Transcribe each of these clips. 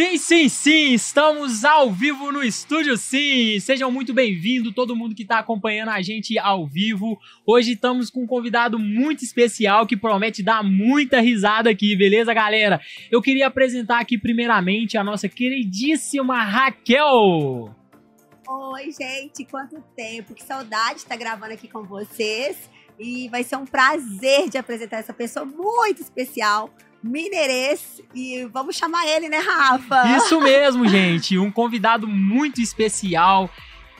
Sim, sim, sim, estamos ao vivo no estúdio, sim. Sejam muito bem-vindos, todo mundo que está acompanhando a gente ao vivo. Hoje estamos com um convidado muito especial que promete dar muita risada aqui, beleza, galera? Eu queria apresentar aqui primeiramente a nossa queridíssima Raquel. Oi, gente, quanto tempo, que saudade de estar gravando aqui com vocês. E vai ser um prazer de apresentar essa pessoa muito especial mineirês e vamos chamar ele, né, Rafa? Isso mesmo, gente. Um convidado muito especial.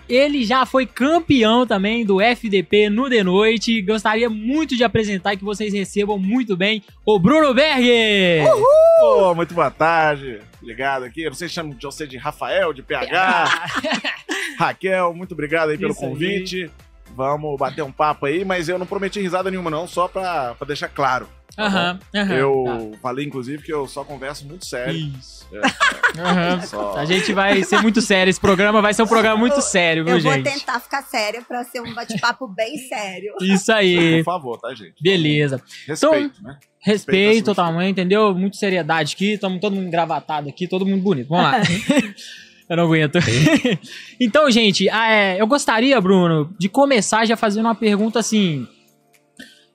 Ele já foi campeão também do FDP no The Noite. Gostaria muito de apresentar e que vocês recebam muito bem o Bruno Berger. Uhul! Oh, muito boa tarde. Obrigado aqui. Eu não sei se chama de você de Rafael, de PH. Raquel, muito obrigado aí pelo Isso convite. Aí. Vamos bater um papo aí, mas eu não prometi risada nenhuma, não, só pra, pra deixar claro. Tá aham, aham. Eu tá. falei, inclusive, que eu só converso muito sério. Isso. É, é, só... A gente vai ser muito sério. Esse programa vai ser um programa muito sério, viu, eu gente? Eu vou tentar ficar sério pra ser um bate-papo bem sério. Isso aí. Por favor, tá, gente? Beleza. Respeito, então, né? Respeito, tamanho, entendeu? Muita seriedade aqui, estamos todo mundo engravatado aqui, todo mundo bonito. Vamos lá. Eu não aguento. então, gente, ah, é, eu gostaria, Bruno, de começar já fazendo uma pergunta assim.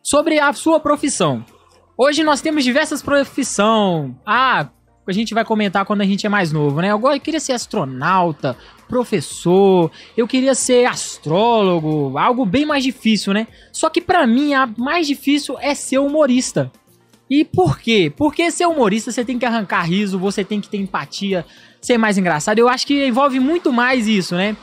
Sobre a sua profissão. Hoje nós temos diversas profissões. Ah, a gente vai comentar quando a gente é mais novo, né? Eu queria ser astronauta, professor, eu queria ser astrólogo, algo bem mais difícil, né? Só que para mim a mais difícil é ser humorista. E por quê? Porque ser humorista você tem que arrancar riso, você tem que ter empatia, ser mais engraçado. Eu acho que envolve muito mais isso, né?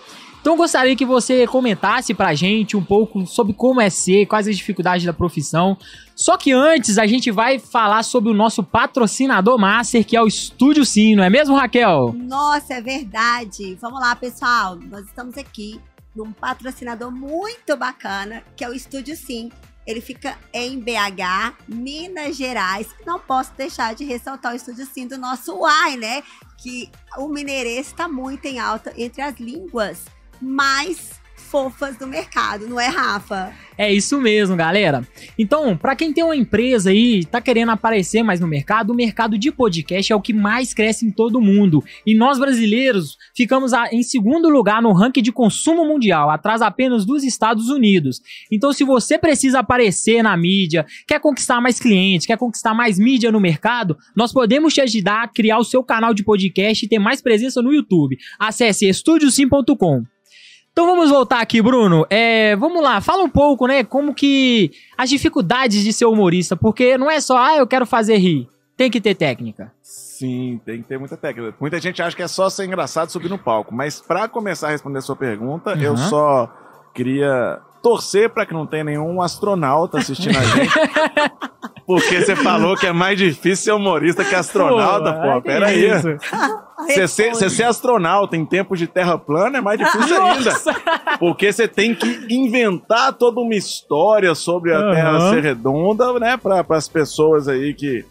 Então gostaria que você comentasse pra gente um pouco sobre como é ser, quais as dificuldades da profissão. Só que antes a gente vai falar sobre o nosso patrocinador master, que é o Estúdio Sim, não é mesmo, Raquel? Nossa, é verdade. Vamos lá, pessoal. Nós estamos aqui num patrocinador muito bacana, que é o Estúdio Sim. Ele fica em BH, Minas Gerais. Não posso deixar de ressaltar o Estúdio Sim do nosso UAI, né? Que o mineirês está muito em alta entre as línguas mais fofas do mercado, não é, Rafa? É isso mesmo, galera. Então, para quem tem uma empresa aí, tá querendo aparecer mais no mercado, o mercado de podcast é o que mais cresce em todo o mundo. E nós brasileiros ficamos em segundo lugar no ranking de consumo mundial, atrás apenas dos Estados Unidos. Então, se você precisa aparecer na mídia, quer conquistar mais clientes, quer conquistar mais mídia no mercado, nós podemos te ajudar a criar o seu canal de podcast e ter mais presença no YouTube. Acesse estudiosim.com. Então vamos voltar aqui, Bruno. É, vamos lá, fala um pouco, né? Como que as dificuldades de ser humorista, porque não é só, ah, eu quero fazer rir. Tem que ter técnica. Sim, tem que ter muita técnica. Muita gente acha que é só ser engraçado subir no palco, mas para começar a responder a sua pergunta, uhum. eu só queria torcer para que não tenha nenhum astronauta assistindo a gente. Porque você falou que é mais difícil ser humorista que astronauta, pô. pô pera aí. Você ser, ser, astronauta em tempos de terra plana é mais difícil ainda. Porque você tem que inventar toda uma história sobre a uhum. Terra ser redonda, né? Para as pessoas aí que,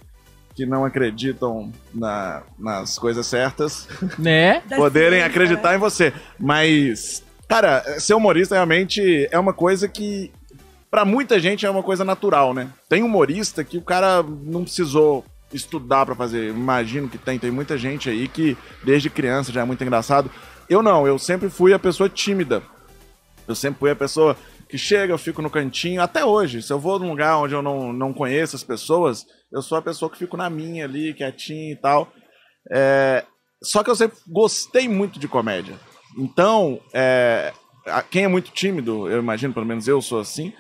que não acreditam na, nas coisas certas. Né? Poderem acreditar em você. Mas, cara, ser humorista realmente é uma coisa que para muita gente é uma coisa natural, né? Tem humorista que o cara não precisou estudar para fazer. Imagino que tem, tem muita gente aí que desde criança já é muito engraçado. Eu não, eu sempre fui a pessoa tímida. Eu sempre fui a pessoa que chega, eu fico no cantinho, até hoje. Se eu vou num lugar onde eu não, não conheço as pessoas, eu sou a pessoa que fico na minha ali, quietinho e tal. É... Só que eu sempre gostei muito de comédia. Então, é... quem é muito tímido, eu imagino, pelo menos eu sou assim,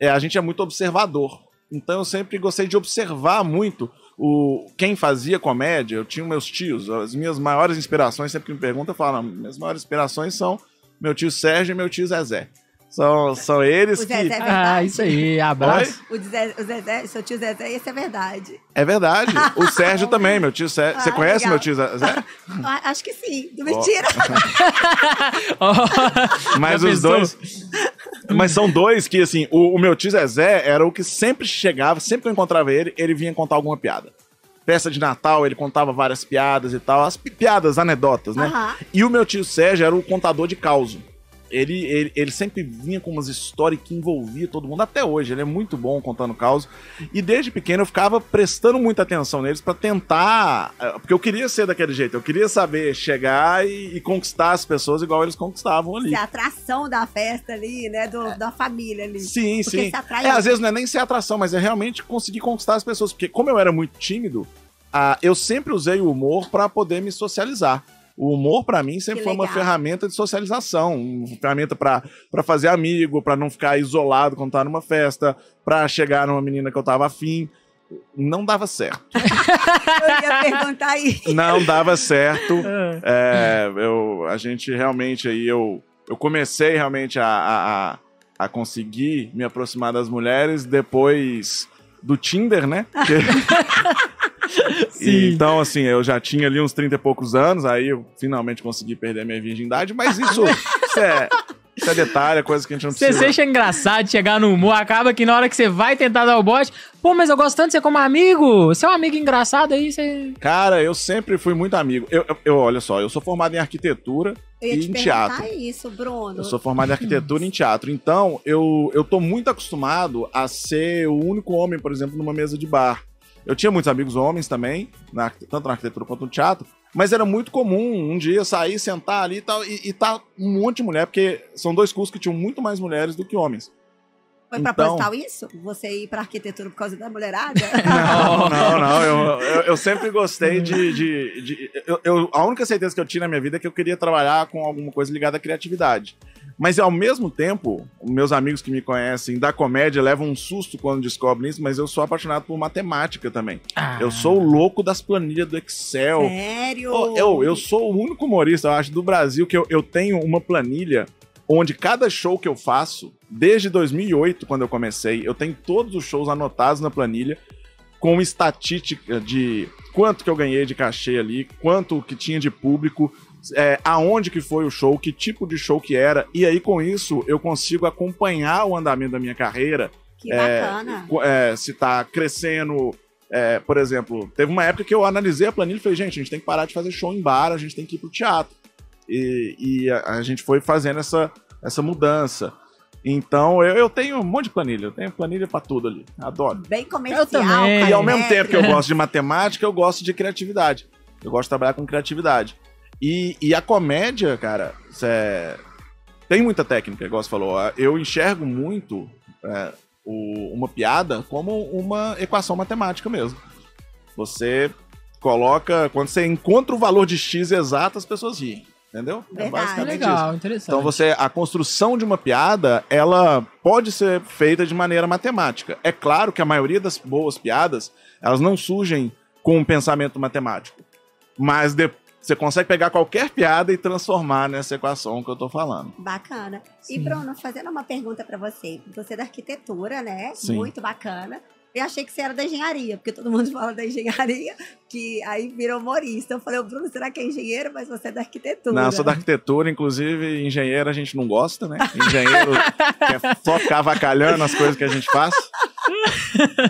é, a gente é muito observador. Então eu sempre gostei de observar muito o quem fazia comédia. Eu tinha meus tios, as minhas maiores inspirações, sempre que me perguntam, eu falo, minhas maiores inspirações são meu tio Sérgio e meu tio Zezé. São, são eles o Zezé que. É ah, isso aí, abraço. O, Zezé, o Zezé, seu tio Zezé, isso é verdade. É verdade. O Sérgio também, meu tio Sérgio. Você ah, conhece legal. meu tio Zezé? Ah, acho que sim. Não mentira. Oh. Mas os dois. Mas são dois que, assim, o, o meu tio Zezé era o que sempre chegava, sempre que eu encontrava ele, ele vinha contar alguma piada festa de Natal, ele contava várias piadas e tal. As piadas, anedotas, né? Uhum. E o meu tio Sérgio era o contador de causo. Ele, ele, ele sempre vinha com umas histórias que envolvia todo mundo, até hoje. Ele é muito bom contando caos. E desde pequeno eu ficava prestando muita atenção neles para tentar. eh, Porque eu queria ser daquele jeito, eu queria saber chegar e, e conquistar as pessoas igual eles conquistavam ali. Ser a atração da festa ali, né? Do, da família ali. Sim, Porque sim. É, às vezes não é nem ser atração, mas é realmente conseguir conquistar as pessoas. Porque como eu era muito tímido, ah, eu sempre usei o humor para poder me socializar. O humor, pra mim, sempre Que foi uma ferramenta de socialização. Uma ferramenta pra pra fazer amigo, pra não ficar isolado quando tá numa festa, pra chegar numa menina que eu tava afim. Não dava certo. Eu ia perguntar aí. Não dava certo. Ah, É, eu, a gente realmente aí, eu, eu comecei realmente a, a, a- a conseguir me aproximar das mulheres depois do Tinder, né? Que- Sim. então, assim, eu já tinha ali uns 30 e poucos anos, aí eu finalmente consegui perder minha virgindade, mas isso, isso, é, isso é detalhe, é coisa que a gente não Você precisa. acha engraçado chegar no humor, acaba que na hora que você vai tentar dar o bote, pô, mas eu gosto tanto de você como amigo. Você é um amigo engraçado aí, você. Cara, eu sempre fui muito amigo. Eu, eu- eu- olha só, eu sou formado em arquitetura, Eu ia E te em teatro. isso, Bruno. Eu sou formado em arquitetura e em teatro. Então, eu, eu tô muito acostumado a ser o único homem, por exemplo, numa mesa de bar. Eu tinha muitos amigos homens também, na tanto na arquitetura quanto no teatro, mas era muito comum um dia sair, sentar ali e tal, e, e tá um monte de mulher, porque são dois cursos que tinham muito mais mulheres do que homens. Foi então- proposital isso? Você ir pra arquitetura por causa da mulherada? Não, não, não. Eu, eu, eu sempre gostei de. de, de- eu, eu- a única certeza que eu tinha na minha vida é que eu queria trabalhar com alguma coisa ligada à criatividade. Mas ao mesmo tempo, meus amigos que me conhecem da comédia levam um susto quando descobrem isso, mas eu sou apaixonado por matemática também. Ah, Eu sou o louco das planilhas do Excel. Sério? Oh, eu, eu sou o único humorista, eu acho, do Brasil que eu, eu tenho uma planilha onde cada show que eu faço, desde 2008, quando eu comecei, eu tenho todos os shows anotados na planilha, com estatística de quanto que eu ganhei de cachê ali, quanto que tinha de público, é, aonde que foi o show, que tipo de show que era, e aí com isso eu consigo acompanhar o andamento da minha carreira Que é, bacana. é, se tá crescendo. é, por exemplo, teve uma época que eu analisei a planilha e falei, gente, a gente tem que parar de fazer show em bar, a gente tem que ir pro teatro. E, e a, a gente foi fazendo essa, essa mudança. Então, eu, eu tenho um monte de planilha, eu tenho planilha pra tudo ali. Adoro. Bem comercial. também. E ao mesmo canétrica. tempo que eu gosto de matemática, eu gosto de criatividade. Eu gosto de trabalhar com criatividade. E, e a comédia, cara, cê- tem muita técnica, igual você falou. Eu enxergo muito é, o- uma piada como uma equação matemática mesmo. Você coloca. Quando você encontra o valor de X exato, as pessoas riem. Entendeu? É Verdade. basicamente isso. legal, interessante. Então você, a construção de uma piada, ela pode ser feita de maneira matemática. É claro que a maioria das boas piadas, elas não surgem com um pensamento matemático. Mas de- você consegue pegar qualquer piada e transformar nessa equação que eu tô falando. Bacana. E, Sim. Bruno, fazendo uma pergunta pra você. Você é da arquitetura, né? Sim. Muito bacana. Eu achei que você era da engenharia, porque todo mundo fala da engenharia, que aí virou humorista. Eu falei, o Bruno, será que é engenheiro? Mas você é da arquitetura. Não, eu sou da arquitetura, inclusive engenheiro a gente não gosta, né? Engenheiro quer só ficar avacalhando as coisas que a gente faz.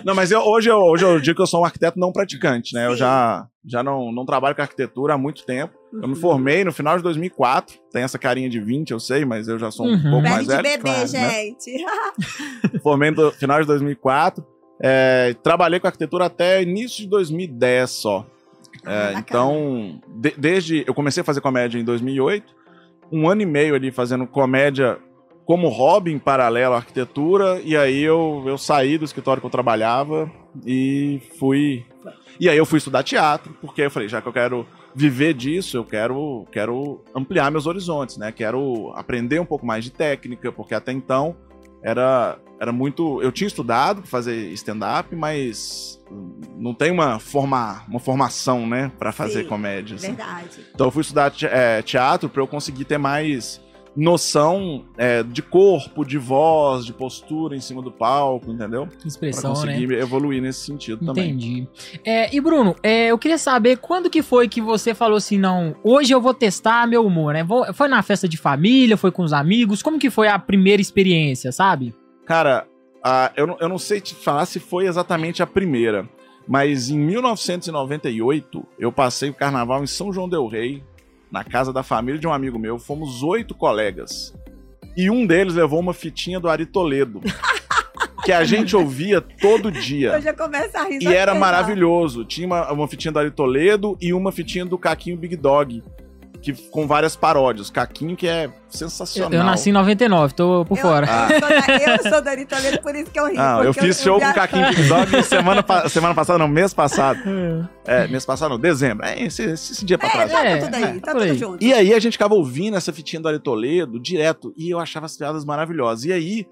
Não, mas eu, hoje, eu, hoje eu digo que eu sou um arquiteto não praticante, né? Eu Sim. já, já não, não trabalho com arquitetura há muito tempo. Eu me Uhum. formei no final de 2004. Tem essa carinha de 20, eu sei, mas eu já sou um Uhum. pouco mais de velho. bebê, claro, né? gente. Formei no final de 2004. É, trabalhei com arquitetura até início de 2010 só. É, Bacana. então, de- desde. Eu comecei a fazer comédia em 2008. Um ano e meio ali fazendo comédia como hobby em paralelo à arquitetura. E aí eu, eu saí do escritório que eu trabalhava e fui. E aí eu fui estudar teatro, porque eu falei, já que eu quero viver disso, eu quero, quero ampliar meus horizontes, né? Quero aprender um pouco mais de técnica, porque até então era, era muito. Eu tinha estudado pra fazer stand-up, mas não tem uma, forma, uma formação, né, Pra fazer Sim, comédia. assim. Verdade. Então eu fui estudar é, teatro pra eu conseguir ter mais noção é, de corpo, de voz, de postura em cima do palco, entendeu? Pra Expressão, né? conseguir evoluir nesse sentido também. Entendi. É, e Bruno, é, eu queria saber quando que foi que você falou assim, não, hoje eu vou testar meu humor, né? Vou- foi na festa de família, foi com os amigos? Como que foi a primeira experiência, sabe? Cara, a- eu, não, eu não sei te falar se foi exatamente a primeira, mas em 1998 eu passei o carnaval em São João del Rei, na casa da família de um amigo meu. Fomos oito colegas. E um deles levou uma fitinha do Ari Toledo. que a gente ouvia todo dia. Eu já começo a rir. E era maravilhoso. Tinha uma, uma fitinha do Ari Toledo e uma fitinha do Caquinho Big Dog. Que, com várias paródias. Caquinho, que é sensacional. Eu, eu nasci em 99, tô por eu, fora. Eu, sou da, eu sou da Ari Toledo, por isso que eu ri. Não, eu fiz show com o Caquinho Big Dog semana, semana passada, não, mês passado. É, mês passado não, dezembro. É, esse, esse, esse dia pra É, trás. já É, tá tudo aí, é, tá tudo aí. junto. E aí a gente ficava ouvindo essa fitinha do Ari Toledo direto e eu achava as piadas maravilhosas. E aí,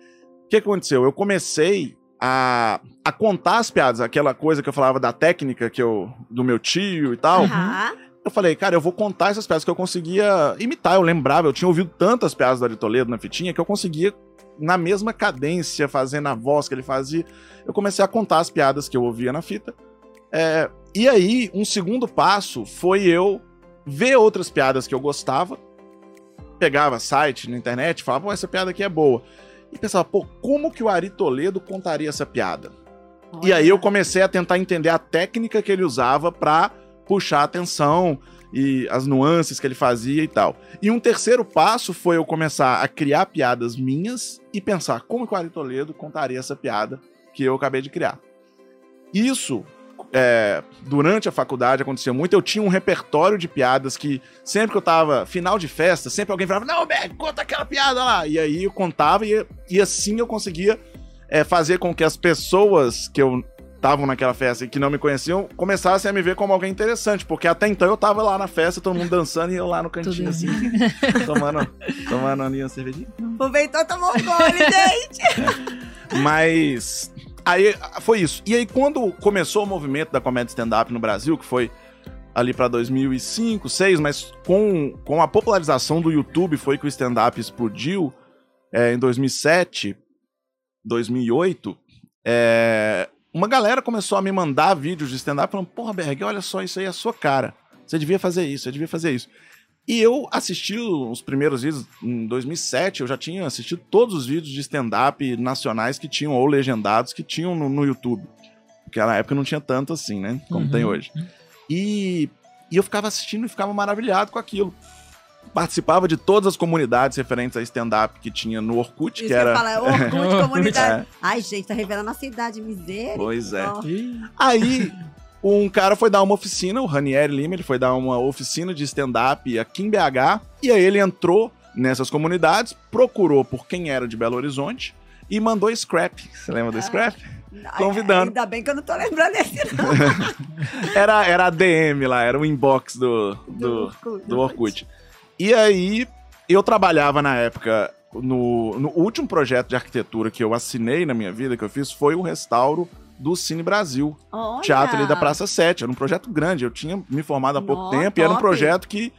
o que aconteceu? Eu comecei a, a contar as piadas, aquela coisa que eu falava da técnica que eu, do meu tio e tal. Aham. Eu falei, cara, eu vou contar essas piadas que eu conseguia imitar, eu lembrava, eu tinha ouvido tantas piadas do Ari Toledo na fitinha que eu conseguia, na mesma cadência, fazendo a voz que ele fazia, eu comecei a contar as piadas que eu ouvia na fita. É, e aí, um segundo passo foi eu ver outras piadas que eu gostava, pegava site na internet falava, pô, essa piada aqui é boa. E pensava, pô, como que o Ari Toledo contaria essa piada? E aí eu comecei a tentar entender a técnica que ele usava pra puxar a atenção e as nuances que ele fazia e tal. E um terceiro passo foi eu começar a criar piadas minhas e pensar como que o Ari Toledo contaria essa piada que eu acabei de criar. Isso, é, durante a faculdade acontecia muito. Eu tinha um repertório de piadas que sempre que eu tava final de festa, sempre alguém falava, não, Beck, conta aquela piada lá. E aí eu contava e, e assim eu conseguia é, fazer com que as pessoas que eu estavam naquela festa e que não me conheciam começassem a me ver como alguém interessante, porque até então eu tava lá na festa, todo mundo dançando e eu lá no cantinho assim, tomando, tomando ali uma cervejinha. Aproveitou, tomou um gole, gente. Mas aí foi isso. E aí quando começou o movimento da comédia stand-up no Brasil, que foi ali pra 2005, 2006, mas com, com a popularização do YouTube foi que o stand-up explodiu é, em 2007, 2008, é, uma galera começou a me mandar vídeos de stand-up falando, porra, Berg, olha só, isso aí é a sua cara. Você devia fazer isso, você devia fazer isso. E eu assisti os primeiros vídeos em 2007, eu já tinha assistido todos os vídeos de stand-up nacionais que tinham, ou legendados, que tinham no, no YouTube. Porque na época não tinha tanto assim, né? Como Uhum. tem hoje. E, e eu ficava assistindo e ficava maravilhado com aquilo. Participava de todas as comunidades referentes a stand-up que tinha no Orkut, Isso que era. eu falo, é orgulho de comunidade. É. Ai, gente, tá revelando a cidade, miséria. Pois é. Aí, um cara foi dar uma oficina, o Ranieri Lima, ele foi dar uma oficina de stand-up aqui em BH, e aí ele entrou nessas comunidades, procurou por quem era de Belo Horizonte e mandou scrap. Você lembra do scrap? ai, Convidando. Ainda bem que eu não tô lembrando desse não. Era, era a DM lá, era o inbox do, do, Orkut. do Orkut. E aí, eu trabalhava na época, no, no último projeto de arquitetura que eu assinei na minha vida, que eu fiz, foi o restauro do Cine Brasil. Olha. teatro ali da Praça 7. Era um projeto grande. Eu tinha me formado há pouco tempo e era um top. projeto que,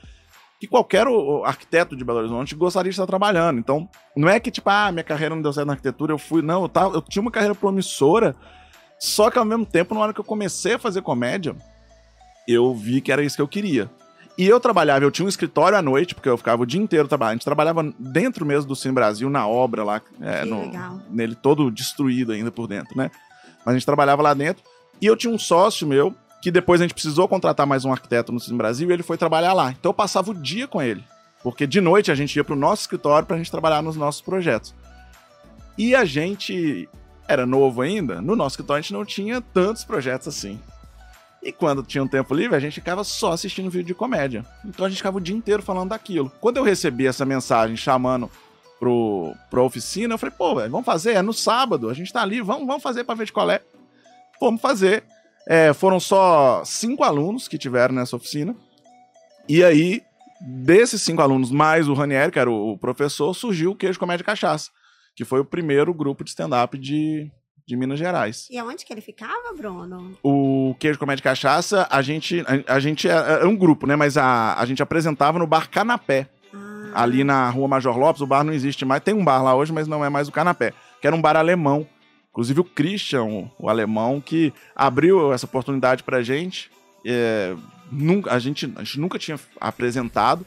que qualquer arquiteto de Belo Horizonte gostaria de estar trabalhando. Então, não é que, tipo, ah, minha carreira não deu certo na arquitetura, eu fui. Não, eu, tava, eu tinha uma carreira promissora, só que ao mesmo tempo, na hora que eu comecei a fazer comédia, eu vi que era isso que eu queria. E eu trabalhava, eu tinha um escritório à noite, porque eu ficava o dia inteiro trabalhando. A gente trabalhava dentro mesmo do Cine Brasil, na obra lá, é, no- nele todo destruído ainda por dentro, né? Mas a gente trabalhava lá dentro. E eu tinha um sócio meu, que depois a gente precisou contratar mais um arquiteto no Cine Brasil, e ele foi trabalhar lá. Então eu passava o dia com ele. Porque de noite a gente ia pro nosso escritório pra gente trabalhar nos nossos projetos. E a gente era novo ainda, no nosso escritório a gente não tinha tantos projetos assim. E quando tinha um tempo livre, a gente ficava só assistindo vídeo de comédia. Então a gente ficava o dia inteiro falando daquilo. Quando eu recebi essa mensagem chamando pro, pro oficina, eu falei, pô, velho, vamos fazer, é no sábado, a gente tá ali, vamos, vamos fazer pra ver de qual é. Vamos fazer. É, foram só cinco alunos que tiveram nessa oficina. E aí, desses cinco alunos, mais o Ranieri, que era o, professor, surgiu o Queijo Comédia Cachaça, que foi o primeiro grupo de stand-up de, de Minas Gerais. E aonde que ele ficava, Bruno? O Queijo Comédia Cachaça, a gente, a, a gente era era um grupo, né? Mas a, a gente apresentava no bar Canapé, Ah, ali na rua Major Lopes. O bar não existe mais. Tem um bar lá hoje, mas não é mais o Canapé, que era um bar alemão. Inclusive o Christian, o, o alemão, que abriu essa oportunidade pra gente. É, nunca, a, gente, a gente nunca tinha apresentado.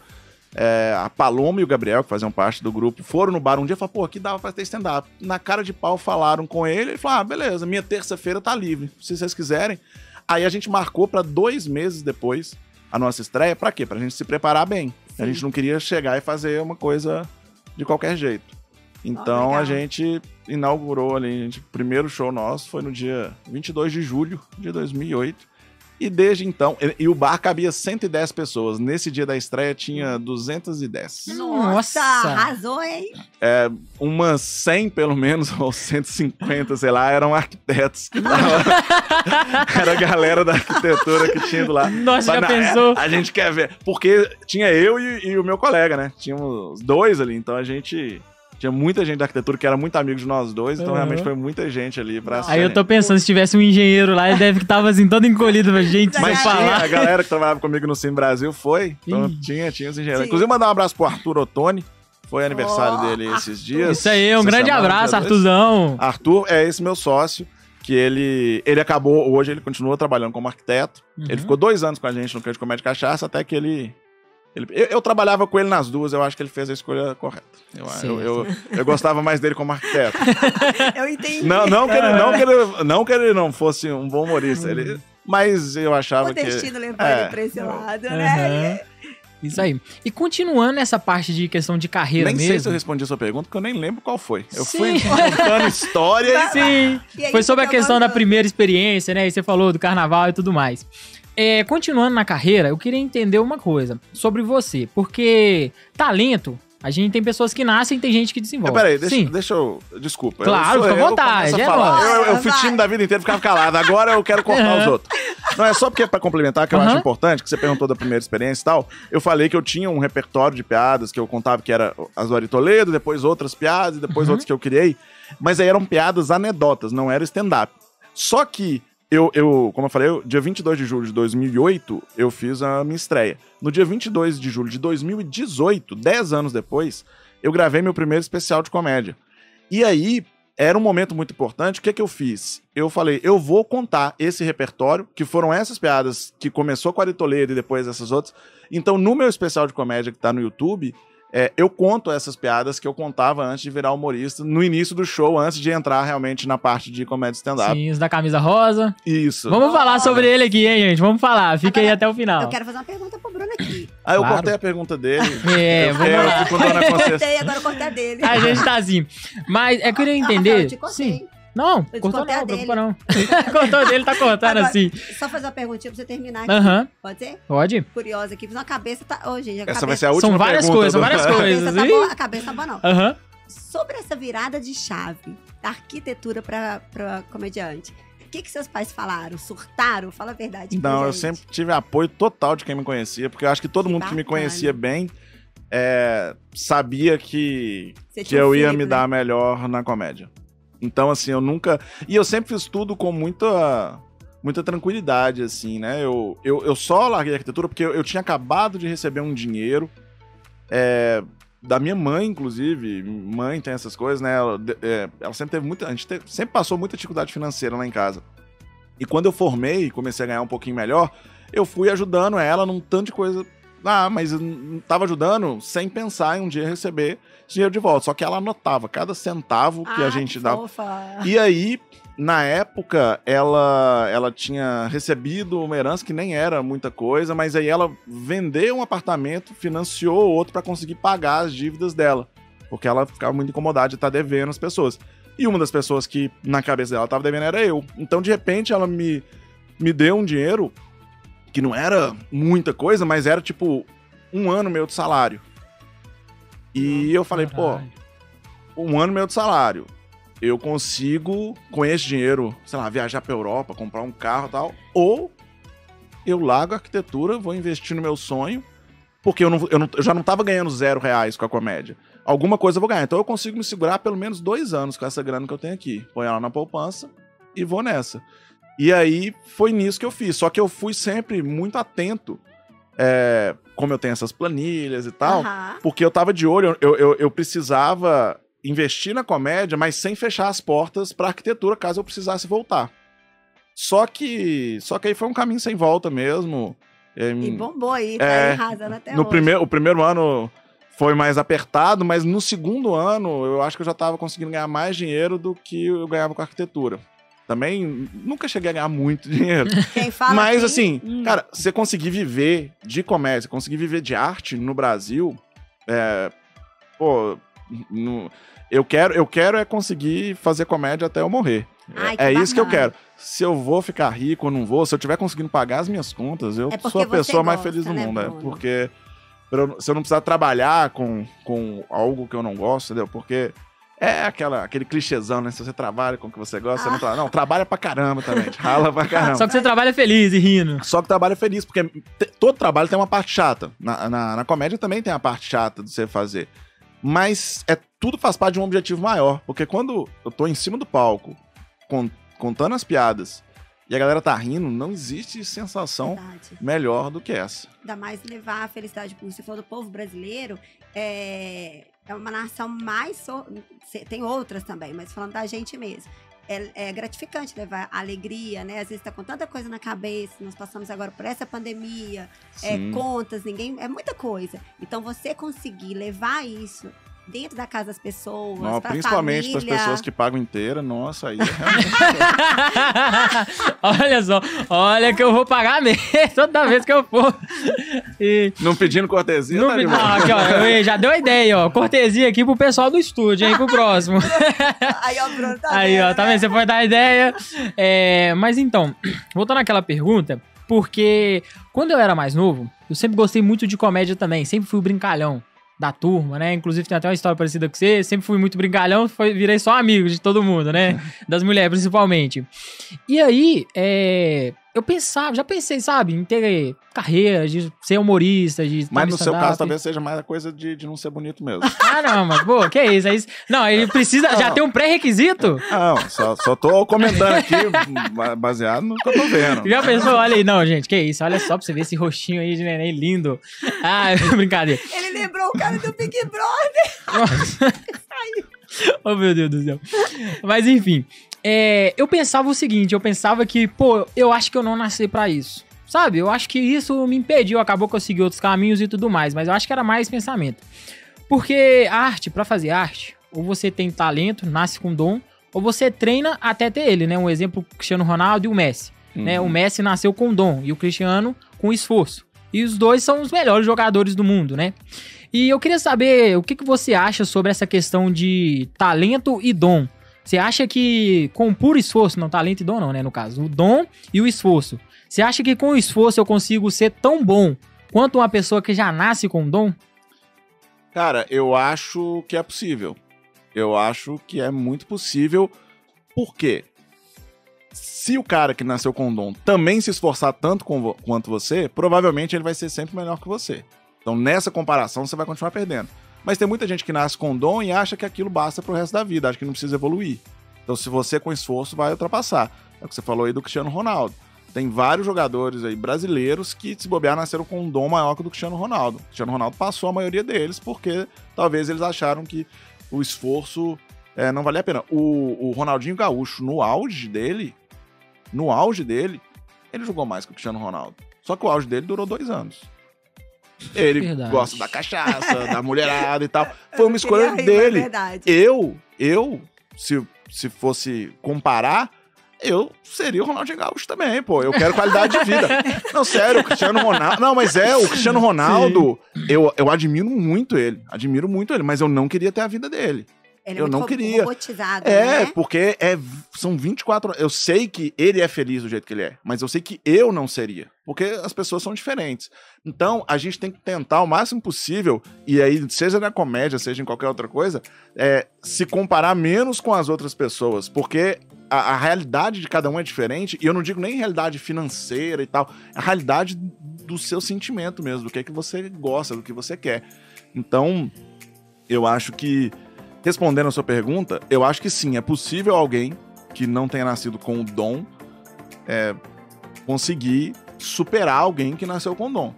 É, a Paloma e o Gabriel, que faziam parte do grupo, foram no bar um dia e falaram, pô, aqui dava pra ter stand-up. Na cara de pau falaram com ele, ele falou, ah, beleza, minha terça-feira tá livre, se vocês quiserem. Aí a gente marcou pra dois meses depois a nossa estreia, pra quê? Pra gente se preparar bem. A Sim. gente não queria chegar e fazer uma coisa de qualquer jeito. Então legal. a gente inaugurou ali, a gente- o primeiro show nosso foi no dia 22 de julho de 2008. E desde então, e, e o bar cabia 110 pessoas. Nesse dia da estreia tinha 210. Nossa, Nossa. arrasou, hein? Umas 100 pelo menos, ou 150, sei lá, eram arquitetos. que tavam- Era a galera da arquitetura que tinha do lá. Nossa, já Mas, pensou? A gente quer ver. Porque tinha eu e, e o meu colega, né? Tínhamos dois ali, então a gente. Tinha muita gente da arquitetura que era muito amigo de nós dois, então Aham. realmente foi muita gente ali pra. Aí eu tô pensando, se tivesse um engenheiro lá, ele deve que tava assim, todo encolhido, mas gente, Mas tinha, falar. a galera que trabalhava comigo no Sim Brasil foi. Então Ih. tinha, tinha os engenheiros. Sim. Inclusive, mandar um abraço pro Arthur Ottoni. Foi aniversário Oh, dele esses Arthur. dias. Isso aí, um grande semana, abraço. Artuzão. Arthur é esse meu sócio, que ele, ele acabou, hoje ele continua trabalhando como arquiteto. Ele Uhum. ficou dois anos com a gente no Canto de Comédia Cachaça, até que ele... ele eu, eu trabalhava com ele nas duas, eu acho que ele fez a escolha correta. Eu, eu, eu, eu gostava mais dele como arquiteto. Eu entendi. Não, não, que ele, não, que ele, não que ele não fosse um bom humorista, Uhum. ele, mas eu achava o que... destino levou é. ele pra esse lado, né? Aham. Isso aí. E continuando nessa parte de questão de carreira Nem sei mesmo. se eu respondi a sua pergunta, porque eu nem lembro qual foi. Eu Sim. fui contando história e... Sim. E aí Foi sobre a fica questão da primeira experiência, né? E você falou do carnaval e tudo mais. É, continuando na carreira, eu queria entender uma coisa sobre você. Porque talento, a gente tem pessoas que nascem e tem gente que É, desenvolve. peraí, deixa, Sim. deixa eu. Desculpa. Claro, eu, fica à eu vontade, é falar. nóis. Eu, eu fui tímido da vida inteira, ficava calado. Agora eu quero cortar Aham. os outros. Não, é só porque pra complementar, que eu Aham. acho importante, que você perguntou da primeira experiência e tal. Eu falei que eu tinha um repertório de piadas que eu contava que era as do Ari Toledo, depois outras piadas, e depois Uhum. outras que eu criei. Mas aí eram piadas anedotas, não era stand-up. Só que eu, eu, como eu falei, eu, dia 22 de julho de 2008, eu fiz a minha estreia. No dia 22 de julho de 2018, 10 anos depois, eu gravei meu primeiro especial de comédia. E aí, era um momento muito importante. O que, que eu fiz? Eu falei, eu vou contar esse repertório, que foram essas piadas que começou com a Ari Toledo e depois essas outras. Então, no meu especial de comédia que tá no YouTube, é, eu conto essas piadas que eu contava antes de virar humorista, no início do show, antes de entrar realmente na parte de comédia stand-up. Sim, os da camisa rosa. Isso. Vamos falar sobre ele aqui, hein, gente? Vamos falar. Fica aí Agora, até o final. Eu quero fazer uma pergunta pro Bruno aqui. Aí eu Claro. cortei a pergunta dele. É, eu vamos lá. com dona consciência. Cortei, agora eu cortei a dele. A gente tá assim. Mas é que eu queria Ah, Rafael, entender. eu te cortei. Sim. Não, te cortou a não, dele. preocupa não. cortou dele, tá cortando Agora- assim. Só fazer uma perguntinha pra você terminar aqui. Aham, Pode ser? pode. Curiosa aqui. Uma cabeça. Tá... Ô, gente, a Essa cabeça... vai ser a última São várias pergunta coisas, são várias a coisas. cabeça tá boa, a cabeça tá boa, não. Aham. Sobre essa virada de chave da arquitetura pra, pra comediante, o que, que seus pais falaram? Surtaram? Fala a verdade. Não, eu sempre tive apoio total de quem me conhecia, porque eu acho que todo Que mundo que me bacana. conhecia bem é, sabia que, que eu ia me né? dar melhor na comédia. Então, assim, eu nunca. E eu sempre fiz tudo com muita. Muita tranquilidade, assim, né? Eu, eu, eu só larguei a arquitetura porque eu, eu tinha acabado de receber um dinheiro é, da minha mãe, inclusive. Mãe tem essas coisas, né? Ela, é, ela sempre teve muita. A gente teve- sempre passou muita dificuldade financeira lá em casa. E quando eu formei e comecei a ganhar um pouquinho melhor, eu fui ajudando ela num tanto de coisa. Ah, mas eu tava ajudando sem pensar em um dia receber dinheiro de volta. Só que ela anotava cada centavo que Ah, a gente dava. fofa. E aí, na época, ela, ela tinha recebido uma herança que nem era muita coisa, mas aí ela vendeu um apartamento, financiou outro para conseguir pagar as dívidas dela. Porque ela ficava muito incomodada de estar devendo as pessoas. E uma das pessoas que na cabeça dela estava devendo era eu. Então, de repente, ela me, me deu um dinheiro que não era muita coisa, mas era tipo um ano meu de salário. E eu falei, pô, um ano meu de salário. Eu consigo, com esse dinheiro, sei lá, viajar pra Europa, comprar um carro e tal. Ou eu largo a arquitetura, vou investir no meu sonho, porque eu, não, eu, não- eu já não tava ganhando zero reais com a comédia. Alguma coisa eu vou ganhar. Então eu consigo me segurar pelo menos dois anos com essa grana que eu tenho aqui. Põe ela na poupança e vou nessa. E aí foi nisso que eu fiz. Só que eu fui sempre muito atento, é, como eu tenho essas planilhas e tal. Porque eu tava de olho, eu, eu, eu precisava investir na comédia, mas sem fechar as portas pra arquitetura, caso eu precisasse voltar. Só que. Só que aí foi um caminho sem volta mesmo. É, E bombou aí, tá É, arrasando até no hoje. primeiro, o primeiro ano foi mais apertado, mas no segundo ano eu acho que eu já tava conseguindo ganhar mais dinheiro do que eu ganhava com arquitetura. Também nunca cheguei a ganhar muito dinheiro. Quem fala Mas assim, hum, cara, você conseguir viver de comédia, conseguir viver de arte no Brasil, é, pô, no- eu quero, eu quero é conseguir fazer comédia até eu morrer. Ai, é que isso que eu bacana. quero. Se eu vou ficar rico ou não vou, se eu tiver conseguindo pagar as minhas contas, eu É porque sou a pessoa mais gosta, feliz do né, mundo. É Bruno? porque pra eu- se eu não precisar trabalhar com, com algo que eu não gosto, entendeu? Porque é aquela, aquele clichêzão, né? Se você trabalha com o que você gosta, você não trabalha. Não, trabalha pra caramba também. Rala pra caramba. Só que você trabalha feliz e rindo. Só que trabalho é feliz, porque todo trabalho tem uma parte chata. Na, na, na comédia também tem a parte chata de você fazer. Mas é tudo faz parte de um objetivo maior. Porque quando eu tô em cima do palco, con- contando as piadas, e a galera tá rindo, não existe sensação Verdade. melhor do que essa. Ainda mais levar a felicidade pro você falou do povo brasileiro, é, é uma nação mais. so- Tem outras também, mas falando da gente mesmo. É, é gratificante levar alegria, né? Às vezes tá com tanta coisa na cabeça, nós passamos agora por essa pandemia, é, contas, ninguém. É muita coisa. Então você conseguir levar isso dentro da casa das pessoas, Não, pra principalmente para as pessoas que pagam inteira, nossa, aí é realmente. olha só, olha que eu vou pagar mesmo toda vez que eu for. E não pedindo cortesia, não tá. Ah, aqui, ó, eu- já deu a ideia, ó. Cortesia aqui pro pessoal do estúdio, hein, pro próximo. Aí, ó, Bruno, tá Aí, ó, vendo, tá né? vendo? Você pode dar ideia. É, mas então, voltando àquela pergunta, porque quando eu era mais novo, eu sempre gostei muito de comédia também, sempre fui o brincalhão da turma, né? Inclusive tem até uma história parecida com você, sempre fui muito brincalhão, foi, virei só amigo de todo mundo, né? Das mulheres principalmente. E aí, é, eu pensava, já pensei, sabe, em ter carreira, de ser humorista, de Mas no seu caso, talvez seja mais a coisa de, de não ser bonito mesmo. Ah, não, mas, pô, que isso? Aí, não, ele precisa, já Não. tem um pré-requisito? Não, só, só tô comentando aqui ba- baseado no que eu tô vendo. Já pensou? Olha aí, não, gente, que isso? Olha só pra você ver esse rostinho aí de neném lindo. Ah, brincadeira. Ele lembrou o cara do Big Brother. Oh, meu Deus do céu. Mas enfim, é, eu pensava o seguinte, eu pensava que, pô, eu acho que eu não nasci pra isso. Sabe? Eu acho que isso me impediu, acabou que eu segui outros caminhos e tudo mais, mas eu acho que era mais pensamento. Porque arte, pra fazer arte, ou você tem talento, nasce com dom, ou você treina até ter ele, né? Um exemplo, o Cristiano Ronaldo e o Messi. né? O Messi nasceu com dom e o Cristiano com esforço. E os dois são os melhores jogadores do mundo, né? E eu queria saber o que, que você acha sobre essa questão de talento e dom. Você acha que com puro esforço, não talento e dom não, né, no caso, o dom e o esforço. Você acha que com o esforço eu consigo ser tão bom quanto uma pessoa que já nasce com dom? Cara, eu acho que é possível. Eu acho que é muito possível. Por quê? Se o cara que nasceu com dom também se esforçar tanto vo- quanto você, provavelmente ele vai ser sempre melhor que você. Então, nessa comparação, você vai continuar perdendo. Mas tem muita gente que nasce com dom e acha que aquilo basta pro resto da vida, acha que não precisa evoluir. Então, se você com esforço vai ultrapassar. É o que você falou aí do Cristiano Ronaldo. Tem vários jogadores aí brasileiros que, se bobear, nasceram com um dom maior que o do Cristiano Ronaldo. O Cristiano Ronaldo passou a maioria deles porque talvez eles acharam que o esforço é, não valia a pena. O, o Ronaldinho Gaúcho, no auge dele, no auge dele, ele jogou mais que o Cristiano Ronaldo. Só que o auge dele durou dois anos. Ele Verdade. gosta da cachaça, da mulherada e tal. Foi uma escolha rir, é dele. verdade. Eu, eu, se, se fosse comparar, eu seria o Ronaldinho Gaúcho também, pô. Eu quero qualidade de vida. Não, sério, o Cristiano Ronaldo. Não, mas é, o Cristiano Ronaldo, eu, eu admiro muito ele. Admiro muito ele, mas eu não queria ter a vida dele. Ele é eu não queria. robotizado, É, né? porque é, são 24 horas. Eu sei que ele é feliz do jeito que ele é, mas eu sei que eu não seria. Porque as pessoas são diferentes. Então, a gente tem que tentar o máximo possível, e aí, seja na comédia, seja em qualquer outra coisa, é, se comparar menos com as outras pessoas. Porque a, a realidade de cada um é diferente, e eu não digo nem realidade financeira e tal, a realidade do seu sentimento mesmo, do que é que você gosta, do que você quer. Então, eu acho que respondendo a sua pergunta, eu acho que sim, é possível alguém que não tenha nascido com o dom é, conseguir superar alguém que nasceu com dom.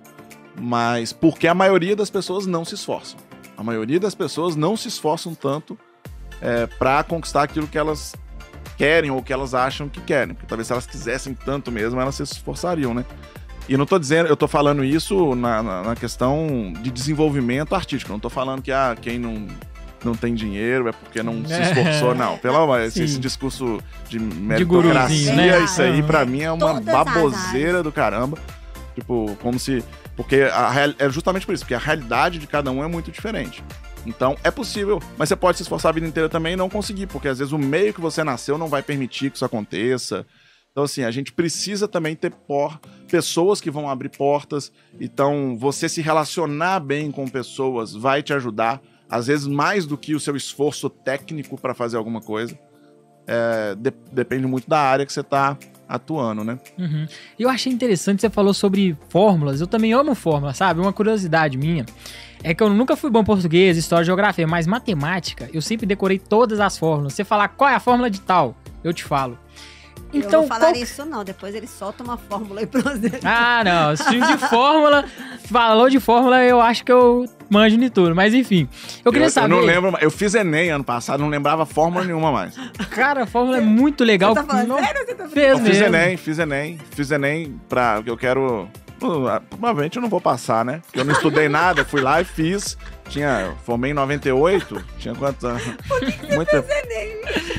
Mas porque a maioria das pessoas não se esforçam. A maioria das pessoas não se esforçam tanto é, para conquistar aquilo que elas querem ou que elas acham que querem. Porque talvez se elas quisessem tanto mesmo, elas se esforçariam, né? E não tô dizendo, eu tô falando isso na, na, na questão de desenvolvimento artístico. Não tô falando que ah, quem não, não tem dinheiro é porque não se esforçou, não. Pelo amor, esse, esse discurso de meritocracia, né? isso aí pra mim é uma Todas as baboseira do caramba. Tipo, como se. Porque a real- é justamente por isso, porque a realidade de cada um é muito diferente. Então, é possível, mas você pode se esforçar a vida inteira também e não conseguir, porque às vezes o meio que você nasceu não vai permitir que isso aconteça. Então, assim, a gente precisa também ter por, pessoas que vão abrir portas. Então, você se relacionar bem com pessoas vai te ajudar, às vezes mais do que o seu esforço técnico para fazer alguma coisa. É, de- depende muito da área que você está atuando, né? Uhum. Eu achei interessante, você falou sobre fórmulas. Eu também amo fórmulas, sabe? Uma curiosidade minha é que eu nunca fui bom em português, história, geografia, mas matemática, eu sempre decorei todas as fórmulas. Você falar qual é a fórmula de tal, eu te falo. Eu Então, não vou falar qual- isso não, depois ele solta uma fórmula aí pra você. Ah, não. Se de fórmula, falou de fórmula, eu acho que eu manjo de tudo. Mas enfim, eu queria saber. não lembro, eu fiz Enem ano passado, não lembrava fórmula nenhuma mais. Cara, a fórmula é muito legal. Você tá falando Não sério você tá fez Eu fiz mesmo. Enem, fiz Enem, fiz Enem pra. que eu quero. Provavelmente eu não vou passar, né? Porque eu não estudei nada, fui lá e fiz. Tinha. Formei em 98. Tinha quantos anos? Tempo.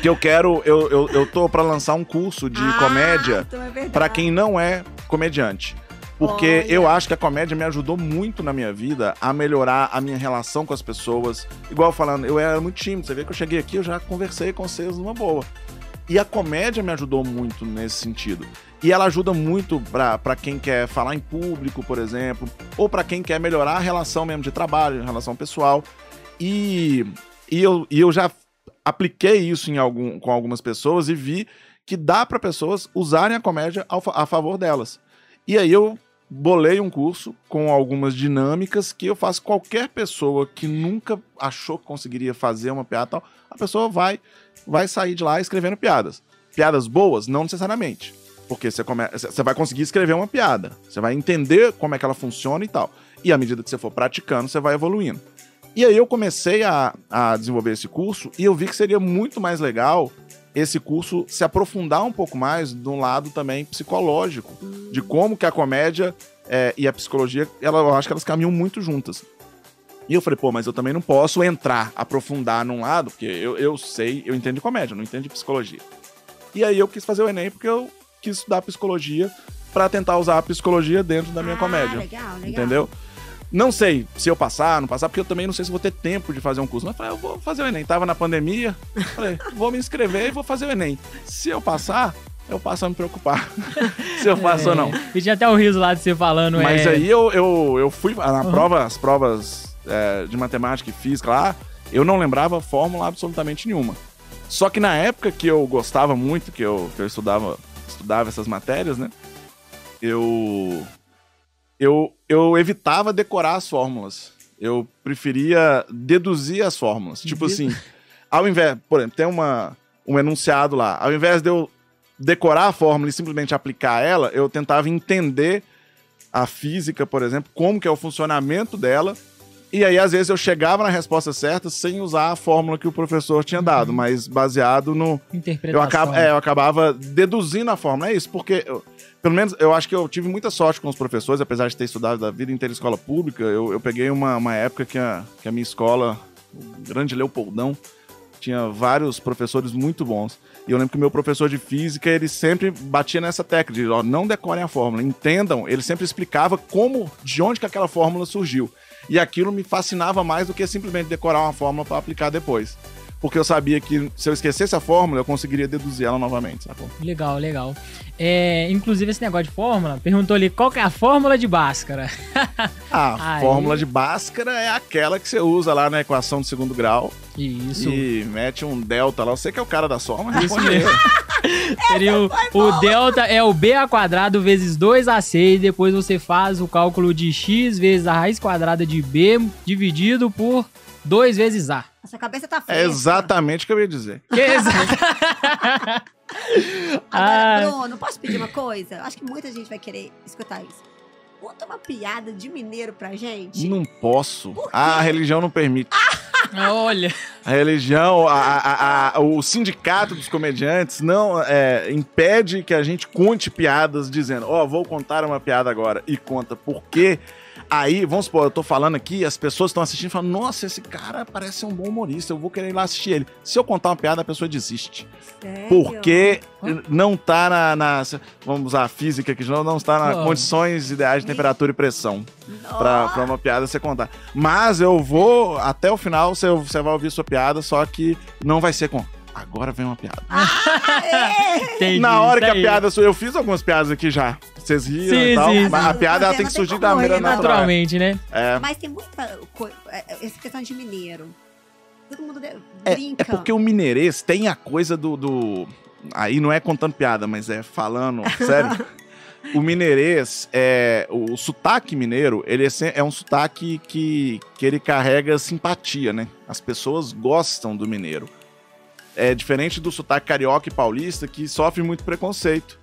Que eu quero. Eu, eu, eu tô pra lançar um curso de Ah, comédia então é pra quem não é comediante. Porque Olha. eu acho que a comédia me ajudou muito na minha vida a melhorar a minha relação com as pessoas. Igual falando, eu era muito tímido. Você vê que eu cheguei aqui, eu já conversei com vocês numa boa. E a comédia me ajudou muito nesse sentido. E ela ajuda muito pra quem quer falar em público, por exemplo, ou pra quem quer melhorar a relação mesmo de trabalho, relação pessoal. E, e, eu, e eu já apliquei isso em algum, com algumas pessoas e vi que dá pra pessoas usarem a comédia ao a favor delas. E aí eu bolei um curso com algumas dinâmicas que eu faço qualquer pessoa que nunca achou que conseguiria fazer uma piada tal, a pessoa vai vai sair de lá escrevendo piadas. Piadas boas, não necessariamente. Porque você, come... você vai conseguir escrever uma piada. Você vai entender como é que ela funciona e tal. E à medida que você for praticando, você vai evoluindo. E aí eu comecei a, a desenvolver esse curso e eu vi que seria muito mais legal esse curso se aprofundar um pouco mais de um lado também psicológico, de como que a comédia é, e a psicologia, ela, eu acho que elas caminham muito juntas. E eu falei, pô, mas eu também não posso entrar, aprofundar num lado, porque eu, eu sei, eu entendo de comédia, não entendo de psicologia. E aí eu quis fazer o Enem porque eu quis estudar psicologia pra tentar usar a psicologia dentro da minha ah, comédia. Legal, legal. Entendeu? Não sei se eu passar, não passar, porque eu também não sei se vou ter tempo de fazer um curso. Mas eu falei, eu vou fazer o Enem. Tava na pandemia, falei, vou me inscrever e vou fazer o Enem. Se eu passar, eu passo a me preocupar se eu passo ou não. E tinha até o riso lá de você falando. Mas é... aí eu, eu, eu fui na Uhum. prova, as provas é, de matemática e física lá, eu não lembrava fórmula absolutamente nenhuma. Só que na época que eu gostava muito, que eu, que eu estudava, estudava essas matérias, né? Eu, eu, eu evitava decorar as fórmulas. Eu preferia deduzir as fórmulas. Tipo assim, ao invés, por exemplo, tem uma, um enunciado lá. Ao invés de eu decorar a fórmula e simplesmente aplicar ela, eu tentava entender a física, por exemplo, como que é o funcionamento dela. E aí, às vezes, eu chegava na resposta certa sem usar a fórmula que o professor tinha dado, mas baseado no. Interpretação. Eu, é, eu acabava deduzindo a fórmula. É isso, porque, eu- pelo menos, eu acho que eu tive muita sorte com os professores, apesar de ter estudado a vida inteira em escola pública. Eu, eu peguei uma, uma época que a, que a minha escola, o grande Leopoldão, tinha vários professores muito bons. E eu lembro que o meu professor de física, ele sempre batia nessa técnica de, ó, não decorem a fórmula, entendam. Ele sempre explicava como, de onde que aquela fórmula surgiu. E aquilo me fascinava mais do que simplesmente decorar uma fórmula para aplicar depois. Porque eu sabia que se eu esquecesse a fórmula, eu conseguiria deduzir ela novamente, sacou? Legal, legal. É, inclusive, esse negócio de fórmula, perguntou ali qual que é a fórmula de Bhaskara. A Aí- fórmula de Bhaskara é aquela que você usa lá na equação de segundo grau Isso. e mete um delta lá. Você que é o cara da soma, Isso responde mesmo. Seria o, o delta é o b a quadrado vezes 2ac, depois você faz o cálculo de x vezes a raiz quadrada de b dividido por 2 vezes a. A sua cabeça tá É fresca. exatamente o que eu ia dizer. Que Agora, Ah. Bruno, posso pedir uma coisa? Acho que muita gente vai querer escutar isso. Conta uma piada de mineiro pra gente. Não posso. A religião não permite. Olha, A religião, a- a- a- o sindicato dos comediantes não é, impede que a gente conte piadas dizendo, ó, vou contar uma piada agora. E conta. Porque Aí, vamos supor, eu tô falando aqui, as pessoas estão assistindo e falam, nossa, esse cara parece um bom humorista, eu vou querer ir lá assistir ele. Se eu contar uma piada, a pessoa desiste. Sério? Porque não tá na, na- Vamos usar a física aqui de novo, não está nas condições ideais de temperatura e pressão pra uma piada você contar. Mas eu vou, até o final, você, você vai ouvir sua piada, só que não vai ser com. Agora vem uma piada. Entendi, Na hora que a aí. piada sua. Eu fiz algumas piadas aqui já. Vocês riram Sim, e tal. sim, mas sim. a piada ela tem que Não tem surgir como da maneira natural. Naturalmente, né? É, Mas tem muita coisa. Essa questão de mineiro. Todo mundo de- é, brinca. é porque o mineirês tem a coisa do, do- Aí não é contando piada, mas é falando sério. o mineirês, é, o, sotaque mineiro, ele é, se- é um sotaque que, que ele carrega simpatia, né? As pessoas gostam do mineiro. É diferente do sotaque carioca e paulista, que sofre muito preconceito.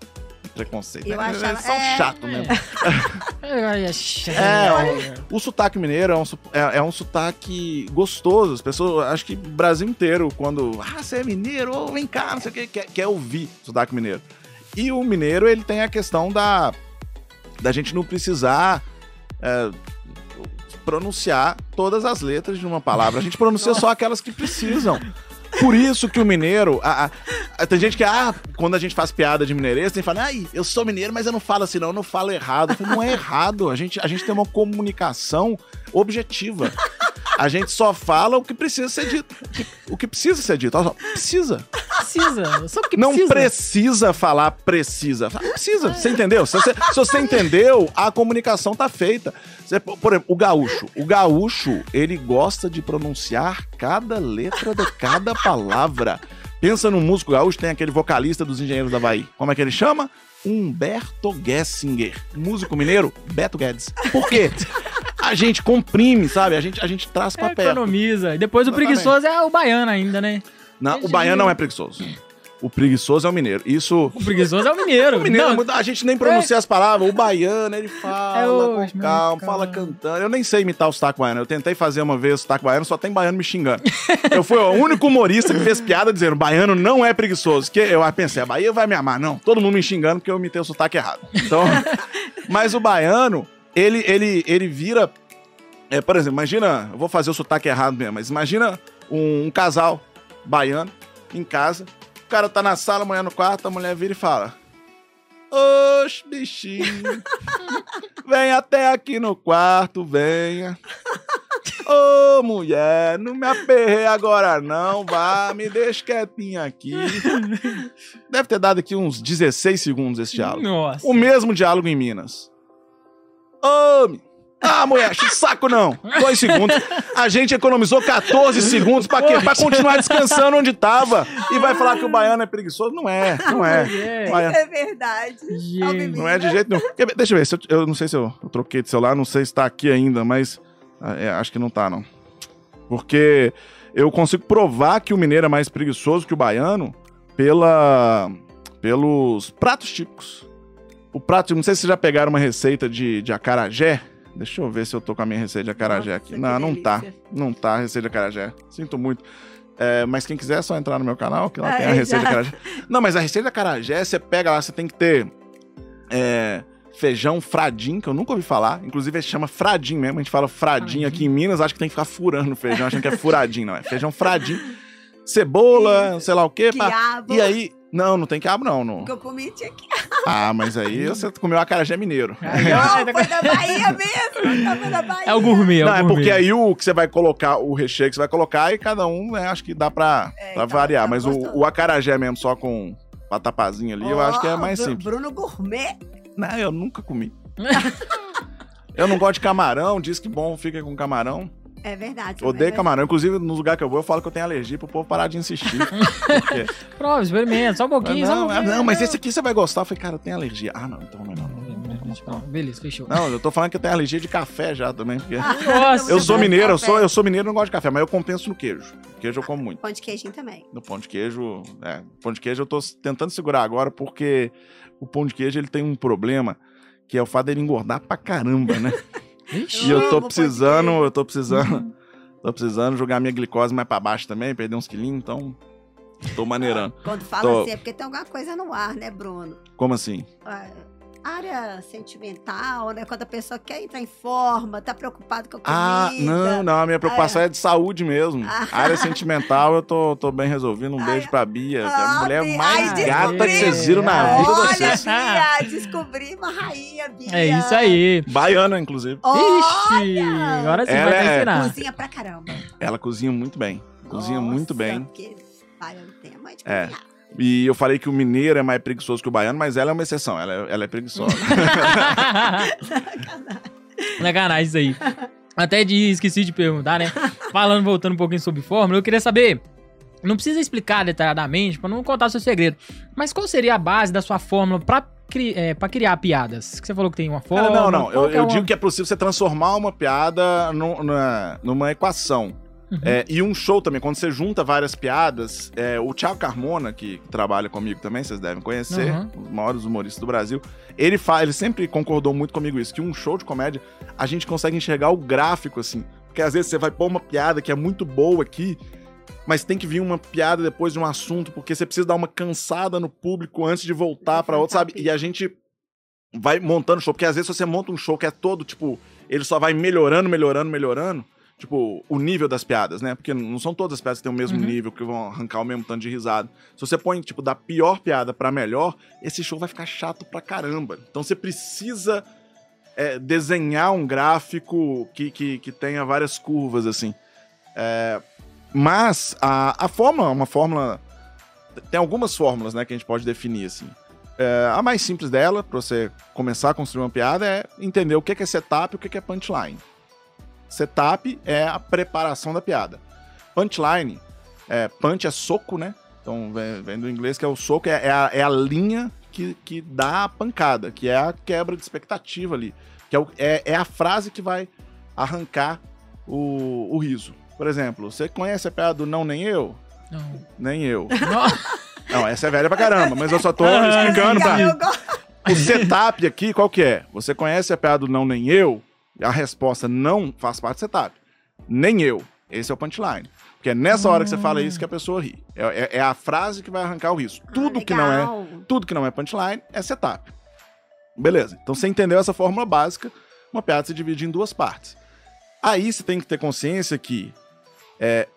Preconceito. Eu né? achava- Eles são é. chato mesmo. É, O sotaque mineiro é um, é, é um sotaque gostoso. As pessoas, acho que o Brasil inteiro, quando. Ah, você é mineiro, ô, vem cá, não sei o que, quer, quer ouvir sotaque mineiro. E o mineiro, ele tem a questão da, da gente não precisar é, pronunciar todas as letras de uma palavra. A gente pronuncia só aquelas que precisam. Por isso que o mineiro. a- a- a- tem gente que, ah, quando a gente faz piada de mineirês, tem que falar, ai, eu sou mineiro, mas eu não falo assim, não, eu não falo errado. Falo, não é errado. A gente, a gente tem uma comunicação objetiva. A gente só fala o que precisa ser dito. O que, precisa ser dito. Olha só, precisa. Precisa. Só porque Não precisa. precisa falar precisa. Precisa, você entendeu? Se você, se você entendeu, a comunicação tá feita. Você- por exemplo, o gaúcho. O gaúcho, ele gosta de pronunciar cada letra de cada palavra. Pensa no músico gaúcho, tem aquele vocalista dos Engenheiros da Havaí. Como é que ele chama? Humberto Gessinger. Músico mineiro, Beto Guedes. Por quê? A gente comprime, sabe? A gente, a gente traz pra É, perto. economiza. E depois o Exatamente. preguiçoso é o baiano ainda, né? Não, o baiano não é preguiçoso. O preguiçoso é o mineiro. Isso O preguiçoso é o mineiro. O mineiro, Não, é a gente nem pronuncia as palavras. O baiano, ele fala É hoje, com calma, fala cantando. Eu nem sei imitar o sotaque baiano. Eu tentei fazer uma vez o sotaque baiano, só tem baiano me xingando. eu fui o único humorista que fez piada dizendo baiano não é preguiçoso. Que eu pensei, a Bahia vai me amar. Não, todo mundo me xingando porque eu imitei o sotaque errado. Então, mas o baiano, ele, ele, ele vira... É, por exemplo, imagina, eu vou fazer o sotaque errado mesmo, mas imagina um, um casal baiano em casa, o cara tá na sala, amanhã no quarto, a mulher vira e fala: Oxe, bichinho, vem até aqui no quarto, venha. Ô, mulher, não me aperrei agora não, vá, me deixa quietinha aqui. Deve ter dado aqui uns 16 segundos esse diálogo. Nossa. O mesmo diálogo em Minas. Ah, mulher, saco não. Dois segundos. A gente economizou 14 segundos pra quê? Pra continuar descansando onde tava. E vai falar que o baiano é preguiçoso? Não é, não é. Baiano- É verdade. Gente. Não é de jeito nenhum. Deixa eu ver, se eu, eu não sei se eu, eu troquei de celular, não sei se tá aqui ainda, mas ah, é, acho que não tá, não. Porque eu consigo provar que o mineiro é mais preguiçoso que o baiano pela, pelos pratos típicos. O prato, não sei se vocês já pegaram uma receita de, de acarajé. Deixa eu ver se eu tô com a minha receita de acarajé Nossa, aqui. Não, não tá. Não tá a receita de acarajé. Sinto muito. É, mas quem quiser é só entrar no meu canal, que lá tem a receita de acarajé. Não, mas a receita de acarajé, você pega lá, você tem que ter é, feijão fradim, que eu nunca ouvi falar. Inclusive, chama fradim mesmo. A gente fala fradim aqui em Minas, acho que tem que ficar furando o feijão, achando que é furadinho, não. É feijão fradim. Cebola, sei lá o quê. pá. E aí... Não, não tem quiabo, não. não. que eu comi tinha que. Ah, mas aí você comeu acarajé mineiro. Aí, Não, foi da Bahia mesmo. Tava da Bahia. É o gourmet, é o Não, é gourmet. porque aí o que você vai colocar, o recheio que você vai colocar, e cada um, né, acho que dá pra, É, pra tá- variar. tá mas o, o acarajé mesmo, só com patapazinho ali, eu acho que é mais simples. Bruno Gourmet. Não, eu nunca comi. eu não gosto de camarão, diz que bom fica com camarão. É verdade. Odeio é camarão. Inclusive, nos lugares que eu vou, eu falo que eu tenho alergia pro povo parar de insistir. Porque, Prova, experimenta, só um pouquinho, só um não, é, pouquinho. não, mas esse aqui você vai gostar. Eu falei, cara, eu tenho alergia. Ah, não, então não, não, não. Não, Beleza, fechou. Não, eu tô falando que eu tenho alergia de café já também. Porque... Nossa, Eu sou mineiro, eu sou, eu sou mineiro e não gosto de café, mas eu compenso no queijo. Queijo eu como muito. Pão de queijinho também. No pão de queijo, é, pão de queijo eu tô tentando segurar agora porque o pão de queijo ele tem um problema que é o fato dele engordar pra caramba, né? Ixi. E eu tô precisando, eu tô precisando, tô precisando jogar minha glicose mais pra baixo também, perder uns quilinhos, então tô maneirando. Quando fala Tô- assim é porque tem alguma coisa no ar, né, Bruno? Como assim? Ah, área sentimental, né? Quando a pessoa quer entrar em forma, tá preocupado com a Ah, comida. não, não, a minha preocupação é de saúde mesmo. Ah. Área sentimental eu tô, tô bem resolvido. Um beijo pra Bia, que é a Ah, mulher mais Ai, gata que vocês viram na vida de Olha, vocês. Bia, descobri uma rainha, Bia. É isso aí. Baiana, inclusive. Ixi, agora sim Ela vai é- ensinar. Cozinha pra caramba. Ela cozinha muito bem. Cozinha Nossa, muito bem. Porque baiano tem a mãe de É. cozinhar. E eu falei que o mineiro é mais preguiçoso que o baiano, mas ela é uma exceção. Ela é, ela é preguiçosa. Sacanagem isso aí. Até de, esqueci de perguntar, né? Falando, voltando um pouquinho sobre fórmula, eu queria saber. Não precisa explicar detalhadamente pra não contar seu segredo. Mas qual seria a base da sua fórmula pra, cri- é, pra criar piadas? Que você falou que tem uma fórmula. não, não. qual Eu, é eu uma- digo que é possível você transformar uma piada nu- na- numa equação. Uhum. É, e um show também, quando você junta várias piadas, é, o Thiago Carmona, que trabalha comigo também, vocês devem conhecer, Uhum. um dos maiores humoristas do Brasil, ele, fa ele sempre concordou muito comigo isso, que um show de comédia, a gente consegue enxergar o gráfico, assim. Porque às vezes você vai pôr uma piada que é muito boa aqui, mas tem que vir uma piada depois de um assunto, porque você precisa dar uma cansada no público antes de voltar pra outro, sabe? E a gente vai montando show, porque às vezes você monta um show que é todo, tipo, ele só vai melhorando, melhorando, melhorando, tipo, o nível das piadas, né? Porque não são todas as piadas que têm o mesmo Uhum. nível, que vão arrancar o mesmo tanto de risada. Se você põe, tipo, da pior piada pra melhor, esse show vai ficar chato pra caramba. Então você precisa é, desenhar um gráfico que, que, que tenha várias curvas, assim. É, mas a, a fórmula, uma fórmula. Tem algumas fórmulas, né, que a gente pode definir, assim. É, a mais simples dela, pra você começar a construir uma piada, é entender o que que é setup e o que que é punchline. Setup é a preparação da piada. Punchline, é, punch é soco, né? Então vem, vem do inglês que é o soco, é, é a, é a linha que, que dá a pancada, que é a quebra de expectativa ali. Que é, o- é, é a frase que vai arrancar o, o riso. Por exemplo, você conhece a piada do não nem eu? Não. Nem eu. Não. Não, essa é velha pra caramba, mas eu só tô Ah, explicando pra. O setup aqui, qual que é? Você conhece a piada do não nem eu? A resposta não faz parte do setup. Nem eu. Esse é o punchline. Porque é nessa hora que você fala isso que a pessoa ri. É, é- é a frase que vai arrancar o riso. Tudo Ah, que não é tudo que não é punchline é setup. Beleza. Então você entendeu essa fórmula básica, uma piada se divide em duas partes. Aí você tem que ter consciência que é,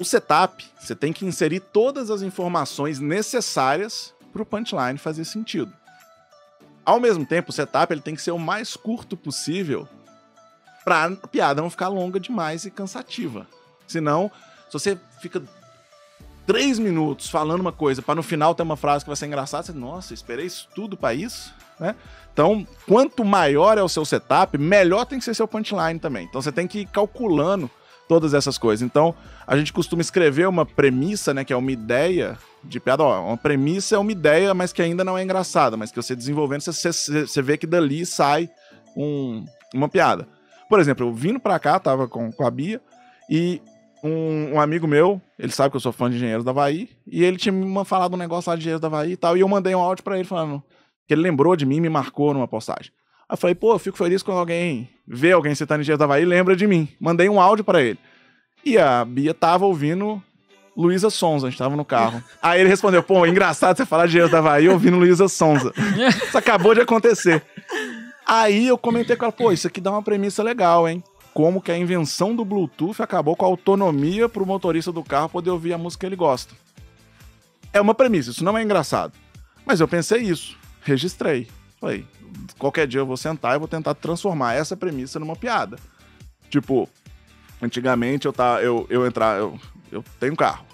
o setup, você tem que inserir todas as informações necessárias para o punchline fazer sentido. Ao mesmo tempo, o setup ele tem que ser o mais curto possível para a piada não ficar longa demais e cansativa. Senão, se você fica três minutos falando uma coisa para no final ter uma frase que vai ser engraçada, você, nossa, esperei isso tudo para isso, né? Então, quanto maior é o seu setup, melhor tem que ser seu punchline também. Então, você tem que ir calculando todas essas coisas. Então, a gente costuma escrever uma premissa, né, que é uma ideia de piada. Ó, uma premissa é uma ideia, mas que ainda não é engraçada, mas que você desenvolvendo, você, você, você vê que dali sai um- uma piada. Por exemplo, eu vindo pra cá, tava com, com a Bia, e um, um amigo meu, ele sabe que eu sou fã de Engenheiros da Havaí, e ele tinha me falado um negócio lá de Engenheiros da Havaí e tal, e eu mandei um áudio pra ele falando que ele lembrou de mim me marcou numa postagem. Aí eu falei, pô, eu fico feliz quando alguém vê alguém citando Engenheiros da Havaí e lembra de mim. Mandei um áudio pra ele. E a Bia tava ouvindo Luísa Sonza, a gente tava no carro. Aí ele respondeu, pô, engraçado você falar de Engenheiros da Havaí ouvindo Luísa Sonza. Isso acabou de acontecer. Aí eu comentei com ela, pô, isso aqui dá uma premissa legal, hein? Como que a invenção do Bluetooth acabou com a autonomia pro motorista do carro poder ouvir a música que ele gosta. É uma premissa, isso não é engraçado. Mas eu pensei isso, registrei. Falei, qualquer dia eu vou sentar e vou tentar transformar essa premissa numa piada. Tipo, antigamente eu tá, eu, eu entrar, eu, eu tenho carro.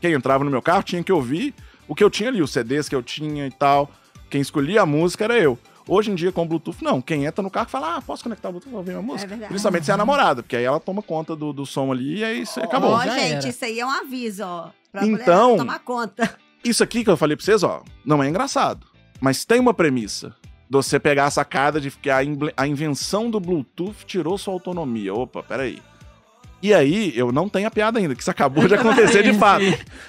Quem entrava no meu carro tinha que ouvir o que eu tinha ali, os CDs que eu tinha e tal. Quem escolhia a música era eu. Hoje em dia, com o Bluetooth, não. Quem entra no carro fala, ah, posso conectar o Bluetooth pra ouvir minha música? verdade. Principalmente se é a namorada, porque aí ela toma conta do, do som ali e aí isso acabou. Ó, gente, era. isso aí é um aviso, ó. Pra Então- tomar conta. Isso aqui que eu falei pra vocês, ó, não é engraçado. Mas tem uma premissa. De você pegar a sacada de que a, a invenção do Bluetooth tirou sua autonomia. Opa, peraí. E aí, eu não tenho a piada ainda, que isso acabou de acontecer de fato.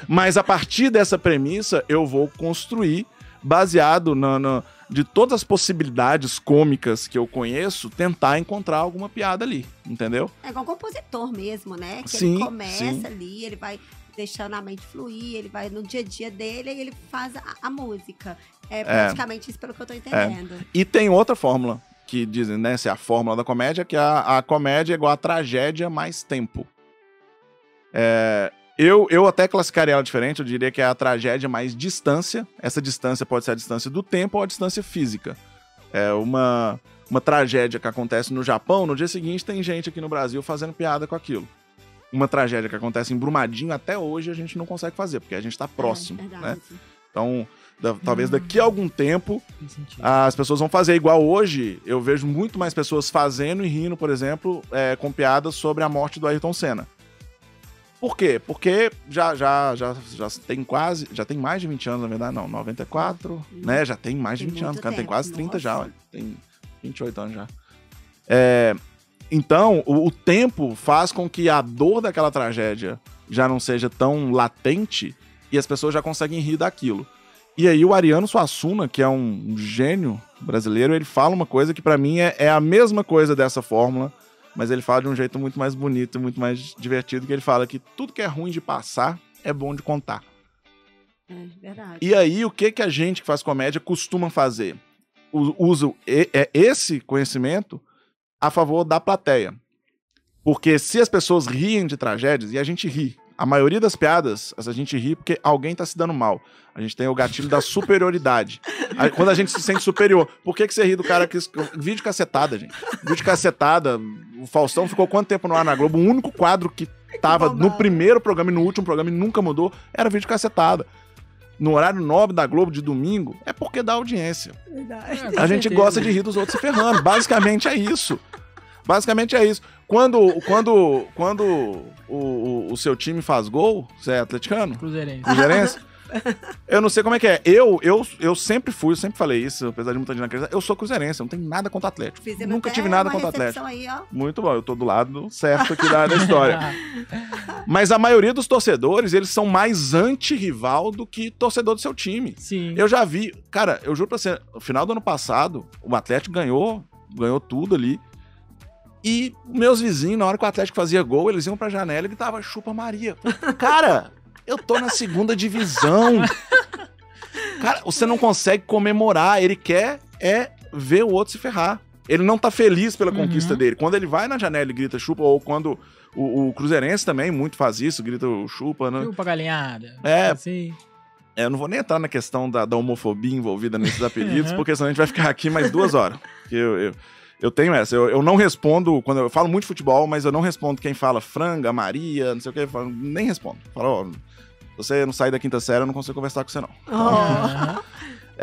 Mas a partir dessa premissa, eu vou construir, baseado na, na- de todas as possibilidades cômicas que eu conheço, tentar encontrar alguma piada ali, entendeu? É igual compositor mesmo, né? Que Sim, ele começa sim. ali, ele vai deixando a mente fluir, ele vai no dia a dia dele e ele faz a, a música. É praticamente isso pelo que eu tô entendendo. E tem outra fórmula que dizem, né, se é a fórmula da comédia, que a, a comédia é igual a tragédia mais tempo. É, eu, eu até classificaria ela diferente, eu diria que é a tragédia mais distância. Essa distância pode ser a distância do tempo ou a distância física. É uma, uma tragédia que acontece no Japão, no dia seguinte tem gente aqui no Brasil fazendo piada com aquilo. Uma tragédia que acontece em Brumadinho, até hoje a gente não consegue fazer, porque a gente tá próximo, É, né? Então, da- talvez Hum. daqui a algum tempo as pessoas vão fazer igual hoje. Eu vejo muito mais pessoas fazendo e rindo, por exemplo, é, com piadas sobre a morte do Ayrton Senna. Por quê? Porque já, já, já, já tem quase, já tem mais de 20 anos, na verdade, não, 94, né? Já tem mais de Tem 20 anos, cara, tem quase 30 já, nossa. olha, tem 28 anos já. É, então, o, o tempo faz com que a dor daquela tragédia já não seja tão latente e as pessoas já conseguem rir daquilo. E aí o Ariano Suassuna, que é um gênio brasileiro, ele fala uma coisa que pra mim é, é a mesma coisa dessa fórmula, mas ele fala de um jeito muito mais bonito, muito mais divertido, que ele fala que tudo que é ruim de passar é bom de contar. É verdade. E aí, o que, que a gente que faz comédia costuma fazer? Usa é esse conhecimento a favor da plateia. Porque se as pessoas riem de tragédias, e a gente ri, a maioria das piadas, a gente ri porque alguém tá se dando mal. A gente tem o gatilho da superioridade. Aí, quando a gente se sente superior. Por que, que você ri do cara que. Vídeo cacetada, gente. Vídeo cacetada. O Faustão ficou quanto tempo no ar na Globo? O único quadro que tava no bombado. primeiro programa e no último programa e nunca mudou era vídeo cacetada. No horário nobre da Globo de domingo, é porque dá audiência. Verdade. É, A gente gosta de rir dos outros se ferrando. Basicamente é isso. Basicamente é isso. Quando, quando, quando o, o, o seu time faz gol, você é atleticano? Cruzeirense. Cruzeirense? Eu não sei como é que é. Eu, eu, eu sempre fui, eu sempre falei isso, apesar de muita gente acreditar. Eu sou cruzeirense, eu não tenho nada contra Atlético. Fizemos Nunca tive nada contra Atlético. recepção Aí, ó. Muito bom, eu tô do lado certo aqui da, da história. Mas a maioria dos torcedores, eles são mais anti-rival do que torcedor do seu time. Sim. Eu já vi, cara, eu juro pra você, no final do ano passado, o Atlético ganhou, ganhou tudo ali. E meus vizinhos, na hora que o Atlético fazia gol, eles iam pra janela e gritavam, chupa Maria. Cara, eu tô na segunda divisão. Cara, você não consegue comemorar, ele quer é ver o outro se ferrar. Ele não tá feliz pela Uhum. conquista dele. Quando ele vai na janela e grita chupa, ou quando o, o Cruzeirense também muito faz isso, grita chupa, né? Chupa galinhada. É, Sim. é, eu não vou nem entrar na questão da, da homofobia envolvida nesses apelidos, Uhum. porque senão a gente vai ficar aqui mais duas horas. Eu, eu, eu tenho essa. Eu, eu não respondo, quando eu falo muito de futebol, mas eu não respondo quem fala franga, Maria, não sei o que, eu falo- nem respondo. Falo, ó, você não sair da quinta série, eu não consigo conversar com você, não. Oh. Aham.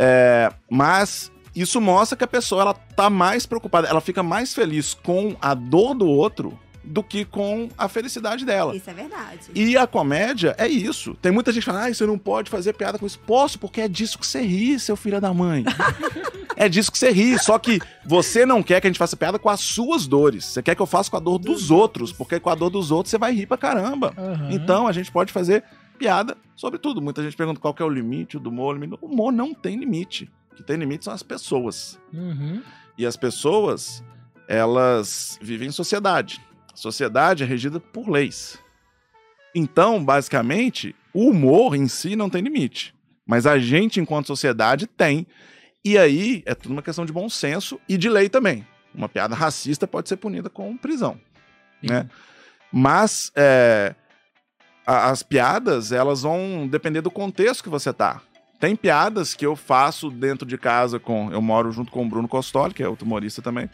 É, mas isso mostra que a pessoa ela tá mais preocupada, ela fica mais feliz com a dor do outro do que com a felicidade dela. Isso é verdade. E a comédia é isso. Tem muita gente que fala, ah, você não pode fazer piada com isso. Posso, porque é disso que você ri, seu filho da mãe. é disso que você ri. Só que você não quer que a gente faça piada com as suas dores. Você quer que eu faça com a dor dos outros. Porque com a dor dos outros você vai rir pra caramba. Aham. Então a gente pode fazer piada sobre tudo. Muita gente pergunta qual que é o limite do humor. O humor não tem limite. O que tem limite são as pessoas. Uhum. E as pessoas, elas vivem em sociedade. Sociedade é regida por leis. Então, basicamente, o humor em si não tem limite. Mas a gente, enquanto sociedade, tem. E aí é tudo uma questão de bom senso e de lei também. Uma piada racista pode ser punida com prisão. Né? Mas é, a- as piadas, elas vão depender do contexto que você tá. Tem piadas que eu faço dentro de casa com. Eu moro junto com o Bruno Costoli, que é outro humorista também.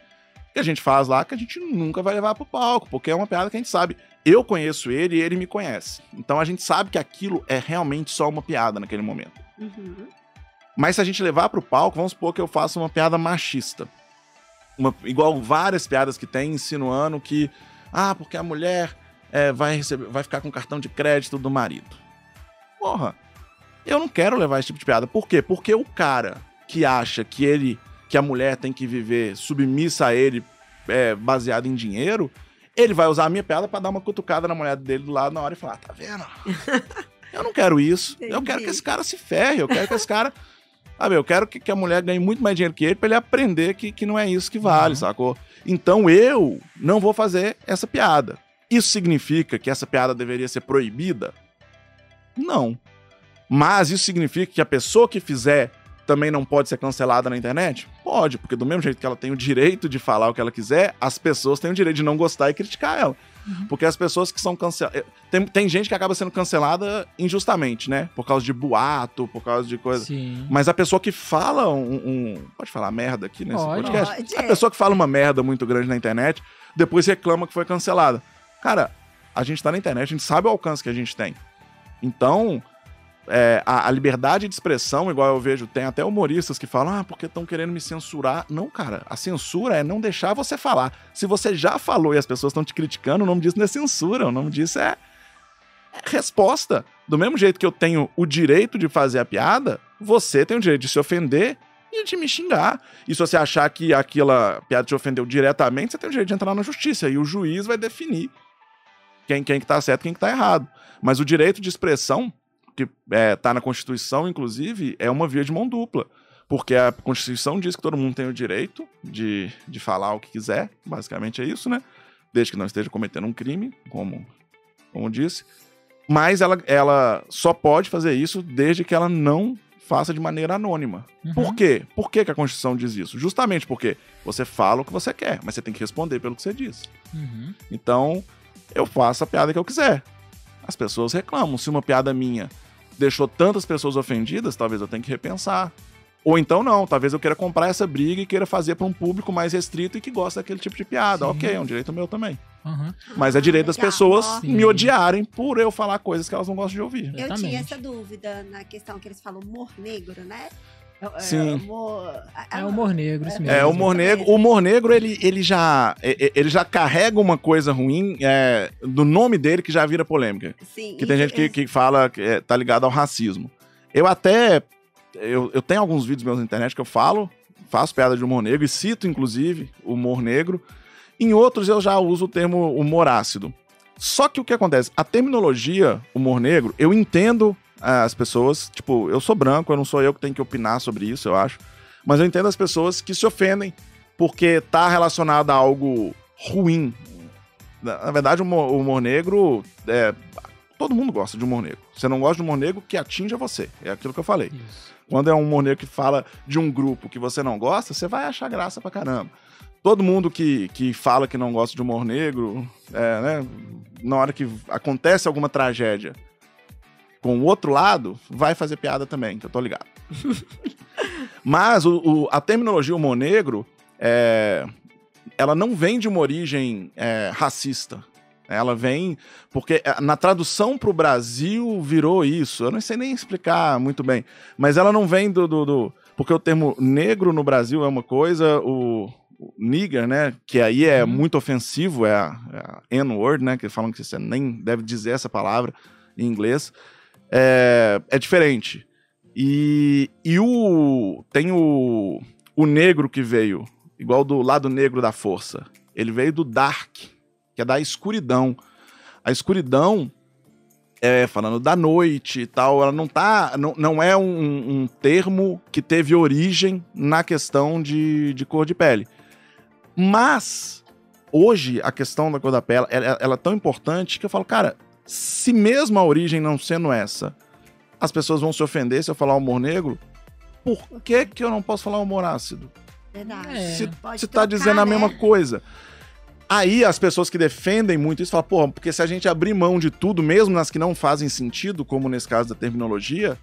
Que a gente faz lá que a gente nunca vai levar pro palco, porque é uma piada que a gente sabe. Eu conheço ele e ele me conhece. Então a gente sabe que aquilo é realmente só uma piada naquele momento. Uhum. Mas se a gente levar pro palco, vamos supor que eu faça uma piada machista. Uma- igual várias piadas que tem insinuando que, ah, porque a mulher é, vai, receber, vai ficar com cartão de crédito do marido. Porra, eu não quero levar esse tipo de piada. Por quê? Porque o cara que acha que ele, que a mulher tem que viver submissa a ele, é, baseado em dinheiro, ele vai usar a minha piada pra dar uma cutucada na mulher dele do lado na hora e falar, tá vendo? Eu não quero isso. Eu quero que esse cara se ferre. Eu quero que esse cara. Sabe, eu quero que, que a mulher ganhe muito mais dinheiro que ele pra ele aprender que, que não é isso que vale, Uhum. sacou? Então eu não vou fazer essa piada. Isso significa que essa piada deveria ser proibida? Não. Mas isso significa que a pessoa que fizer também não pode ser cancelada na internet? Pode, porque do mesmo jeito que ela tem o direito de falar o que ela quiser, as pessoas têm o direito de não gostar e criticar ela. Uhum. Porque as pessoas que são canceladas. Tem, tem gente que acaba sendo cancelada injustamente, né? Por causa de boato, por causa de coisa. Sim. Mas a pessoa que fala um, um- Pode falar merda aqui nesse Pode. podcast? Pode. A pessoa que fala uma merda muito grande na internet, depois reclama que foi cancelada. Cara, a gente tá na internet, a gente sabe o alcance que a gente tem. Então, é, a, a liberdade de expressão, igual eu vejo, tem até humoristas que falam, ah, porque estão querendo me censurar. Não, cara, a censura é não deixar você falar. Se você já falou e as pessoas estão te criticando, o nome disso não é censura, o nome disso é, é resposta. Do mesmo jeito que eu tenho o direito de fazer a piada, você tem o direito de se ofender e de me xingar. E se você achar que aquela piada te ofendeu diretamente, você tem o direito de entrar na justiça. E o juiz vai definir quem, quem que tá certo quem que tá errado. Mas o direito de expressão, que é, tá na Constituição, inclusive, é uma via de mão dupla. Porque a Constituição diz que todo mundo tem o direito de, de falar o que quiser, basicamente é isso, né? Desde que não esteja cometendo um crime, como, como disse. Mas ela, ela só pode fazer isso desde que ela não faça de maneira anônima. Uhum. Por quê? Por que, que a Constituição diz isso? Justamente porque você fala o que você quer, mas você tem que responder pelo que você diz. Uhum. Então, eu faço a piada que eu quiser. As pessoas reclamam. Se uma piada minha deixou tantas pessoas ofendidas, talvez eu tenha que repensar. Ou então não, talvez eu queira comprar essa briga e queira fazer para um público mais restrito e que gosta daquele tipo de piada. Sim. Ok, é um direito meu também. Uhum. Mas é direito das pessoas Ó. me Sim. odiarem por eu falar coisas que elas não gostam de ouvir. Eu Exatamente. tinha essa dúvida na questão que eles falam humor negro, né? É, Sim. humor- É humor negro, isso mesmo. É, o humor negro, o humor negro ele, ele, já, ele já carrega uma coisa ruim é, do nome dele que já vira polêmica. Sim, Que tem gente que, que fala que é, tá ligado ao racismo. Eu até. Eu, eu tenho alguns vídeos meus na internet que eu falo, faço piada de humor negro e cito, inclusive, o humor negro. Em outros eu já uso o termo humor ácido. Só que o que acontece? A terminologia humor negro, eu entendo as pessoas, tipo, eu sou branco, eu não sou eu que tenho que opinar sobre isso, eu acho. Mas eu entendo as pessoas que se ofendem porque tá relacionado a algo ruim. Na, verdade, o humor negro é, todo mundo gosta de humor negro. Você não gosta de humor negro que atinja você. É aquilo que eu falei. Isso. Quando é um humor negro que fala de um grupo que você não gosta, você vai achar graça pra caramba. Todo mundo que, que fala que não gosta de humor negro, é, né, na hora que acontece alguma tragédia com o outro lado, vai fazer piada também, que eu tô ligado. Mas o, o- a terminologia humor negro, é, ela não vem de uma origem é, racista. Ela vem porque é, na tradução para o Brasil virou isso. Eu não sei nem explicar muito bem. Mas ela não vem do. do- do- porque o termo negro no Brasil é uma coisa, o, nigger, né? Que aí é Uhum. muito ofensivo, é a, é a N-word, né? Que falam que você nem deve dizer essa palavra em inglês. É, é diferente. E, e o. Tem o. O negro que veio, igual do lado negro da força. Ele veio do Dark, que é da escuridão. A escuridão, é, falando da noite e tal, ela não tá. Não, não é um, um termo que teve origem na questão de, de cor de pele. Mas, hoje, a questão da cor da pele, ela, ela é tão importante que eu falo, cara, se mesmo a origem não sendo essa, as pessoas vão se ofender se eu falar humor negro, por que, que eu não posso falar humor ácido? Verdade. É. Se, Pode se tá dizendo a né? mesma coisa. Aí as pessoas que defendem muito isso falam, porra, porque se a gente abrir mão de tudo, mesmo nas que não fazem sentido, como nesse caso da terminologia,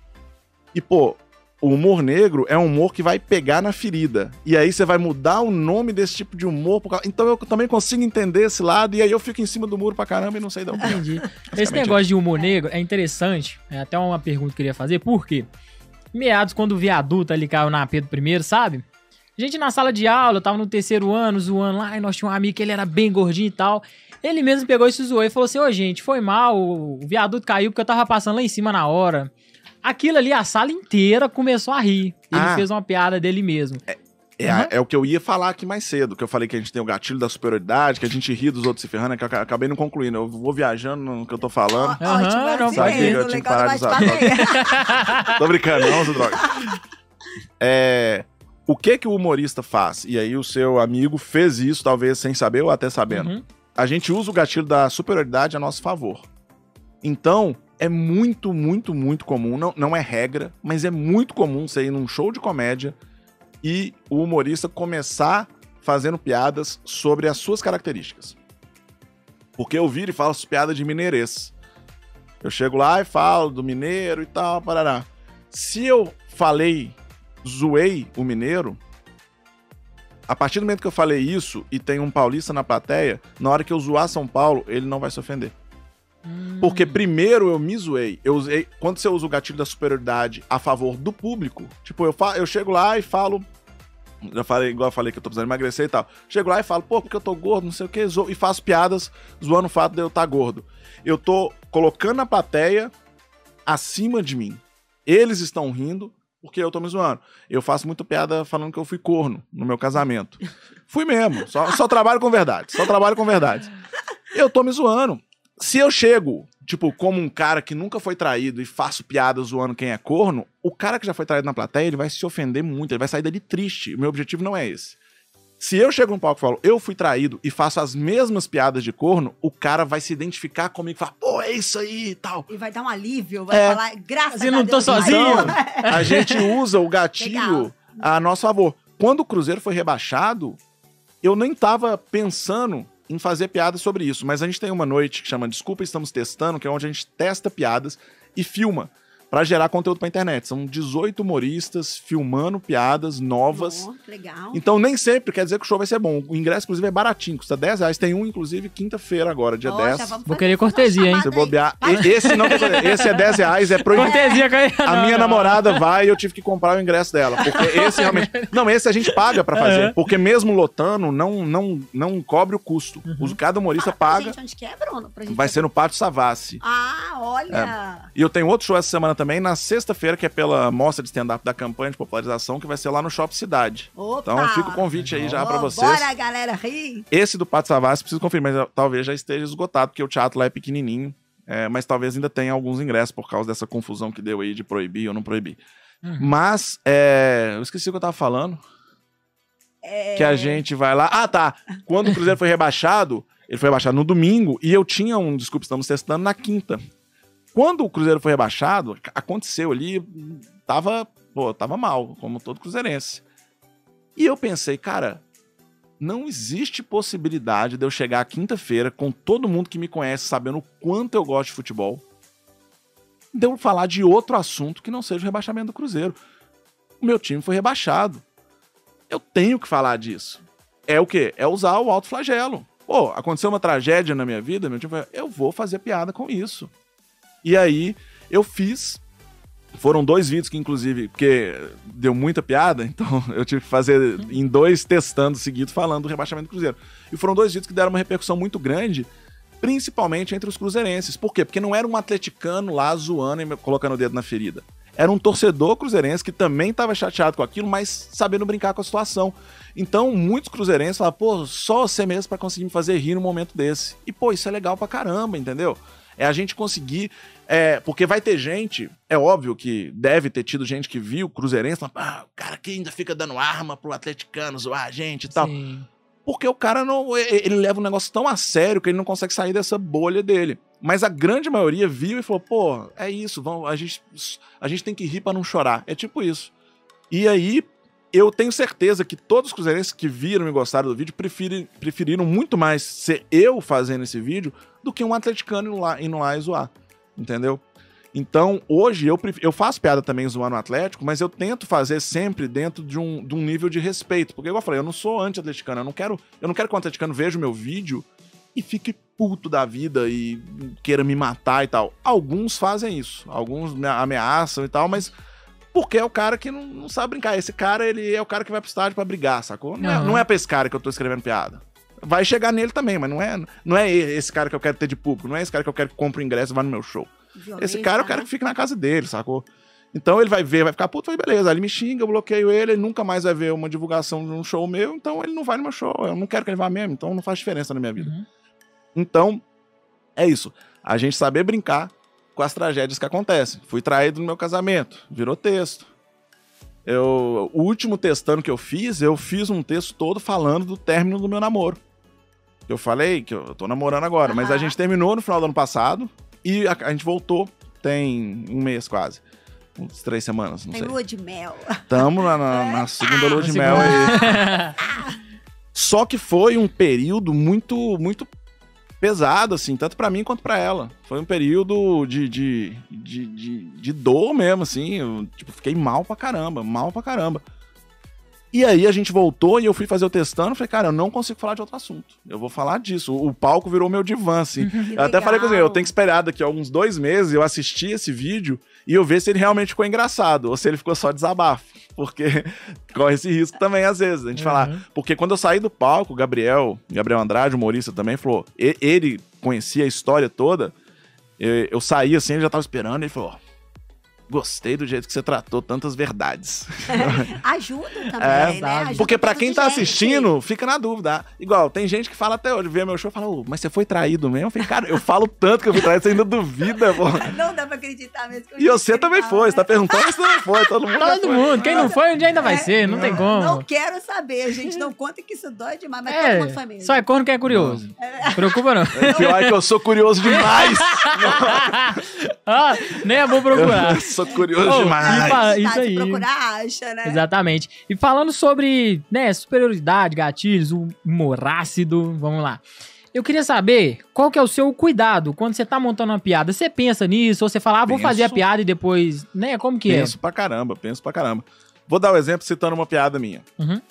e pô, o humor negro é um humor que vai pegar na ferida. E aí você vai mudar o nome desse tipo de humor. por causa- Então eu também consigo entender esse lado, e aí eu fico em cima do muro pra caramba e não sei da onde. Entendi. Esse negócio de humor negro é interessante. É até uma pergunta que eu queria fazer. Por quê? Meados, quando o viaduto ali caiu na Pedro I, sabe? A gente na sala de aula, eu tava no terceiro ano, zoando lá, e nós tínhamos um amigo que ele era bem gordinho e tal. Ele mesmo pegou e se zoou e falou assim: Ô, gente, foi mal, o viaduto caiu porque eu tava passando lá em cima na hora. Aquilo ali, a sala inteira começou a rir. Ele Ah. fez uma piada dele mesmo. É, Uhum. é o que eu ia falar aqui mais cedo, que eu falei que a gente tem o gatilho da superioridade, que a gente ri dos outros se ferrando, é que eu aca- acabei não concluindo. Eu vou viajando no que eu tô falando. Ótimo, não, assim sabe que mesmo, eu tinha que legal parar de do usar bate-papo. Tô brincando, não usa droga. É, o que que o humorista faz? E aí o seu amigo fez isso, talvez sem saber ou até sabendo. Uhum. A gente usa o gatilho da superioridade a nosso favor. Então, é muito, muito, muito comum. Não, não é regra, mas é muito comum você ir num show de comédia e o humorista começar fazendo piadas sobre as suas características. Porque eu viro e falo piadas de mineirês. Eu chego lá e falo do mineiro e tal, parará. Se eu falei, zoei o mineiro, a partir do momento que eu falei isso e tem um paulista na plateia, na hora que eu zoar São Paulo, ele não vai se ofender. Porque primeiro eu me zoei. Eu usei. Quando você usa o gatilho da superioridade a favor do público, tipo, eu, fa, eu chego lá e falo. Já falei, igual eu falei que eu tô precisando emagrecer e tal. Chego lá e falo, pô, porque eu tô gordo, não sei o que, e faço piadas zoando o fato de eu estar tá gordo. Eu tô colocando a plateia acima de mim. Eles estão rindo porque eu tô me zoando. Eu faço muita piada falando que eu fui corno no meu casamento. Fui mesmo. Só, só trabalho com verdade. Só trabalho com verdade. Eu tô me zoando se eu chego, tipo, como um cara que nunca foi traído e faço piada zoando quem é corno, o cara que já foi traído na plateia, ele vai se ofender muito, ele vai sair dali triste. O meu objetivo não é esse. Se eu chego no palco e falo, eu fui traído e faço as mesmas piadas de corno, o cara vai se identificar comigo e falar, pô, é isso aí e tal. E vai dar um alívio, vai é. falar, graças a Deus. não tô sozinho. a gente usa o gatilho Legal. a nosso favor. Quando o Cruzeiro foi rebaixado, eu nem tava pensando em fazer piadas sobre isso, mas a gente tem uma noite que chama Desculpa, estamos testando, que é onde a gente testa piadas e filma para gerar conteúdo para internet. São 18 humoristas filmando piadas novas. Oh, legal. Então nem sempre quer dizer que o show vai ser bom. O ingresso, inclusive, é baratinho, custa 10 reais. Tem um, inclusive, quinta-feira agora, dia oh, 10. Vou querer cortesia, hein? Você bobear. Esse não Esse é 10 reais, é proibido. Cortesia, A minha namorada vai e eu tive que comprar o ingresso dela. Porque esse realmente. Não, esse a gente paga para fazer. É. Porque mesmo lotando, não, não, não cobre o custo. Uhum. Cada humorista ah, paga. Gente, onde que é, Bruno? vai ser no Pátio Savassi. Ah, olha. É. E eu tenho outro show essa semana também na sexta-feira, que é pela mostra de stand-up da campanha de popularização, que vai ser lá no Shopping Cidade. Opa! Então fica o convite aí já para vocês. Bora, galera, rir! Esse do Pato Savassi, preciso confirmar, mas talvez já esteja esgotado, porque o teatro lá é pequenininho. É, mas talvez ainda tenha alguns ingressos por causa dessa confusão que deu aí de proibir ou não proibir. Uhum. Mas, é, eu esqueci o que eu tava falando. É... Que a gente vai lá. Ah, tá. Quando o Cruzeiro foi rebaixado, ele foi rebaixado no domingo e eu tinha um, desculpa, estamos testando na quinta. Quando o Cruzeiro foi rebaixado, aconteceu ali, tava, pô, tava mal, como todo cruzeirense. E eu pensei, cara, não existe possibilidade de eu chegar quinta-feira com todo mundo que me conhece sabendo o quanto eu gosto de futebol, de eu falar de outro assunto que não seja o rebaixamento do Cruzeiro. O meu time foi rebaixado. Eu tenho que falar disso. É o quê? É usar o alto flagelo. Pô, aconteceu uma tragédia na minha vida, meu time foi, eu vou fazer piada com isso. E aí eu fiz. Foram dois vídeos que, inclusive, porque deu muita piada, então eu tive que fazer em dois testando seguido falando do rebaixamento do Cruzeiro. E foram dois vídeos que deram uma repercussão muito grande, principalmente entre os cruzeirenses. Por quê? Porque não era um atleticano lá zoando e colocando o dedo na ferida. Era um torcedor cruzeirense que também estava chateado com aquilo, mas sabendo brincar com a situação. Então, muitos cruzeirenses falaram, pô, só você mesmo para conseguir me fazer rir num momento desse. E, pô, isso é legal pra caramba, entendeu? É a gente conseguir. É, porque vai ter gente, é óbvio que deve ter tido gente que viu o Cruzeirense, ah, o cara que ainda fica dando arma pro atleticano zoar a gente e tal. Sim. Porque o cara não. Ele leva um negócio tão a sério que ele não consegue sair dessa bolha dele. Mas a grande maioria viu e falou: pô, é isso, vamos, a, gente, a gente tem que rir para não chorar. É tipo isso. E aí, eu tenho certeza que todos os cruzeirenses que viram e gostaram do vídeo preferiram, muito mais ser eu fazendo esse vídeo do que um atleticano indo lá, indo lá e zoar. Entendeu? Então, hoje, eu, eu faço piada também zoando o Atlético, mas eu tento fazer sempre dentro de um, de um nível de respeito. Porque, igual eu falei, eu não sou anti-atleticano. Eu não quero eu não quero que o atleticano veja o meu vídeo e fique puto da vida e queira me matar e tal. Alguns fazem isso. Alguns me ameaçam e tal, mas porque é o cara que não, não sabe brincar. Esse cara, ele é o cara que vai pro estádio pra brigar, sacou? Não, uhum. é, não é pra esse cara que eu tô escrevendo piada vai chegar nele também, mas não é, não é esse cara que eu quero ter de público, não é esse cara que eu quero que compre o ingresso e vá no meu show. Violência, esse cara eu quero né? que fique na casa dele, sacou? Então ele vai ver, vai ficar puto, vai beleza. Aí ele me xinga, eu bloqueio ele, ele nunca mais vai ver uma divulgação de um show meu, então ele não vai no meu show. Eu não quero que ele vá mesmo, então não faz diferença na minha vida. Uhum. Então, é isso. A gente saber brincar com as tragédias que acontecem. Fui traído no meu casamento, virou texto. Eu, o último testando que eu fiz, eu fiz um texto todo falando do término do meu namoro. Eu falei que eu tô namorando agora, uhum. mas a gente terminou no final do ano passado e a, a gente voltou tem um mês quase. Uns três semanas, não Tem sei. lua de mel. Tamo na, na- na segunda lua de mel aí. Só que foi um período muito, muito pesado, assim, tanto pra mim quanto pra ela. Foi um período de, de, de, de, de dor mesmo, assim. Eu, tipo, fiquei mal pra caramba, mal pra caramba. E aí a gente voltou e eu fui fazer o testando. Falei, cara, eu não consigo falar de outro assunto. Eu vou falar disso. O, o palco virou meu divã, assim. Eu até falei com ele, eu tenho que esperar daqui a alguns dois meses eu assistir esse vídeo e eu ver se ele realmente ficou engraçado ou se ele ficou só desabafo. Porque corre esse risco também, às vezes, a gente falar. Uhum. Porque quando eu saí do palco, o Gabriel, Gabriel Andrade, humorista também, falou, ele conhecia a história toda. Eu, eu saí assim, ele já tava esperando, ele falou. "Ó, Gostei do jeito que você tratou tantas verdades. Ajuda também, É, né? Ajuda Porque pra muita quem tá gente. assistindo, fica na dúvida. Igual, tem gente que fala até hoje, vê meu show e fala, "Ô, mas você foi traído mesmo? Eu falei, cara, eu falo tanto que eu fui traído, você ainda duvida, pô. Não dá pra acreditar mesmo. que eu E você também foi, né? você tá perguntando, você também foi, todo mundo. Todo foi. mundo. Quem não foi, um dia ainda vai É, ser. Não tem como. Não quero saber, gente. Não conta que isso dói demais, mas todo É, mundo foi mesmo. só é corno que é curioso. Preocupa não. O Pior é que eu sou curioso demais. ah, nem é bom procurar. Eu sou curioso Ô, demais. e isso se aí. procurar, acha, né? Exatamente. E falando sobre, né, superioridade, gatilhos, o humor ácido, vamos lá. Eu queria saber qual que é o seu cuidado quando você tá montando uma piada. Você pensa nisso ou você fala, ah, vou Penso. fazer a piada e depois, né, como que Penso pra caramba, penso pra caramba. Vou dar o um exemplo citando uma piada minha. Uhum.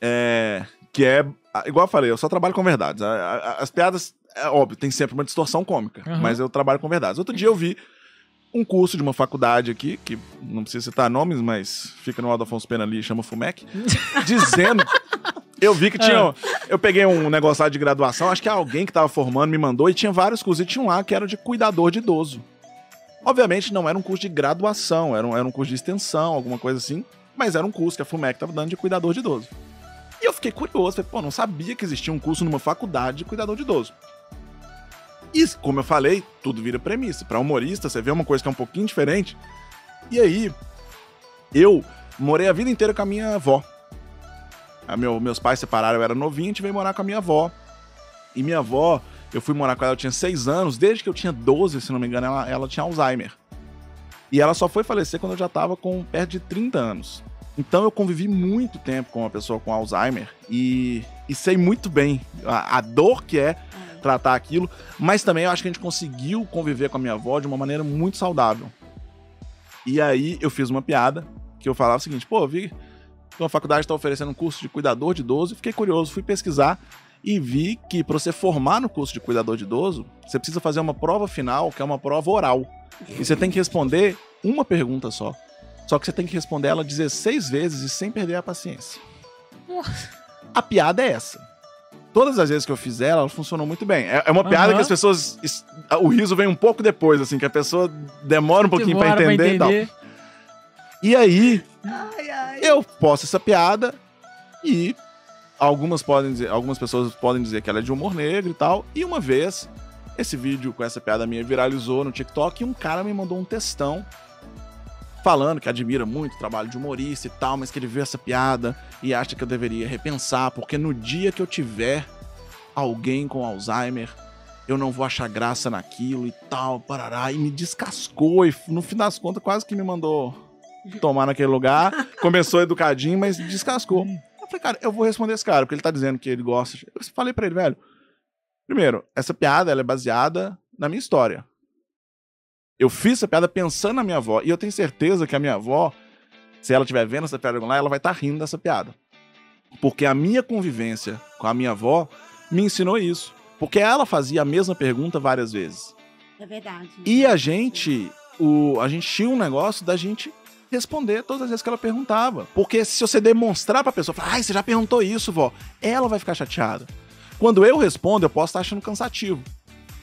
É, que é, igual eu falei, eu só trabalho com verdades. As piadas, é óbvio, tem sempre uma distorção cômica, Uhum. mas eu trabalho com verdades. Outro dia eu vi um curso de uma faculdade aqui, que não precisa citar nomes, mas fica no Aldo Afonso Pena ali, chama FUMEC, dizendo... Eu vi que tinha. Eu peguei um negócio lá de graduação, acho que alguém que tava formando me mandou, e tinha vários cursos, e tinha um lá que era de cuidador de idoso. Obviamente não era um curso de graduação, era um, era um curso de extensão, alguma coisa assim, mas era um curso que a FUMEC tava dando de cuidador de idoso. E eu fiquei curioso, falei, pô, não sabia que existia um curso numa faculdade de cuidador de idoso. E, como eu falei, tudo vira premissa. Pra humorista, você vê uma coisa que é um pouquinho diferente. E aí, eu morei a vida inteira com a minha avó. A meu, meus pais separaram, eu era novinho, gente veio morar com a minha avó. E minha avó, eu fui morar com ela, eu tinha seis anos, desde que eu tinha 12, se não me engano, ela, ela tinha Alzheimer. E ela só foi falecer quando eu já tava com perto de 30 anos. Então eu convivi muito tempo com uma pessoa com Alzheimer e, e sei muito bem a, a dor que é tratar aquilo, mas também eu acho que a gente conseguiu conviver com a minha avó de uma maneira muito saudável. E aí eu fiz uma piada que eu falava o seguinte, pô, vi que uma faculdade está oferecendo um curso de cuidador de idoso, fiquei curioso, fui pesquisar e vi que para você formar no curso de cuidador de idoso, você precisa fazer uma prova final, que é uma prova oral. E você tem que responder uma pergunta só. Só que você tem que responder ela 16 vezes e sem perder a paciência. A piada é essa. Todas as vezes que eu fiz ela, ela funcionou muito bem. É é uma piada Aham. que as pessoas. es- O riso vem um pouco depois, assim, que a pessoa demora um pouquinho pra Demora entender, e tal. E aí, Ai, ai. eu posto essa piada e algumas podem dizer, algumas pessoas podem dizer que ela é de humor negro e tal. E uma vez esse vídeo com essa piada minha viralizou no TikTok e um cara me mandou um textão falando que admira muito o trabalho de humorista e tal, mas que ele viu essa piada e acha que eu deveria repensar, porque no dia que eu tiver alguém com Alzheimer, eu não vou achar graça naquilo e tal, parará, e me descascou e no fim das contas quase que me mandou tomar naquele lugar. Começou educadinho, mas descascou. Eu falei, cara, eu vou responder esse cara, porque ele tá dizendo que ele gosta. Eu falei pra ele, velho. Primeiro, essa piada ela é baseada na minha história. Eu fiz essa piada pensando na minha avó. E eu tenho certeza que a minha avó, se ela estiver vendo essa piada lá, ela vai estar rindo dessa piada. Porque a minha convivência com a minha avó me ensinou isso. Porque ela fazia a mesma pergunta várias vezes. É verdade. E a gente, o, a gente tinha um negócio da gente responder todas as vezes que ela perguntava. Porque se você demonstrar pra pessoa, falar, ai, você já perguntou isso, vó, ela vai ficar chateada. Quando eu respondo, eu posso estar achando cansativo.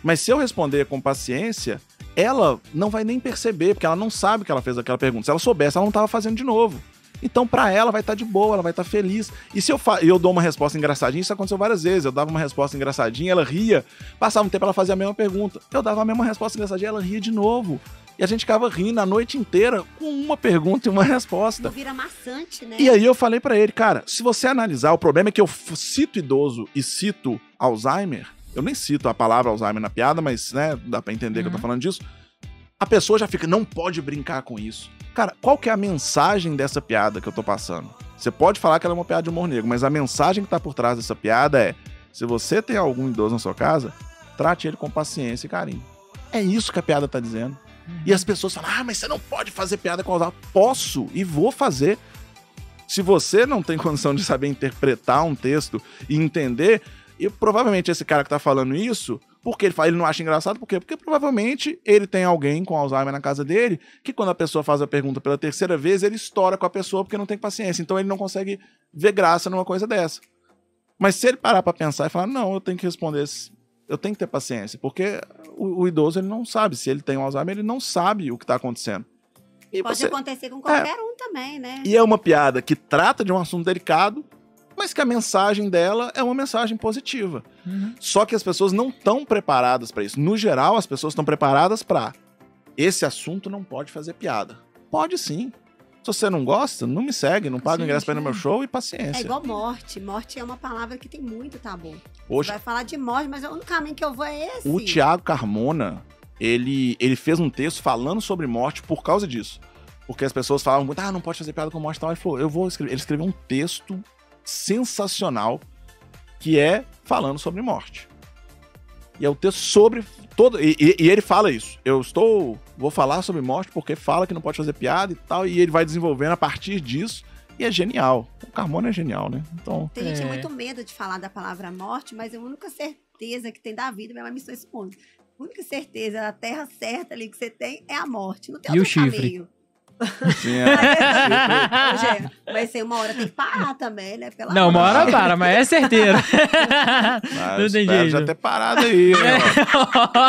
Mas se eu responder com paciência, ela não vai nem perceber, porque ela não sabe que ela fez aquela pergunta. Se ela soubesse, ela não estava fazendo de novo. Então, pra ela, vai estar de boa, ela vai estar feliz. E se eu, fa eu dou uma resposta engraçadinha, isso aconteceu várias vezes. Eu dava uma resposta engraçadinha, ela ria. Passava um tempo, ela fazia a mesma pergunta. Eu dava a mesma resposta engraçadinha, ela ria de novo. E a gente ficava rindo a noite inteira com uma pergunta e uma resposta. Não vira maçante, né? E aí eu falei pra ele, cara, se você analisar, o problema é que eu cito idoso e cito Alzheimer. Eu nem cito a palavra Alzheimer na piada, mas, né, dá pra entender que eu tô Uhum. falando disso. a pessoa já fica, não pode brincar com isso. Cara, qual que é a mensagem dessa piada que eu tô passando? Você pode falar que ela é uma piada de humor negro, mas a mensagem que tá por trás dessa piada é: se você tem algum idoso na sua casa, trate ele com paciência e carinho. É isso que a piada tá dizendo. E as pessoas falam: ah, mas você não pode fazer piada com Alzheimer. Posso e vou fazer. Se você não tem condição de saber interpretar um texto e entender, e provavelmente esse cara que tá falando isso, porque ele, fala, ele não acha engraçado, por quê? Porque provavelmente ele tem alguém com Alzheimer na casa dele, que quando a pessoa faz a pergunta pela terceira vez, ele estoura com a pessoa porque não tem paciência. Então ele não consegue ver graça numa coisa dessa. Mas se ele parar pra pensar e falar, não, eu tenho que responder, eu tenho que ter paciência, porque o, o idoso ele não sabe, se ele tem Alzheimer, ele não sabe o que tá acontecendo. E Pode você- acontecer com qualquer um também, né? e é uma piada que trata de um assunto delicado, mas que a mensagem dela é uma mensagem positiva. Uhum. Só que as pessoas não estão preparadas para isso. No geral, as pessoas estão preparadas para esse assunto não pode fazer piada. Pode sim. Se você não gosta, não me segue, não paga o Sim, ingresso para ir no meu show e É paciência. igual morte. Morte é uma palavra que tem muito tabu. Hoje, Vai falar de morte, mas o único caminho que eu vou é esse. o Tiago Carmona, ele, ele fez um texto falando sobre morte por causa disso. Porque as pessoas falavam muito, ah, não pode fazer piada com morte e tal. Ele falou, eu vou escrever. Ele escreveu um texto sensacional que é falando sobre morte. E é o texto sobre todo. E, e- e ele fala isso. Eu estou. Vou falar sobre morte porque fala que não pode fazer piada e tal. E ele vai desenvolvendo a partir disso. E é genial. O Carmona é genial, né? Então. Tem gente É. muito medo de falar da palavra morte, mas a única certeza que tem da vida, minha mãe me ponto. A única certeza da terra certa ali que você tem é a morte. Não tem E o outro chifre? caminho. Sim, é. Hoje, mas assim, uma hora tem que parar também, né? Pelo Não, uma hora para, mas é certeiro. Ah, não tem jeito. já ter parado aí, né?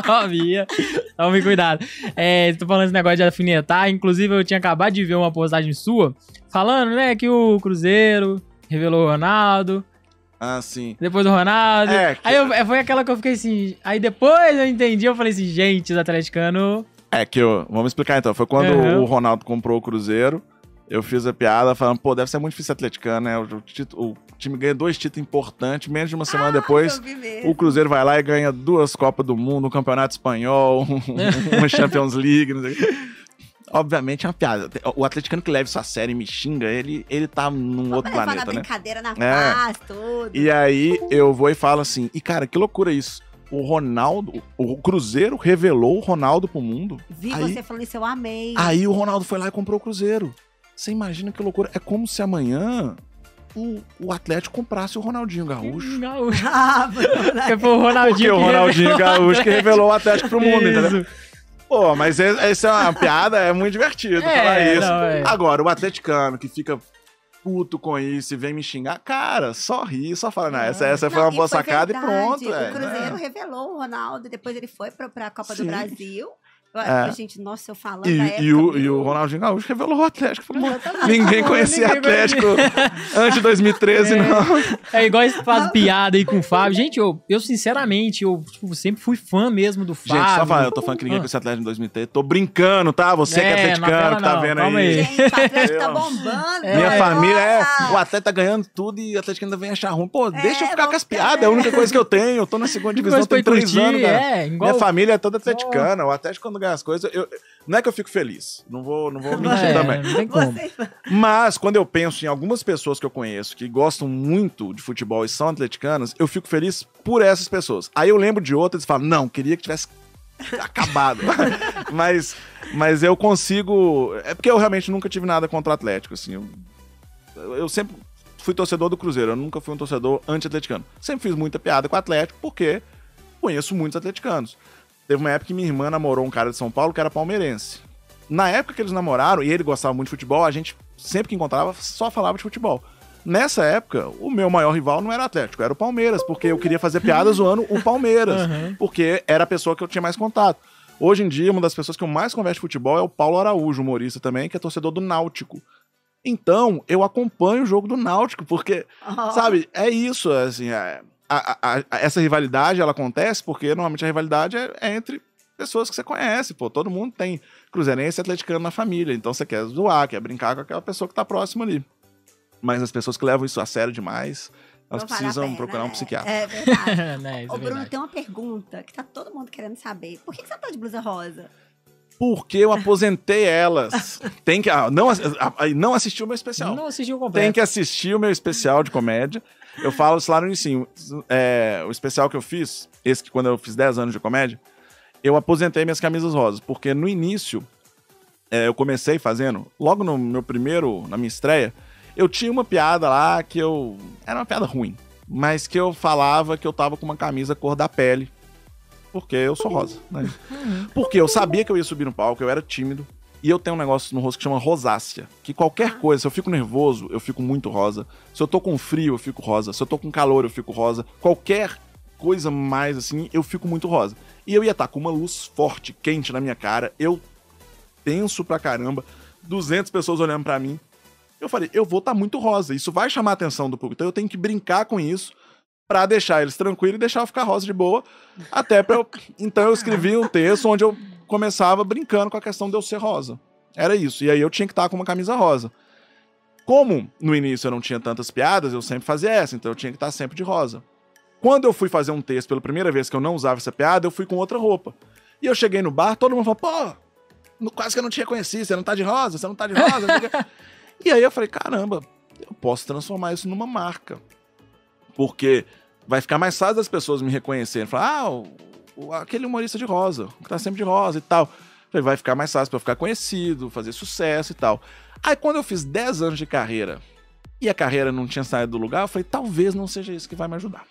ó. Bia. Tome cuidado. É, tô falando esse negócio de alfinetar. Inclusive, eu tinha acabado de ver uma postagem sua falando, né, que o Cruzeiro revelou o Ronaldo. Ah, sim. Depois do Ronaldo. É, que- Aí eu- é, foi aquela que eu fiquei assim. Aí depois eu entendi, eu falei assim, gente, os atleticanos. É que eu. Vamos explicar então. Foi quando Uhum. o Ronaldo comprou o Cruzeiro. Eu fiz a piada falando, pô, deve ser muito difícil atleticano, né? O, o título- o time ganha dois títulos importantes, menos de uma semana depois. Vi mesmo. O Cruzeiro vai lá e ganha duas Copas do Mundo, um Campeonato Espanhol, uma Champions League, não sei o quê. Obviamente é uma piada. O atleticano que leva isso a sério e me xinga, ele, ele tá num Vamos outro levar na planeta, né? brincadeira, na É. paz, tudo. E aí eu vou e falo assim, e cara, que loucura isso. O Ronaldo, o Cruzeiro revelou o Ronaldo pro mundo. Vi aí- você falando isso, eu amei. Aí o Ronaldo foi lá e comprou o Cruzeiro. Você imagina que loucura. É como se amanhã o, o Atlético comprasse o Ronaldinho Gaúcho. Gaúcho. Ah, foi o Ronaldinho. Porque o Ronaldinho Gaúcho que revelou o Atlético pro mundo, entendeu? Isso. Pô, mas é- essa é uma piada, é muito divertido É, falar isso. não, é. Agora, o atleticano que fica puto com isso e vem me xingar, cara, só ri, só fala, não, essa, essa foi Não, uma boa foi sacada verdade. e pronto. O é, Cruzeiro né? revelou o Ronaldo, depois ele foi pra, pra Copa Sim. do Brasil. É. Gente, nossa, eu falando E, e o, e o Ronaldinho Gaúcho revelou o Atlético. Exatamente. Ninguém conhecia Ninguém Atlético antes de 2013, É. não. É igual esse faz piada aí com o Fábio. Gente, eu, eu sinceramente, eu tipo, sempre fui fã mesmo do Fábio. Gente, só falando, eu tô falando que ninguém Ah. conhecia Atlético em 2013. Tô brincando, tá? Você que é É, atleticano, que tá não, vendo calma aí. aí. Gente, o Atlético tá bombando. Minha né? família é. O atleta tá ganhando tudo e o Atlético ainda vem achar ruim. Pô, deixa eu É, ficar com as piadas, é a única coisa que eu tenho. Eu tô na segunda divisão, tem três curtir, anos, cara. é, igual... Minha família é toda atleticana. O Atlético, quando ganha as coisas, eu- não é que eu fico feliz. Não vou, não vou mentir É, também. Não tem como. Mas quando eu penso em algumas pessoas que eu conheço que gostam muito de futebol e são atleticanas, eu fico feliz por essas pessoas. Aí eu lembro de outras e falo, não, queria que tivesse acabado. mas, mas eu consigo. É porque eu realmente nunca tive nada contra o Atlético, assim. Eu, eu sempre fui torcedor do Cruzeiro, eu nunca fui um torcedor anti-atleticano. Sempre fiz muita piada com o Atlético, porque conheço muitos atleticanos. Teve uma época que minha irmã namorou um cara de São Paulo que era palmeirense. Na época que eles namoraram, e ele gostava muito de futebol, a gente, sempre que encontrava, só falava de futebol. Nessa época, o meu maior rival não era o Atlético, era o Palmeiras, porque eu queria fazer piada zoando o Palmeiras, Uhum. porque era a pessoa que eu tinha mais contato. Hoje em dia, uma das pessoas que eu mais converso de futebol é o Paulo Araújo, humorista também, que é torcedor do Náutico. Então, eu acompanho o jogo do Náutico, porque Ó, Sabe, é isso, assim, é- a- a- a- essa rivalidade, ela acontece porque normalmente a rivalidade é, é entre pessoas que você conhece, pô, todo mundo tem cruzeirense e atleticano na família, então você quer zoar, quer brincar com aquela pessoa que tá próxima ali. Mas as pessoas que levam isso a sério demais, elas não precisam pena, procurar um né? psiquiatra. É verdade. né, isso Ô, é Bruno, verdade. tem uma pergunta que tá todo mundo querendo saber. Por que, que você tá de blusa rosa? Porque eu aposentei elas. Tem que. ah, não, ah, ah, não assistiu o meu especial. Não assistiu o completo. Tem que assistir o meu especial de comédia. Eu falo isso lá no início. É, o especial que eu fiz, esse que quando eu fiz 10 anos de comédia, eu aposentei minhas camisas rosas. Porque no início, é, eu comecei fazendo, logo no meu primeiro, na minha estreia, eu tinha uma piada lá que eu. Era uma piada ruim. Mas que eu falava que eu tava com uma camisa cor da pele. Porque eu sou rosa, né? Porque eu sabia que eu ia subir no palco, eu era tímido. E eu tenho um negócio no rosto que chama rosácea. Que qualquer coisa, se eu fico nervoso, eu fico muito rosa. Se eu tô com frio, eu fico rosa. Se eu tô com calor, eu fico rosa. Qualquer coisa mais assim, eu fico muito rosa. E eu ia estar com uma luz forte, quente na minha cara. Eu tenso pra caramba. 200 pessoas olhando pra mim. Eu falei, eu vou estar muito rosa. Isso vai chamar a atenção do público. Então eu tenho que brincar com isso pra deixar eles tranquilos e deixar eu ficar rosa de boa. Até pra eu. Então eu escrevi um texto onde eu começava brincando com a questão de eu ser rosa. Era isso. E aí eu tinha que estar com uma camisa rosa. Como no início eu não tinha tantas piadas, eu sempre fazia essa, então eu tinha que estar sempre de rosa. Quando eu fui fazer um texto pela primeira vez que eu não usava essa piada, eu fui com outra roupa. E eu cheguei no bar, todo mundo falou, pô, quase que eu não te reconheci, você não tá de rosa, você não tá de rosa. não sei o quê." e aí eu falei, caramba, eu posso transformar isso numa marca. Porque vai ficar mais fácil das pessoas me reconhecerem. Falar, ah, aquele humorista de rosa, que tá sempre de rosa e tal. Falei, vai ficar mais fácil eu ficar conhecido, fazer sucesso e tal. Aí quando eu fiz 10 anos de carreira e a carreira não tinha saído do lugar, eu falei, talvez não seja isso que vai me ajudar.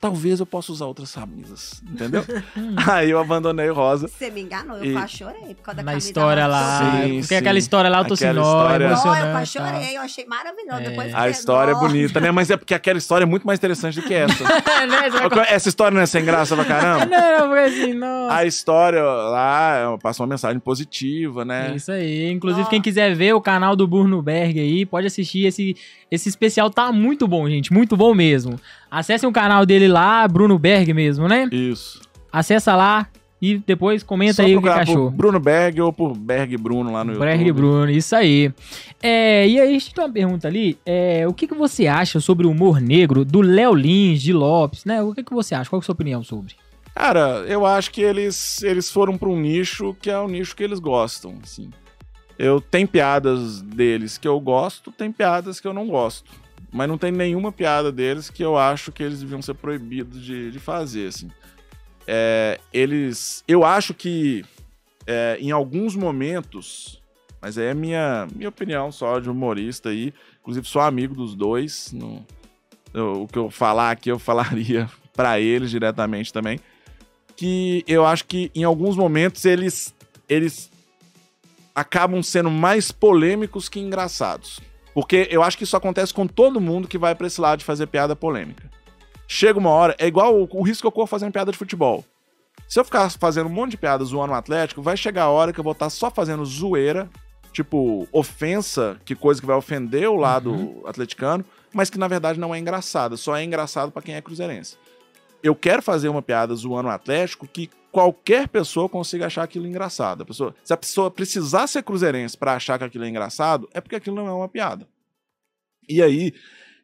Talvez eu possa usar outras camisas, entendeu? Aí eu abandonei o rosa. Você me enganou, eu E- quase chorei por causa da Na camisa história lá. Sim, porque sim. aquela história lá, eu tô assim, história- Não, eu quase tal. chorei, eu achei maravilhoso. É. Depois A história é bonita, né? Mas é porque aquela história é muito mais interessante do que essa. Né, você vai Essa história não é sem graça pra caramba? Não, foi assim, não. A história lá é, passa uma mensagem positiva, É né? isso aí. Inclusive, Ó. quem quiser ver o canal do Bruno Berg aí, pode assistir. Esse, esse especial tá muito bom, gente. Muito bom mesmo. Acessem o canal dele lá, Bruno Berg mesmo, né? Isso. Acessa lá e depois comenta Só aí o que achou. Bruno Berg ou por Berg Bruno lá no YouTube. Berg Bruno, isso aí. É, e aí, deixa eu ter uma pergunta ali. É, o que, que você acha sobre o humor negro do Léo Lins, de Lopes, né? O que, que você acha? Qual é a sua opinião sobre? Cara, eu acho que eles, eles foram pra um nicho que é o nicho que eles gostam, assim. Eu tenho piadas deles que eu gosto, tem piadas que eu não gosto. Mas não tem nenhuma piada deles que eu acho que eles deviam ser proibidos de, de fazer, assim. É, eles... Eu acho que é, em alguns momentos... Mas aí é minha, minha opinião só de humorista aí. Inclusive, sou amigo dos dois. eu- o que eu falar aqui, eu falaria pra eles diretamente também que eu acho que em alguns momentos eles, eles acabam sendo mais polêmicos que engraçados. Porque eu acho que isso acontece com todo mundo que vai pra esse lado de fazer piada polêmica. Chega uma hora, é igual o, o risco que eu corro fazendo piada de futebol. Se eu ficar fazendo um monte de piada zoando o Atlético, vai chegar a hora que eu vou estar só fazendo zoeira, tipo, ofensa, que coisa que vai ofender o lado atleticano, mas que na verdade não é engraçada, só é engraçado pra quem é cruzeirense eu quero fazer uma piada zoando o Atlético que qualquer pessoa consiga achar aquilo engraçado. A pessoa, se a pessoa precisar ser cruzeirense pra achar que aquilo é engraçado, é porque aquilo não é uma piada. E aí,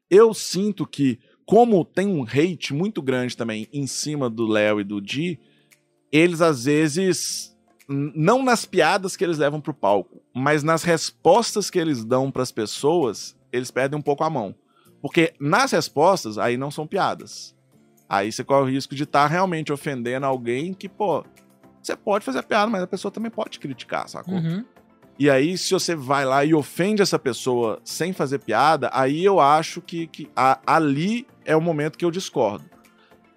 eu sinto que, como tem um hate muito grande também em cima do Léo e do Di, eles às vezes, não nas piadas que eles levam pro palco, mas nas respostas que eles dão pras pessoas, eles perdem um pouco a mão. Porque nas respostas, aí não são piadas. Aí você corre o risco de estar realmente ofendendo alguém que, pô, você pode fazer piada, mas a pessoa também pode criticar, sacou? Uhum. E aí, se você vai lá e ofende essa pessoa sem fazer piada, aí eu acho que, que a- ali é o momento que eu discordo.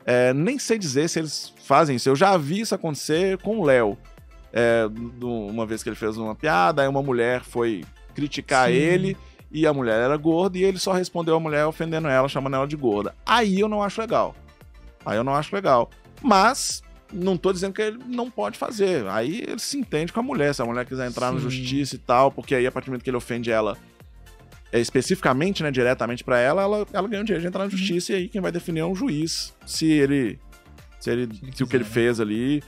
É, nem sei dizer se eles fazem isso. Eu já vi isso acontecer com o Léo. É, uma vez que ele fez uma piada, aí uma mulher foi criticar Sim. ele e a mulher era gorda e ele só respondeu a mulher ofendendo ela, chamando ela de gorda. Aí eu não acho legal. Aí eu não acho legal. Mas não tô dizendo que ele não pode fazer. Aí ele se entende com a mulher. Se a mulher quiser entrar na Sim. justiça e tal, porque aí a partir do momento que ele ofende ela é, especificamente, né, diretamente pra ela, ela, ela ganha o direito de entrar na justiça e aí quem vai definir é um juiz. Se ele. Se, ele, Se se o que ele fez ali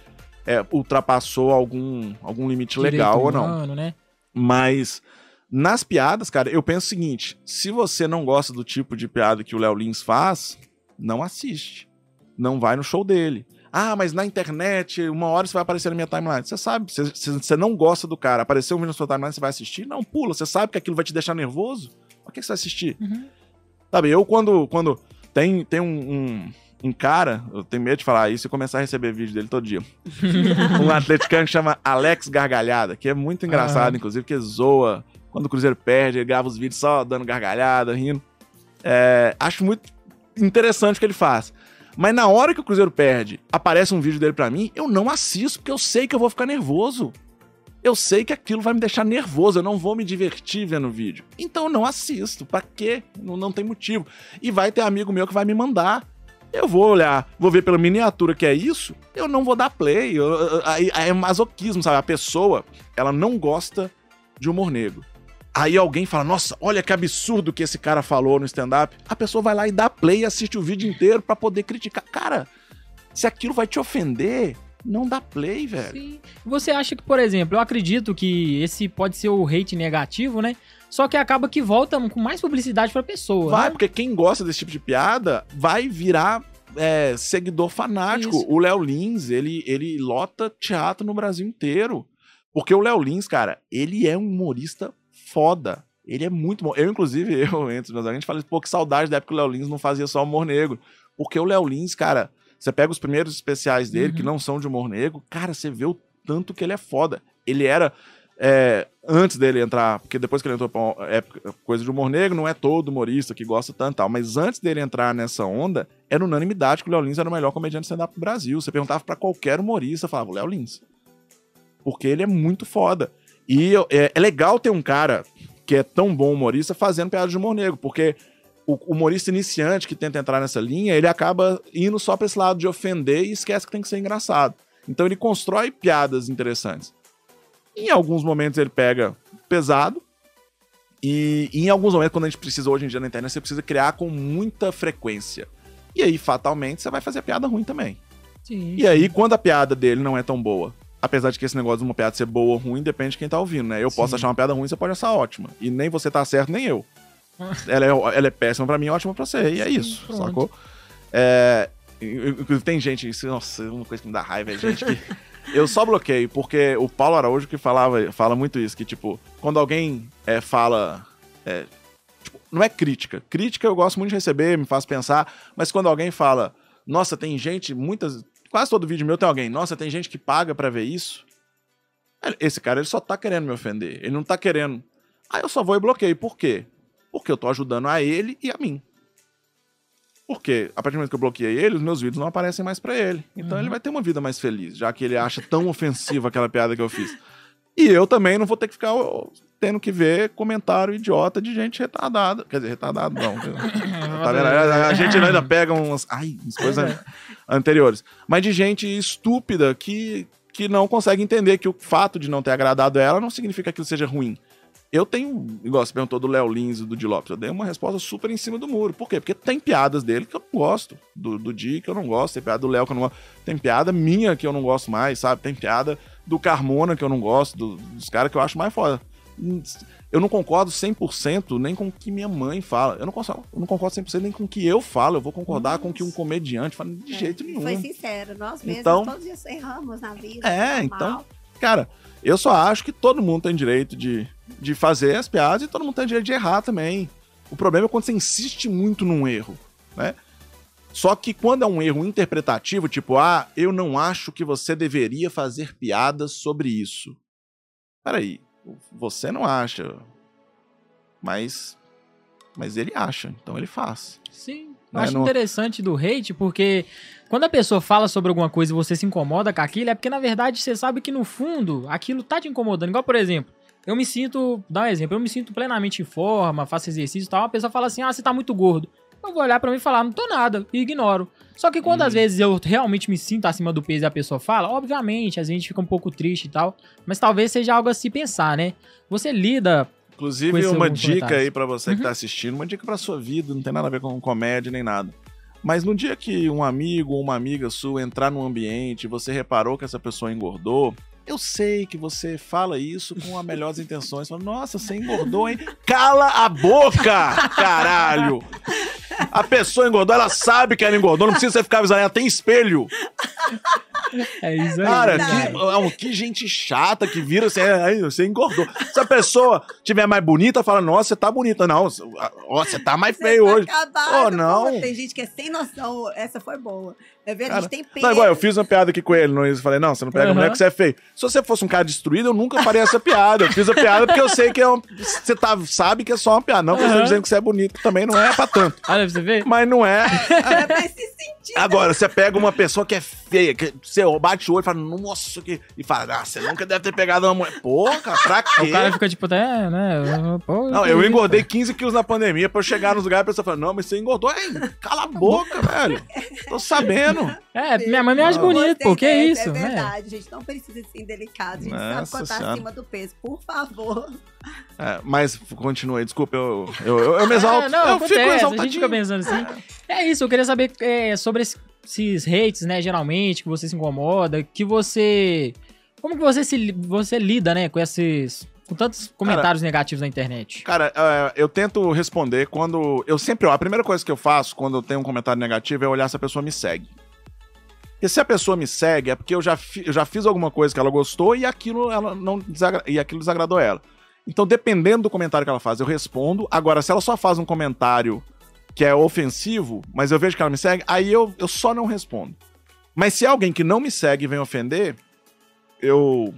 é, ultrapassou algum, algum limite Direito legal ou não. humano, né? Mas nas piadas, cara, eu penso o seguinte: se você não gosta do tipo de piada que o Léo Lins faz, não assiste. Não vai no show dele. Ah, mas na internet, uma hora você vai aparecer na minha timeline. Você sabe, você, você não gosta do cara, apareceu um vídeo na sua timeline, você vai assistir? Não, pula. Você sabe que aquilo vai te deixar nervoso? Por que você vai assistir? Uhum. Sabe, eu quando, quando tem, tem um, um, um cara, eu tenho medo de falar isso e começar a receber vídeo dele todo dia. um atleticano que chama Alex Gargalhada, que é muito engraçado, Ah. inclusive, que zoa quando o Cruzeiro perde, ele grava os vídeos só dando gargalhada, rindo. É, acho muito interessante o que ele faz. Mas na hora que o Cruzeiro perde, aparece um vídeo dele pra mim, eu não assisto, porque eu sei que eu vou ficar nervoso. Eu sei que aquilo vai me deixar nervoso, eu não vou me divertir vendo o vídeo. Então eu não assisto. Pra quê? Não, não tem motivo. E vai ter amigo meu que vai me mandar. Eu vou olhar, vou ver pela miniatura que é isso, eu não vou dar play. Eu- eu- aí é masoquismo, sabe? A pessoa, ela não gosta de humor negro. Aí alguém fala, nossa, olha que absurdo que esse cara falou no stand-up. A pessoa vai lá e dá play e assiste o vídeo inteiro pra poder criticar. Cara, se aquilo vai te ofender, não dá play, velho. Sim. Você acha que, por exemplo, eu acredito que esse pode ser o hate negativo, né? Só que acaba que volta com mais publicidade pra pessoa. Vai, né? porque quem gosta desse tipo de piada vai virar é, seguidor fanático. Isso. O Léo Lins, ele, ele lota teatro no Brasil inteiro. Porque o Léo Lins, cara, ele é um humorista foda. Ele é muito bom. Eu, inclusive, eu, entre os meus amigos, a gente fala, pô, que saudade da época que o Léo Lins não fazia só humor negro. Porque o Léo Lins, cara, você pega os primeiros especiais dele, Uhum. que não são de humor negro, cara, você vê o tanto que ele é foda. Ele era. é, antes dele entrar, porque depois que ele entrou pra coisa de humor negro, não é todo humorista que gosta tanto e tal, mas antes dele entrar nessa onda, era unanimidade que o Léo Lins era o melhor comediante stand-up do Brasil. Você perguntava pra qualquer humorista, falava, o Léo Lins. Porque ele é muito foda. E é, é legal ter um cara que é tão bom humorista fazendo piada de humor negro, porque o humorista iniciante que tenta entrar nessa linha, ele acaba indo só pra esse lado de ofender e esquece que tem que ser engraçado. Então ele constrói piadas interessantes. Em alguns momentos ele pega pesado. E, e em alguns momentos, quando a gente precisa hoje em dia na internet, você precisa criar com muita frequência. E aí, fatalmente, você vai fazer piada ruim também. Sim. E aí, quando a piada dele não é tão boa, apesar de que esse negócio de uma piada ser boa ou ruim, depende de quem tá ouvindo, né? Eu posso Sim. achar uma piada ruim, você pode achar ótima. E nem você tá certo, nem eu. ela, é, ela é péssima pra mim, ótima pra você. E é Sim, isso, pronto. sacou? É, inclusive, tem gente, isso, nossa, uma coisa que me dá raiva é gente que. Eu só bloqueio, porque o Paulo Araújo que falava, fala muito isso, que, tipo, quando alguém é, fala. é, tipo, não é crítica. Crítica eu gosto muito de receber, me faz pensar, mas quando alguém fala, nossa, tem gente, muitas. Quase todo vídeo meu tem alguém, nossa, tem gente que paga pra ver isso. Esse cara, ele só tá querendo me ofender. Ele não tá querendo. Aí eu só vou e bloqueio. Por quê? Porque eu tô ajudando a ele e a mim. Porque a partir do momento que eu bloqueei ele, os meus vídeos não aparecem mais pra ele. Então Uhum. ele vai ter uma vida mais feliz, já que ele acha tão ofensiva aquela piada que eu fiz. E eu também não vou ter que ficar tendo que ver comentário idiota de gente retardada. Quer dizer, retardado não. tá vendo? A gente ainda pega umas, ai, umas coisas anteriores. Mas de gente estúpida que, que não consegue entender que o fato de não ter agradado ela não significa que aquilo seja ruim. Eu tenho, igual você perguntou do Léo Lins e do Di Lopes, eu dei uma resposta super em cima do muro. Por quê? Porque tem piadas dele que eu não gosto. Do, do Di que eu não gosto, tem piada do Léo que eu não gosto. Tem piada minha que eu não gosto mais, sabe? Tem piada do Carmona que eu não gosto, do- dos caras que eu acho mais foda. Eu não concordo 100% nem com o que minha mãe fala. Eu não concordo, eu não concordo 100% nem com o que eu falo. Eu vou concordar com o que um comediante fala de jeito nenhum. Foi sincero, nós mesmos Então- todos erramos na vida. É, então, cara, eu só acho que todo mundo tem direito de, de fazer as piadas e todo mundo tem direito de errar também. O problema é quando você insiste muito num erro, né? Só que quando é um erro interpretativo, tipo, ah, eu não acho que você deveria fazer piadas sobre isso. Peraí, você não acha, mas, mas ele acha, então ele faz. Sim. Eu É, acho interessante do hate, porque quando a pessoa fala sobre alguma coisa e você se incomoda com aquilo, é porque na verdade você sabe que no fundo aquilo tá te incomodando. Igual, por exemplo, eu me sinto, dá um exemplo, eu me sinto plenamente em forma, faço exercício e tal, a pessoa fala assim, ah, você tá muito gordo. Eu vou olhar pra mim e falar, não tô nada, e ignoro. Só que quando Uhum. às vezes eu realmente me sinto acima do peso e a pessoa fala, obviamente, a gente fica um pouco triste e tal, mas talvez seja algo a se pensar, né? Você lida Com Inclusive, uma dica comentários. aí pra você que Uhum. tá assistindo, uma dica pra sua vida, não tem nada a ver com comédia nem nada. Mas no dia que um amigo ou uma amiga sua entrar num ambiente você reparou que essa pessoa engordou, eu sei que você fala isso com as melhores intenções. Fala, Nossa, você engordou, hein? Cala a boca, caralho! A pessoa engordou, ela sabe que ela engordou, não precisa você ficar avisando, ela tem espelho. É isso aí. Cara, que, é que gente chata que vira assim, aí você engordou. Se a pessoa tiver mais bonita, fala, nossa, você tá bonita. Não, ó, você tá mais feio Você tá hoje. acabado, Oh, não. pô. Tem gente que é sem noção. Essa foi boa. É verdade, Cara, tem pena. Não, igual, eu fiz uma piada aqui com ele no Insta, falei, não, você não pega Aham. mulher porque você é feio. Se você fosse um cara destruído, eu nunca faria essa piada. Eu fiz a piada porque eu sei que é um, você tá, sabe que é só uma piada. Não que eu Aham. estou dizendo que você é bonito, também não é pra tanto. Olha pra você ver. Mas não é. É pra se sentir. Agora, você pega uma pessoa que é feia, que você bate o olho e fala, nossa, que... e fala, ah, você nunca deve ter pegado uma mulher. Pô, cara, pra quê? O cara fica tipo, até, né? Pô, Não, eu engordei 15 quilos na pandemia pra eu chegar nos lugares e a pessoa fala, não, mas você engordou. Ei, cala a boca, velho. Tô sabendo. É, minha mãe me acha bonito, pô. Que Gostei isso, É né? verdade, gente. Não precisa ser indelicado. A gente sabe Nossa quando tá acima do peso. Por favor. É, mas continue, desculpa, eu, eu, eu, eu me exalto. É, não, eu acontece, fico a gente exaltadinho. fica pensando assim. É isso, eu queria saber é, sobre esse- esses hates, né, geralmente, que você se incomoda, que você... Como que você, se, você lida, né, com esses... Com tantos comentários negativos na internet? Cara, é, eu tento responder quando. Eu sempre. ó, A primeira coisa que eu faço quando eu tenho um comentário negativo é olhar se a pessoa me segue. Porque se a pessoa me segue, é porque eu já, fi- eu já fiz alguma coisa que ela gostou e aquilo, ela não desagra- e aquilo desagradou ela. Então, dependendo do comentário que ela faz, eu respondo. Agora, se ela só faz um comentário que é ofensivo, mas eu vejo que ela me segue, aí eu, eu só não respondo. Mas se é alguém que não me segue vem ofender, eu.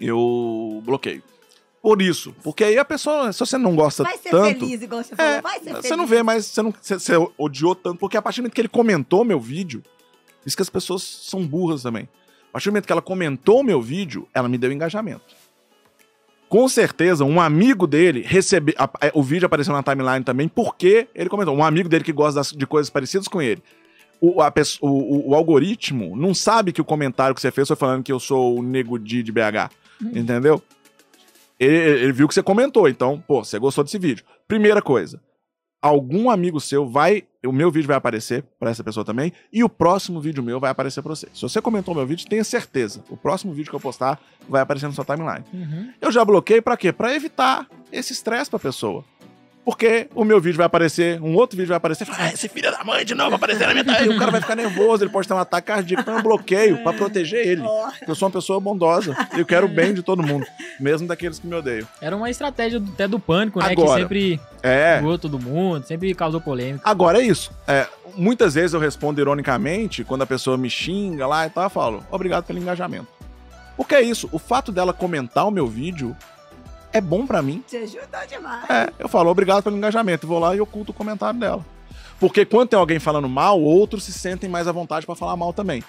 Eu bloqueio. Por isso. Porque aí a pessoa, se você não gosta Vai ser tanto. feliz, igual você falou. É, Vai ser feliz. você não vê, mas você, não, você, você odiou tanto. Porque a partir do momento que ele comentou meu vídeo, isso que as pessoas são burras também. A partir do momento que ela comentou meu vídeo, ela me deu engajamento. Com certeza, um amigo dele recebeu. a- O vídeo apareceu na timeline também, porque ele comentou. Um amigo dele que gosta de coisas parecidas com ele. O, a o, o- o algoritmo não sabe que o comentário que você fez foi falando que eu sou o Nego Di de BH. Entendeu? Ele, ele viu que você comentou, então, pô, você gostou desse vídeo. Primeira coisa, algum amigo seu vai. O meu vídeo vai aparecer pra essa pessoa também, e o próximo vídeo meu vai aparecer pra você. Se você comentou meu vídeo, tenha certeza. O próximo vídeo que eu postar vai aparecer na sua timeline. Uhum. Eu já bloqueei pra quê? Pra evitar esse estresse pra pessoa. Porque o meu vídeo vai aparecer, um outro vídeo vai aparecer, fala, ah, esse filho da mãe de novo vai aparecer na minha timeline. o cara vai ficar nervoso, ele pode ter um ataque cardíaco. Então eu bloqueio pra proteger ele. Eu sou uma pessoa bondosa. Eu quero o bem de todo mundo, mesmo daqueles que me odeiam. Era uma estratégia do- até do pânico, né? Agora. Que sempre É. todo mundo, sempre causou polêmica. Agora é isso. É, muitas vezes eu respondo ironicamente, quando a pessoa me xinga lá e tal, eu falo, obrigado pelo engajamento. Porque é isso, o fato dela comentar o meu vídeo é bom pra mim. te ajudou demais. É, eu falo, obrigado pelo engajamento, vou lá e oculto o comentário dela. Porque quando tem alguém falando mal, outros se sentem mais à vontade pra falar mal também.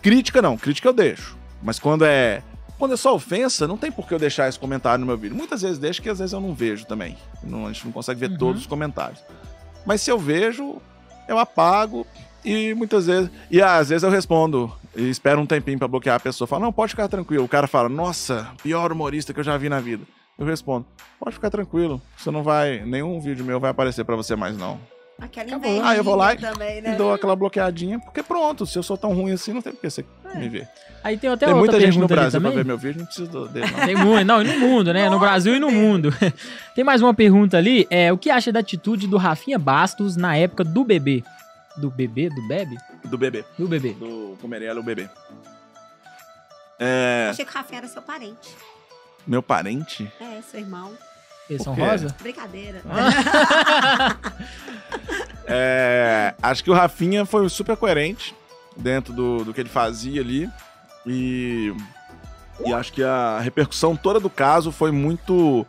Crítica não, crítica eu deixo. Mas quando é. Quando é só ofensa, não tem por que eu deixar esse comentário no meu vídeo. Muitas vezes deixo que às vezes eu não vejo também. Não- a gente não consegue ver Uhum. todos os comentários. Mas se eu vejo, eu apago e muitas vezes. E às vezes eu respondo e espero um tempinho pra bloquear a pessoa. Fala, não, pode ficar tranquilo. O cara fala, nossa, pior humorista que eu já vi na vida. Eu respondo, pode ficar tranquilo. Você não vai. Nenhum vídeo meu vai aparecer pra você mais, não. Aquela Acabou. Ah, eu vou lá e- também, E né? dou aquela bloqueadinha, porque pronto, se eu sou tão ruim assim, não tem por que você me ver. Aí tem até tem outra muita gente no Brasil pra ver meu vídeo, não precisa dele, não. Tem muito, não, e no mundo, né? No Brasil e no mundo. Tem mais uma pergunta ali. É, o que acha da atitude do Rafinha Bastos na época do bebê? Do bebê? Do bebê? Do bebê. Do bebê. Do Comerelo, o bebê. É. Achei que o Rafinha era seu parente. Meu parente? É, seu irmão. Eles são rosa? Brincadeira. Ah. É, acho que o Rafinha foi super coerente dentro do, do que ele fazia ali. E, e acho que a repercussão toda do caso foi muito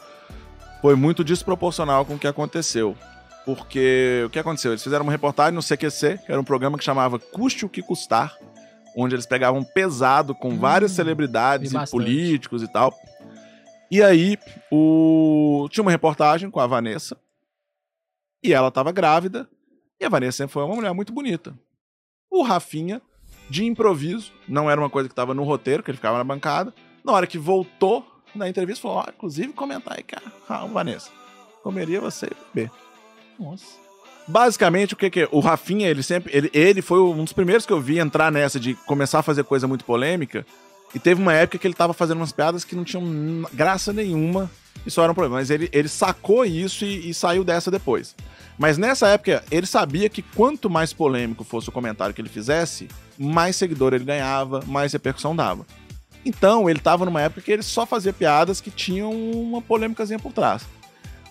foi muito desproporcional com o que aconteceu. Porque o que aconteceu? Eles fizeram uma reportagem no CQC, que era um programa que chamava Custe o que Custar, onde eles pegavam pesado com Hum, várias celebridades vi e políticos e tal. E aí, o... tinha uma reportagem com a Vanessa, e ela estava grávida, e a Vanessa sempre foi uma mulher muito bonita. O Rafinha, de improviso, não era uma coisa que estava no roteiro, que ele ficava na bancada. Na hora que voltou na entrevista, falou: ó, inclusive, comentar aí, cara, ah, Vanessa, comeria você bebê. Nossa. Basicamente, o que que é? O Rafinha, ele sempre. Ele, ele foi um dos primeiros que eu vi entrar nessa de começar a fazer coisa muito polêmica. E teve uma época que ele tava fazendo umas piadas que não tinham graça nenhuma e só era um problema. Mas ele, ele sacou isso e, e saiu dessa depois. Mas nessa época, ele sabia que quanto mais polêmico fosse o comentário que ele fizesse, mais seguidor ele ganhava, mais repercussão dava. Então, ele tava numa época que ele só fazia piadas que tinham uma polêmicazinha por trás.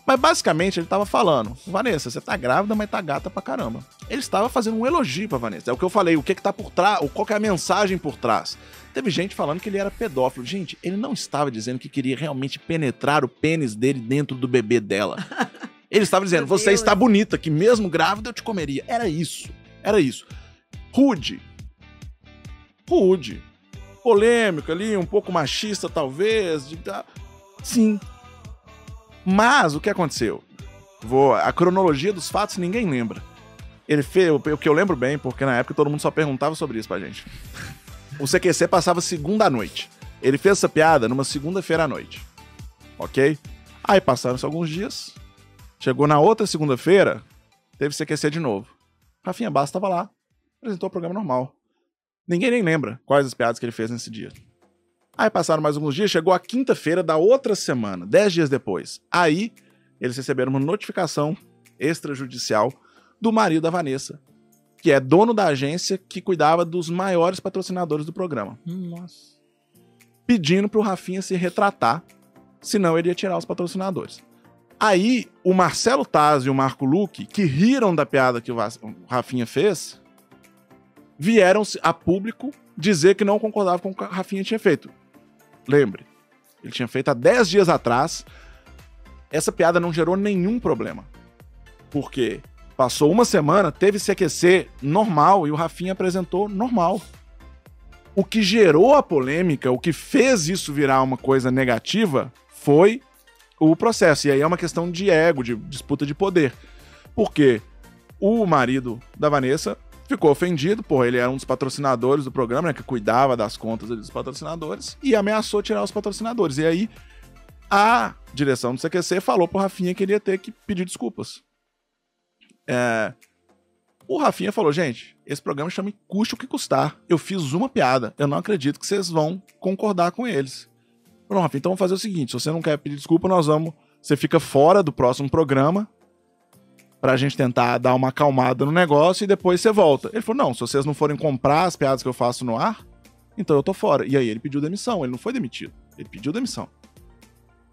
Mas basicamente ele tava falando, Vanessa, você tá grávida, mas tá gata pra caramba. Ele estava fazendo um elogio pra Vanessa. É o que eu falei, o que que tá por trás, qual que é a mensagem por trás. Teve gente falando que ele era pedófilo. Gente, ele não estava dizendo que queria realmente penetrar o pênis dele dentro do bebê dela. Ele estava dizendo, você está bonita, que mesmo grávida eu te comeria. Era isso. Era isso. Rude. Rude. Polêmico ali, um pouco machista, talvez. de- tá- Sim. Mas o que aconteceu? Vou, a cronologia dos fatos ninguém lembra. Ele fez, o que eu lembro bem, porque na época todo mundo só perguntava sobre isso pra gente. O CQC passava segunda à noite. Ele fez essa piada numa segunda-feira à noite. Ok? Aí passaram-se alguns dias. Chegou na outra segunda-feira, teve CQC de novo. Rafinha Bastos estava lá, apresentou o programa normal. Ninguém nem lembra quais as piadas que ele fez nesse dia. Aí passaram mais alguns dias, chegou a quinta-feira da outra semana, dez dias depois. Aí eles receberam uma notificação extrajudicial do marido da Vanessa, que é dono da agência que cuidava dos maiores patrocinadores do programa, Nossa. pedindo pro Rafinha se retratar, senão ele ia tirar os patrocinadores. Aí o Marcelo Taz e o Marco Luque, que riram da piada que o Rafinha fez, vieram a público dizer que não concordavam com o que o Rafinha tinha feito. Lembre, ele tinha feito há 10 dias atrás. Essa piada não gerou nenhum problema. Porque passou uma semana, teve CQC normal e o Rafinha apresentou normal. O que gerou a polêmica, o que fez isso virar uma coisa negativa, foi o processo. E aí é uma questão de ego, de disputa de poder. Porque o marido da Vanessa ficou ofendido, pô, ele era um dos patrocinadores do programa, né, que cuidava das contas dos patrocinadores, e ameaçou tirar os patrocinadores. E aí a direção do CQC falou pro Rafinha que ele ia ter que pedir desculpas. É, O Rafinha falou, gente, esse programa chama Custe o que Custar. Eu fiz uma piada, eu não acredito que vocês vão concordar com eles. Falou, Rafinha, então vamos fazer o seguinte, se você não quer pedir desculpa, nós vamos... Você fica fora do próximo programa, pra gente tentar dar uma acalmada no negócio e depois você volta. Ele falou: não, se vocês não forem comprar as piadas que eu faço no ar, então eu tô fora. E aí ele pediu demissão, ele não foi demitido, ele pediu demissão.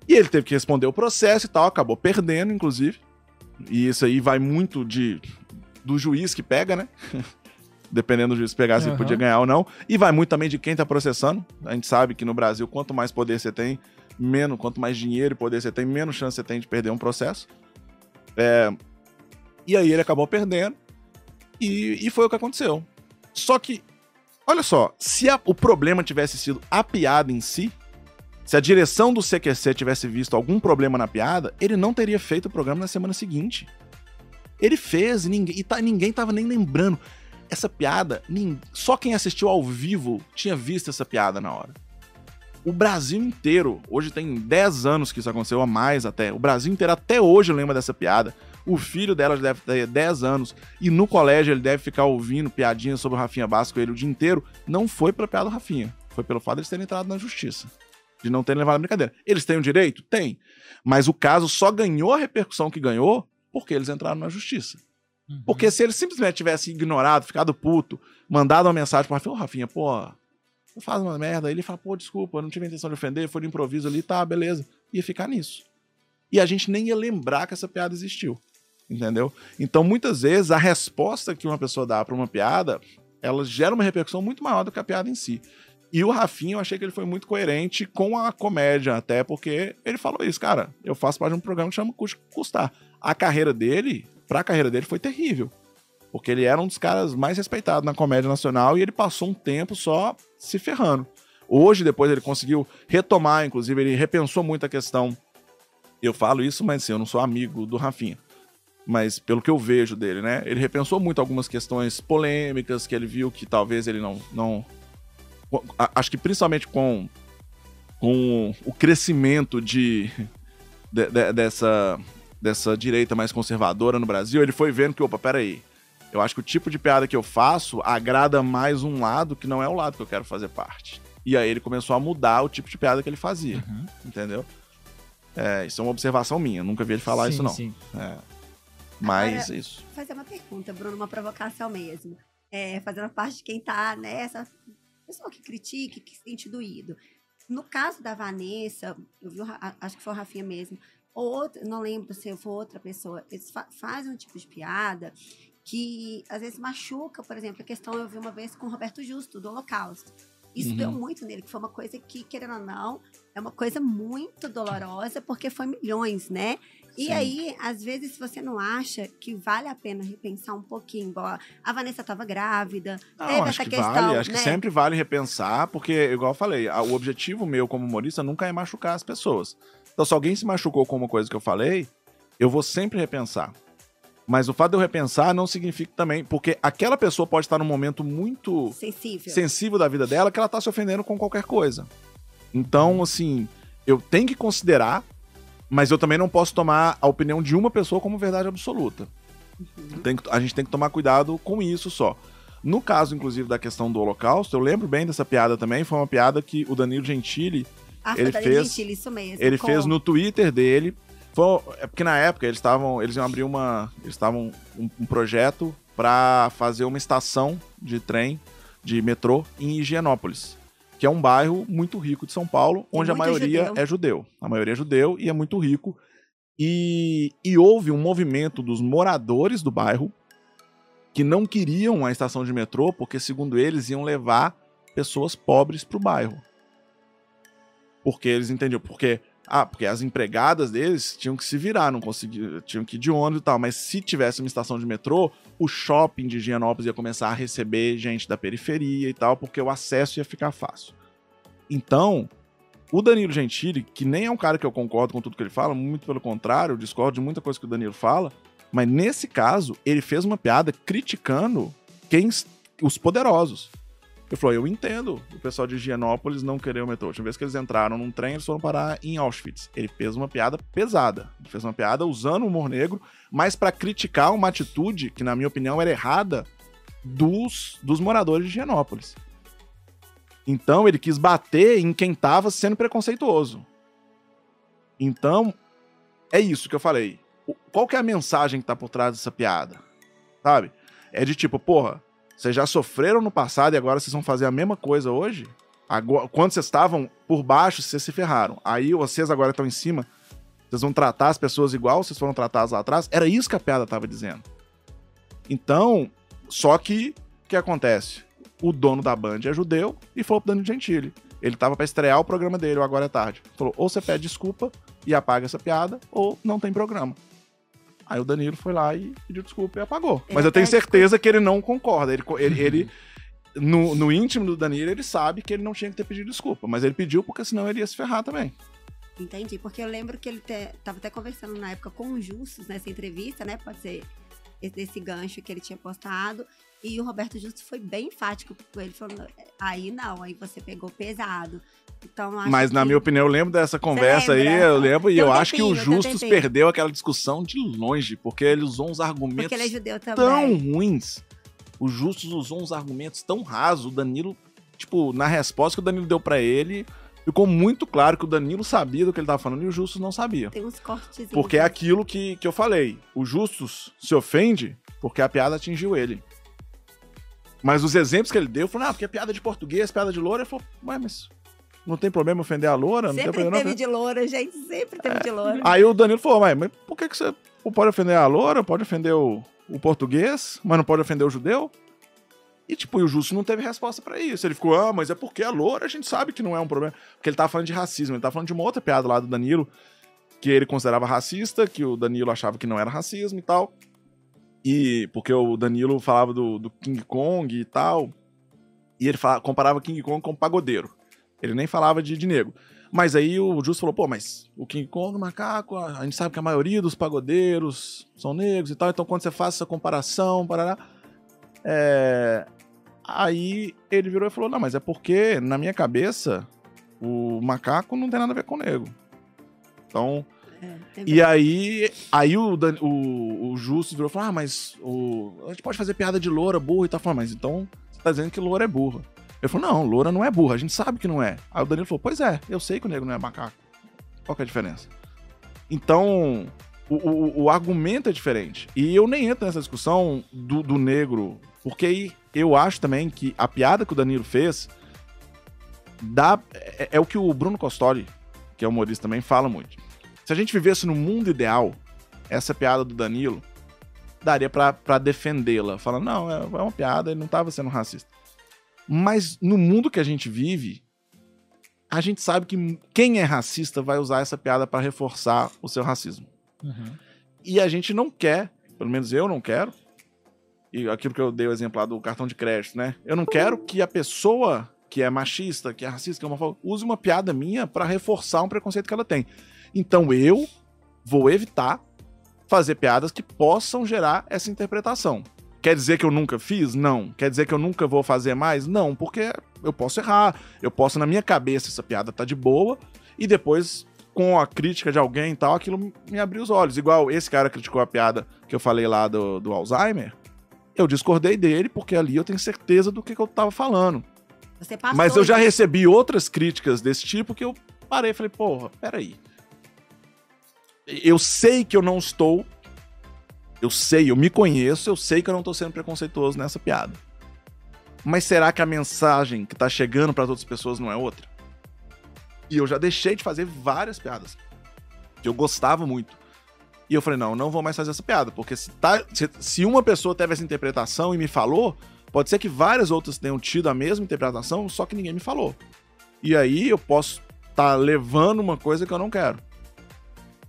E ele teve que responder o processo e tal, acabou perdendo, inclusive. E isso aí vai muito de do juiz que pega, né? Dependendo do juiz pegar se ele Aham. podia ganhar ou não. E vai muito também de quem tá processando. A gente sabe que no Brasil, quanto mais poder você tem, menos, quanto mais dinheiro e poder você tem, menos chance você tem de perder um processo. É, e aí ele acabou perdendo. E, e foi o que aconteceu. Só que, olha só, se a- o problema tivesse sido a piada em si, se a direção do CQC tivesse visto algum problema na piada, ele não teria feito o programa na semana seguinte. Ele fez ninguém, e tá- ninguém tava nem lembrando. Essa piada, nin- só quem assistiu ao vivo tinha visto essa piada na hora. O Brasil inteiro, hoje tem 10 anos que isso aconteceu, a mais até. O Brasil inteiro até hoje lembra dessa piada. O filho dela deve ter 10 anos e no colégio ele deve ficar ouvindo piadinhas sobre o Rafinha Basco ele o dia inteiro. Não foi pela piada do Rafinha. Foi pelo fato de eles terem entrado na justiça. De não terem levado a brincadeira. Eles têm o direito? Tem. Mas o caso só ganhou a repercussão que ganhou porque eles entraram na justiça. Uhum. Porque se ele simplesmente tivesse ignorado, ficado puto, mandado uma mensagem pro Rafinha, ô Rafinha, pô, faz uma merda. Aí ele fala, pô, desculpa, eu não tive a intenção de ofender, foi de improviso ali, tá, beleza. Ia ficar nisso. E a gente nem ia lembrar que essa piada existiu. Entendeu? Então, muitas vezes, a resposta que uma pessoa dá pra uma piada, ela gera uma repercussão muito maior do que a piada em si. E o Rafinha, eu achei que ele foi muito coerente com a comédia, até porque ele falou isso, cara. Eu faço parte de um programa que chama Custar. A carreira dele, pra carreira dele, foi terrível. Porque ele era um dos caras mais respeitados na comédia nacional e ele passou um tempo só se ferrando. Hoje, depois, ele conseguiu retomar, inclusive, ele repensou muito a questão. Eu falo isso, mas assim, eu não sou amigo do Rafinha. Mas pelo que eu vejo dele, né? Ele repensou muito algumas questões polêmicas que ele viu que talvez ele não. não acho que principalmente com, com o crescimento de, de- de- dessa, dessa direita mais conservadora no Brasil, ele foi vendo que, opa, peraí. Eu acho que o tipo de piada que eu faço agrada mais um lado que não é o lado que eu quero fazer parte. E aí ele começou a mudar o tipo de piada que ele fazia, Uhum. entendeu? É, isso é uma observação minha, nunca vi ele falar Sim, isso não. sim. É. Mas Agora- isso. Vou fazer uma pergunta, Bruno, uma provocação mesmo. É, fazendo parte de quem tá nessa pessoa que critique, que se sente doído. No caso da Vanessa, eu vi, acho que foi o Rafinha mesmo, ou outra, não lembro se foi outra pessoa, eles fa fazem um tipo de piada que às vezes machuca, por exemplo, a questão eu vi uma vez com o Roberto Justo, do Holocausto. Isso Uhum. deu muito nele, que foi uma coisa que, querendo ou não, é uma coisa muito dolorosa, porque foi milhões, né? E Sim. aí, às vezes, se você não acha que vale a pena repensar um pouquinho, igual a- Vanessa estava grávida, Não, teve acho essa que questão, vale, acho né? que sempre vale repensar, porque, igual eu falei, o objetivo meu como humorista nunca é machucar as pessoas. Então, se alguém se machucou com uma coisa que eu falei, eu vou sempre repensar. Mas o fato de eu repensar não significa também, porque aquela pessoa pode estar num momento muito Sensível. sensível da vida dela que ela tá se ofendendo com qualquer coisa. Então, assim, eu tenho que considerar, mas eu também não posso tomar a opinião de uma pessoa como verdade absoluta. Uhum. Tem que- a gente tem que tomar cuidado com isso só. No caso, inclusive, da questão do Holocausto, eu lembro bem dessa piada também. Foi uma piada que o Danilo Gentili Ah, ele foi da fez- Gentili, isso mesmo. ele com- fez no Twitter dele. Foi, é porque na época eles estavam. Eles iam abrir uma. Eles estavam um, um projeto para fazer uma estação de trem, de metrô, em Higienópolis. Que é um bairro muito rico de São Paulo, onde a maioria judeu. é judeu. A maioria é judeu e é muito rico. E, e houve um movimento dos moradores do bairro que não queriam a estação de metrô, porque, segundo eles, iam levar pessoas pobres para o bairro. Porque eles entendiam, porque ah, porque as empregadas deles tinham que se virar, não conseguiam, tinham que ir de ônibus e tal, mas se tivesse uma estação de metrô, o shopping de Higienópolis ia começar a receber gente da periferia e tal, porque o acesso ia ficar fácil. Então, o Danilo Gentili, que nem é um cara que eu concordo com tudo que ele fala, muito pelo contrário, eu discordo de muita coisa que o Danilo fala, mas nesse caso, ele fez uma piada criticando quem os poderosos. Ele falou: Eu entendo o pessoal de Higienópolis não querer o metrô. A última vez que eles entraram num trem, eles foram parar em Auschwitz. Ele fez uma piada pesada. Ele fez uma piada usando o humor negro, mas pra criticar uma atitude que, na minha opinião, era errada dos, dos moradores de Higienópolis. Então ele quis bater em quem tava sendo preconceituoso. Então, é isso que eu falei. Qual que é a mensagem que tá por trás dessa piada? Sabe? É de tipo, porra, vocês já sofreram no passado e agora vocês vão fazer a mesma coisa hoje? Agora, quando vocês estavam por baixo, vocês se ferraram. Aí vocês agora estão em cima, vocês vão tratar as pessoas igual vocês foram tratadas lá atrás. Era isso que a piada tava dizendo. Então, só que o que acontece? O dono da Band é judeu e falou pro Danilo Gentili. Ele tava pra estrear o programa dele, o Agora é Tarde. Falou, ou você pede desculpa e apaga essa piada, ou não tem programa. Aí o Danilo foi lá e pediu desculpa e apagou. Ele Mas eu tenho certeza que ele não concorda. Ele, ele, ele- no, no íntimo do Danilo, ele sabe que ele não tinha que ter pedido desculpa. Mas ele pediu porque senão ele ia se ferrar também. Entendi, porque eu lembro que ele te, tava até conversando na época com o Justus nessa entrevista, né? Pode ser esse, desse gancho que ele tinha postado. E o Roberto Justus foi bem enfático com ele, falando: aí não, aí você pegou pesado. Então, Mas, na que- minha opinião, eu lembro dessa conversa aí, eu lembro, e eu um acho que o tempinho, Justus tempinho. perdeu aquela discussão de longe, porque ele usou uns argumentos é judeu tão ruins. O Justus usou uns argumentos tão rasos. O Danilo, tipo, na resposta que o Danilo deu pra ele, ficou muito claro que o Danilo sabia do que ele tava falando e o Justus não sabia. Tem uns cortes. Porque é aquilo que, que eu falei. O Justus se ofende porque a piada atingiu ele. Mas os exemplos que ele deu, falou, ah, porque é piada de português, piada de loura. Ele falou, ué, mas não tem problema ofender a loura? Não tem Sempre problema teve de loura, gente. Sempre teve de loura. Aí o Danilo falou, mas, mas por que, que você pode ofender a loura, pode ofender o, o português, mas não pode ofender o judeu? E tipo, e o Justo não teve resposta pra isso. Ele ficou, ah, mas é porque a loura a gente sabe que não é um problema. Porque ele tava falando de racismo, ele tava falando de uma outra piada lá do Danilo, que ele considerava racista, que o Danilo achava que não era racismo e tal. E porque o Danilo falava do, do King Kong e tal. E ele fala- comparava King Kong com pagodeiro. Ele nem falava de, de negro. Mas aí o Justo falou, pô, mas o King Kong, o macaco, a gente sabe que a maioria dos pagodeiros são negros e tal, então quando você faz essa comparação, parará, é... aí ele virou e falou, não, mas é porque, na minha cabeça, o macaco não tem nada a ver com o negro. Então, É, e aí, aí o, Dan- o, o Justo virou e falou: Ah, mas o, a gente pode fazer piada de loura, burra e tal. Falou, mas então você tá dizendo que loura é burra. Ele falou: Não, loura não é burra, a gente sabe que não é. Aí o Danilo falou: Pois é, eu sei que o negro não é macaco. Qual que é a diferença? Então, o, o, o argumento é diferente. E eu nem entro nessa discussão do, do negro, porque aí eu acho também que a piada que o Danilo fez dá, é, é o que o Bruno Costoli, que é humorista também, fala muito. Se a gente vivesse no mundo ideal, essa piada do Danilo daria para defendê-la. Falando, não, é, é uma piada, ele não estava sendo racista. Mas no mundo que a gente vive, a gente sabe que quem é racista vai usar essa piada para reforçar o seu racismo. Uhum. E a gente não quer, pelo menos eu não quero, e aquilo que eu dei o exemplo lá do cartão de crédito, né? Eu não quero que a pessoa que é machista, que é racista, que é homofóbica, use uma piada minha para reforçar um preconceito que ela tem. Então eu vou evitar fazer piadas que possam gerar essa interpretação. Quer dizer que eu nunca fiz? Não. Quer dizer que eu nunca vou fazer mais? Não, porque eu posso errar. Eu posso, na minha cabeça, essa piada tá de boa, e depois, com a crítica de alguém e tal, aquilo me abriu os olhos. Igual esse cara criticou a piada que eu falei lá do, do Alzheimer. Eu discordei dele, porque ali eu tenho certeza do que, que eu tava falando. Mas eu já recebi outras críticas desse tipo que eu parei e falei, porra, peraí. Eu sei que eu não estou. Eu sei, eu me conheço, eu sei que eu não estou sendo preconceituoso nessa piada. Mas será que a mensagem que tá chegando para as outras pessoas não é outra? E eu já deixei de fazer várias piadas. Que eu gostava muito. E eu falei, não, não vou mais fazer essa piada. Porque se, tá, se, se uma pessoa teve essa interpretação e me falou, pode ser que várias outras tenham tido a mesma interpretação, só que ninguém me falou. E aí eu posso estar tá levando uma coisa que eu não quero.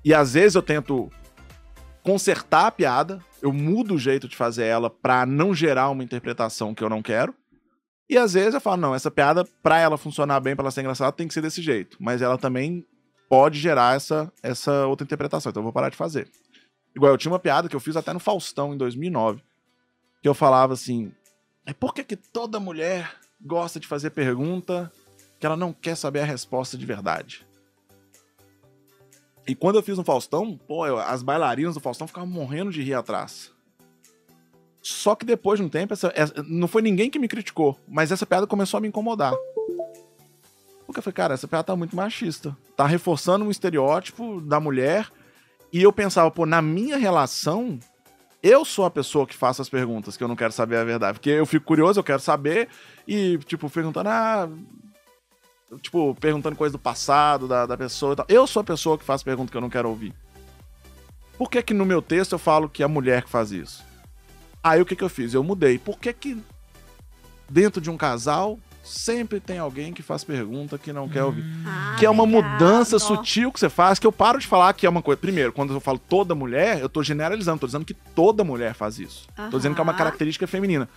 E às vezes eu tento consertar a piada, eu mudo o jeito de fazer ela pra não gerar uma interpretação que eu não quero. E às vezes eu falo, não, essa piada, pra ela funcionar bem, pra ela ser engraçada, tem que ser desse jeito. Mas ela também pode gerar essa, essa outra interpretação, então eu vou parar de fazer. Igual eu tinha uma piada que eu fiz até no Faustão em 2009, que eu falava assim: é por que, que toda mulher gosta de fazer pergunta que ela não quer saber a resposta de verdade? E quando eu fiz no Faustão, pô, eu- as bailarinas do Faustão ficavam morrendo de rir atrás. Só que depois de um tempo, essa, essa- não foi ninguém que me criticou, mas essa piada começou a me incomodar. Porque eu falei, cara, essa piada tá muito machista. Tá reforçando um estereótipo da mulher. E eu pensava, pô, na minha relação, eu sou a pessoa que faço as perguntas, que eu não quero saber a verdade. Porque eu fico curioso, eu quero saber. E, tipo, perguntando, ah. Tipo, perguntando coisa do passado da, da pessoa e tal. Eu sou a pessoa que faz pergunta que eu não quero ouvir. Por que que no meu texto eu falo que é a mulher que faz isso? Aí o que que eu fiz? Eu mudei. Por que que dentro de um casal sempre tem alguém que faz pergunta que não quer ouvir? Ah, que é uma legal, mudança sutil que você faz, que eu paro de falar que é uma coisa. Primeiro, quando eu falo toda mulher, eu tô generalizando, tô dizendo que toda mulher faz isso. Tô dizendo que é uma característica feminina.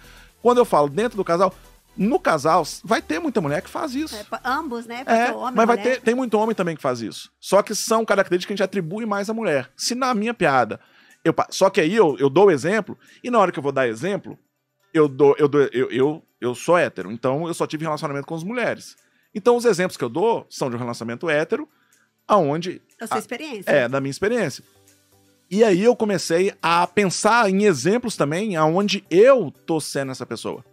Quando eu falo dentro do casal, no casal, vai ter muita mulher que faz isso. É, ambos, né? Pode É, homem, mas vai mulher. ter, tem muito homem também que faz isso. Só que são características que a gente atribui mais à mulher. Se na minha piada, eu, só que aí eu, eu dou o exemplo, e na hora que eu vou dar exemplo, eu dou, eu, dou eu, eu, eu sou hétero, então eu só tive relacionamento com as mulheres. Então os exemplos que eu dou são de um relacionamento hétero, aonde Da sua experiência. é, da minha experiência. E aí eu comecei a pensar em exemplos também aonde eu tô sendo essa pessoa.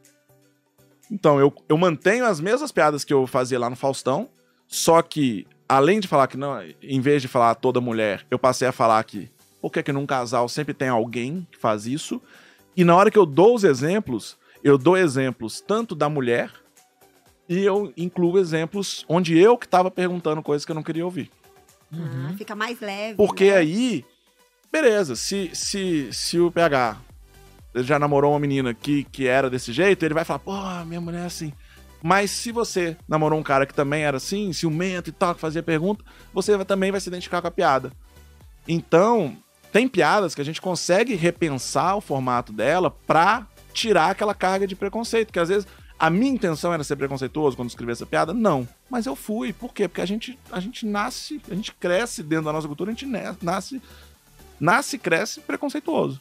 Então, eu, eu mantenho as mesmas piadas que eu fazia lá no Faustão, só que, além de falar que não, em vez de falar toda mulher, eu passei a falar que por que que num casal sempre tem alguém que faz isso? E na hora que eu dou os exemplos, eu dou exemplos tanto da mulher e eu incluo exemplos onde eu que tava perguntando coisas que eu não queria ouvir. Uhum. Ah, fica mais leve. Porque né? aí, beleza, se, se, se o PH ele já namorou uma menina que, que era desse jeito, ele vai falar, pô, minha mulher é assim. Mas se você namorou um cara que também era assim, ciumento e tal, que fazia pergunta, você também vai se identificar com a piada. Então, tem piadas que a gente consegue repensar o formato dela pra tirar aquela carga de preconceito, que às vezes a minha intenção era ser preconceituoso quando escrevi essa piada, não. Mas eu fui. Por quê? Porque a gente, a gente nasce, a gente cresce dentro da nossa cultura, a gente nasce, nasce cresce preconceituoso.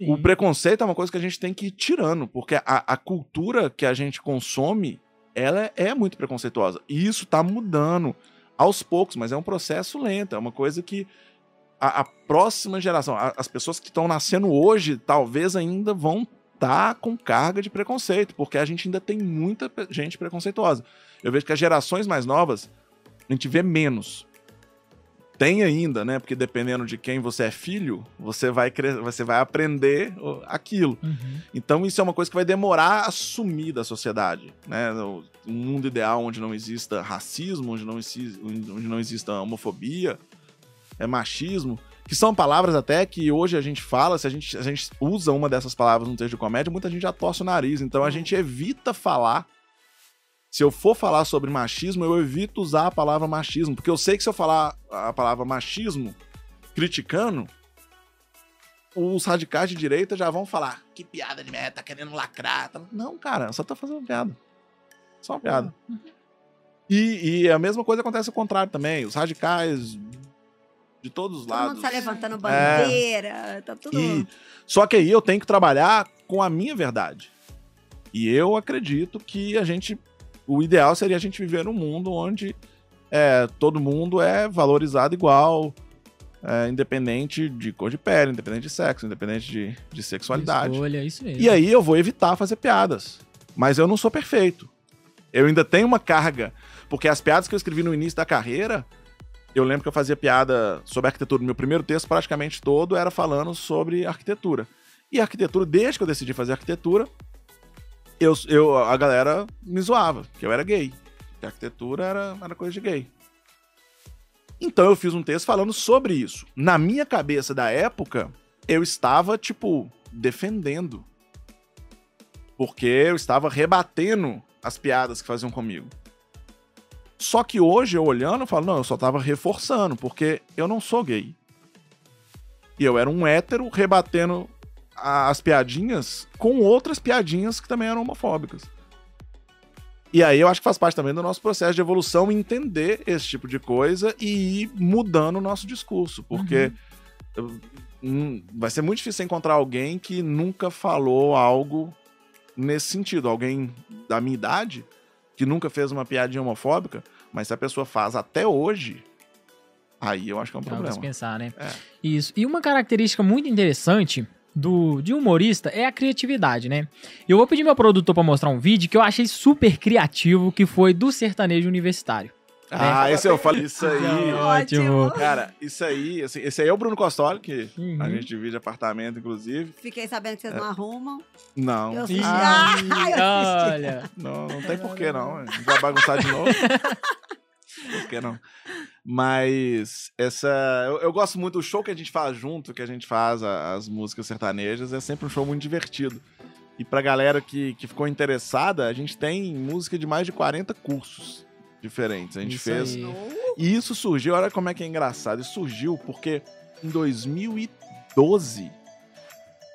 O Sim. preconceito é uma coisa que a gente tem que ir tirando, porque a, a cultura que a gente consome, ela é, é muito preconceituosa. E isso tá mudando aos poucos, mas é um processo lento, é uma coisa que a, a próxima geração, a- as pessoas que estão nascendo hoje, talvez ainda vão estar com carga de preconceito, porque a gente ainda tem muita gente preconceituosa. Eu vejo que as gerações mais novas, a gente vê menos. Tem ainda, né? Porque dependendo de quem você é filho, você vai, você vai aprender aquilo. Uhum. Então isso é uma coisa que vai demorar a sumir da sociedade, né? No- Um mundo ideal onde não exista racismo, onde não, exi- onde não exista homofobia, é machismo, que são palavras até que hoje a gente fala, se a gente, a gente usa uma dessas palavras num texto de comédia, muita gente já torce o nariz, então a gente evita falar. Se eu for falar sobre machismo, eu evito usar a palavra machismo, porque eu sei que se eu falar a palavra machismo criticando, os radicais de direita já vão falar que piada de merda, tá querendo lacrar. tá- Não, cara, só tá fazendo piada. Só uma piada. E, e a mesma coisa acontece ao contrário também. Os radicais de todos os Todo lados. mundo tá levantando bandeira, tá tudo. E, só que aí eu tenho que trabalhar com a minha verdade. E eu acredito que a gente. O ideal seria a gente viver num mundo onde é, todo mundo é valorizado igual, é, independente de cor de pele, independente de sexo, independente de, de sexualidade. Escolha, isso mesmo. E aí eu vou evitar fazer piadas. Mas eu não sou perfeito. Eu ainda tenho uma carga. Porque as piadas que eu escrevi no início da carreira, eu lembro que eu fazia piada sobre arquitetura. Meu primeiro texto, praticamente todo, era falando sobre arquitetura. E arquitetura, desde que eu decidi fazer arquitetura, eu, eu, a galera me zoava, que eu era gay. Que a arquitetura era, era coisa de gay. Então eu fiz um texto falando sobre isso. Na minha cabeça da época, eu estava, tipo, defendendo. Porque eu estava rebatendo as piadas que faziam comigo. Só que hoje, eu olhando, eu falo, não, eu só tava reforçando, porque eu não sou gay. E eu era um hétero rebatendo a- as piadinhas com outras piadinhas que também eram homofóbicas. E aí eu acho que faz parte também do nosso processo de evolução entender esse tipo de coisa e ir mudando o nosso discurso. Porque eu- hum, vai ser muito difícil encontrar alguém que nunca falou algo nesse sentido. Alguém da minha idade que nunca fez uma piadinha homofóbica, mas se a pessoa faz até hoje, aí eu acho que é um pra se problema. pensar, né? É. Isso. E uma característica muito interessante do, de humorista é a criatividade, né? Eu vou pedir meu produtor pra mostrar um vídeo que eu achei super criativo, que foi do sertanejo universitário. Ah, esse eu falei isso aí. Ótimo. Cara, isso aí, assim, esse aí é o Bruno Costoli, que Uhum. a gente divide apartamento, inclusive. Fiquei sabendo que vocês não arrumam. Não. Eu assisti. Ah, eu olha. Não, não tem porquê, não. A gente vai bagunçar de novo. Por que não? Mas essa. Eu, eu gosto muito do show que a gente faz junto, que a gente faz a- as músicas sertanejas, é sempre um show muito divertido. E pra galera que, que ficou interessada, a gente tem música de mais de 40 cursos diferentes. A gente Isso fez. aí. E isso surgiu, olha como é que é engraçado. Isso surgiu porque em 2012,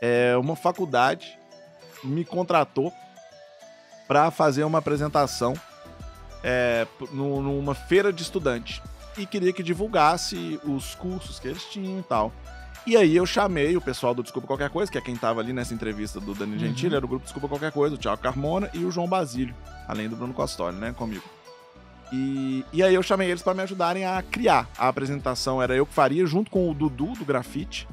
é, uma faculdade me contratou para fazer uma apresentação é, numa feira de estudante. E queria que divulgasse os cursos que eles tinham e tal. E aí eu chamei o pessoal do Desculpa Qualquer Coisa, que é quem tava ali nessa entrevista do Dani Gentili, era o grupo Desculpa Qualquer Coisa, o Thiago Carmona e o João Basílio, além do Bruno Costoli, né, comigo. E, e aí eu chamei eles para me ajudarem a criar. A apresentação era eu que faria, junto com o Dudu do Grafite.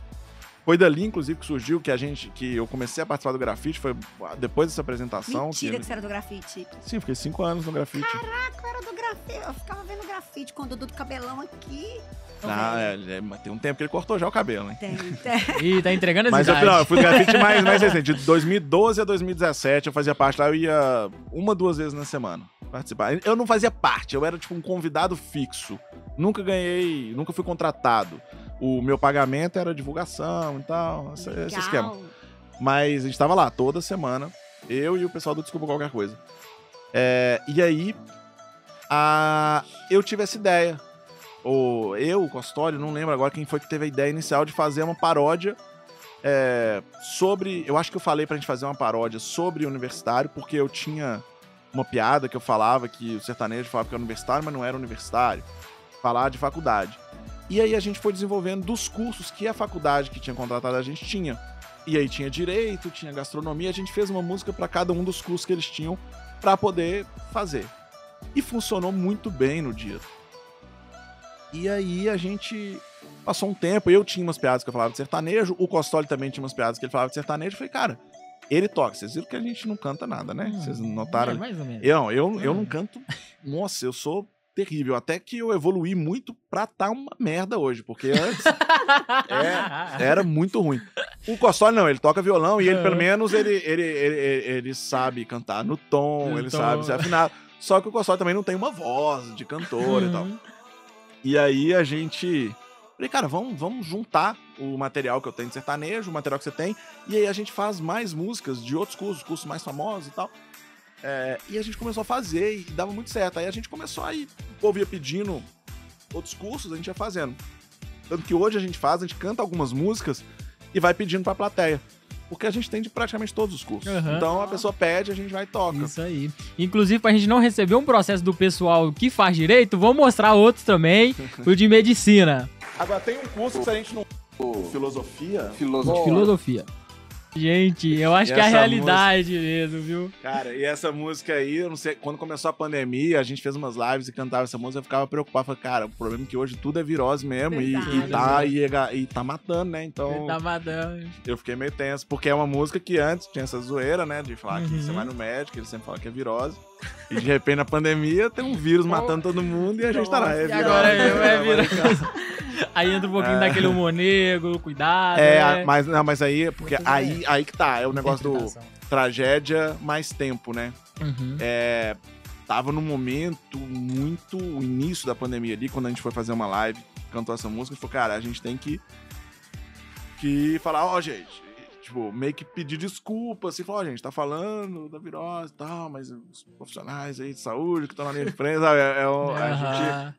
Foi dali, inclusive, que surgiu que a gente. que eu comecei a participar do grafite, foi depois dessa apresentação. Mentira que que você era do grafite. Sim, fiquei cinco anos no grafite. Caraca, eu era do grafite. Eu ficava vendo grafite com o Dudu do cabelão aqui. Ah, é, é, mas tem um tempo que ele cortou já o cabelo, hein? Tem, tem. Ih, tá entregando as Mas eu, não, eu fui do grafite mais, mais recente. De 2012 a 2017, eu fazia parte lá, eu ia uma, duas vezes na semana participar. Eu não fazia parte, eu era tipo um convidado fixo. Nunca ganhei, nunca fui contratado. O meu pagamento era divulgação e tal, esse, esse esquema. Mas a gente tava lá toda semana, eu e o pessoal do Desculpa Qualquer Coisa. É, e aí, a, eu tive essa ideia. Ou eu, o Costório, não lembro agora quem foi que teve a ideia inicial de fazer uma paródia é, sobre. Eu acho que eu falei pra gente fazer uma paródia sobre universitário, porque eu tinha uma piada que eu falava que o sertanejo falava que era universitário, mas não era universitário. Falar de faculdade. E aí a gente foi desenvolvendo dos cursos que a faculdade que tinha contratado a gente tinha. E aí tinha direito, tinha gastronomia, a gente fez uma música para cada um dos cursos que eles tinham para poder fazer. E funcionou muito bem no dia. E aí a gente passou um tempo, eu tinha umas piadas que eu falava de sertanejo, o Costoli também tinha umas piadas que ele falava de sertanejo, eu falei, cara, ele toca, vocês viram que a gente não canta nada, né? Vocês notaram? É, mais ou menos. Eu, eu, eu Hum. não canto. Nossa, eu sou terrível. Até que eu evoluí muito pra tá uma merda hoje, porque antes é, era muito ruim. O Cossoli não, ele toca violão e ele, pelo menos, ele, ele, ele, ele, ele sabe cantar no tom, No ele tom. sabe ser afinado. Só que o Cossoli também não tem uma voz de cantor e tal. Uhum. E aí a gente. Falei, cara, vamos, vamos juntar o material que eu tenho de sertanejo, o material que você tem, e aí a gente faz mais músicas de outros cursos, cursos mais famosos e tal. É, e a gente começou a fazer e dava muito certo. Aí a gente começou a ir, o povo ia pedindo outros cursos, a gente ia fazendo. Tanto que hoje a gente faz, a gente canta algumas músicas e vai pedindo pra plateia. Porque a gente tem de praticamente todos os cursos. Aham. Então a pessoa pede, a gente vai e toca. Isso aí. Inclusive, pra gente não receber um processo do pessoal que faz direito, vou mostrar outros também, o de medicina, Agora tem um curso que se a gente não. Filosofia. Filosofia. filosofia. Gente, eu acho E que é a realidade mesmo, viu? Cara, e essa música aí, eu não sei, quando começou a pandemia, a gente fez umas lives e cantava essa música, eu ficava preocupado, falei, cara, o problema é que hoje tudo é virose mesmo e, Verdade. e tá, e, e tá matando, né? Então Ele tá matando. eu fiquei meio tenso, porque é uma música que antes tinha essa zoeira, né? De falar que Uhum. você vai no médico, ele sempre fala que é virose. E de repente na pandemia tem um vírus matando todo mundo e a gente tá lá. É E agora é, é vai virose. Aí entra um pouquinho É. daquele humor negro, cuidado. É, né? mas, não, mas aí, porque aí, aí que tá, é o negócio do tragédia mais tempo, né? Uhum. é, tava num momento muito o início da pandemia ali, quando a gente foi fazer uma live, cantou essa música, gente falou, cara, a gente tem que que falar, ó, gente, tipo, meio que pedir desculpa, assim, falar, ó, gente, tá falando da virose e tal, mas os profissionais aí de saúde que estão na linha de frente, sabe, é, é o- a gente.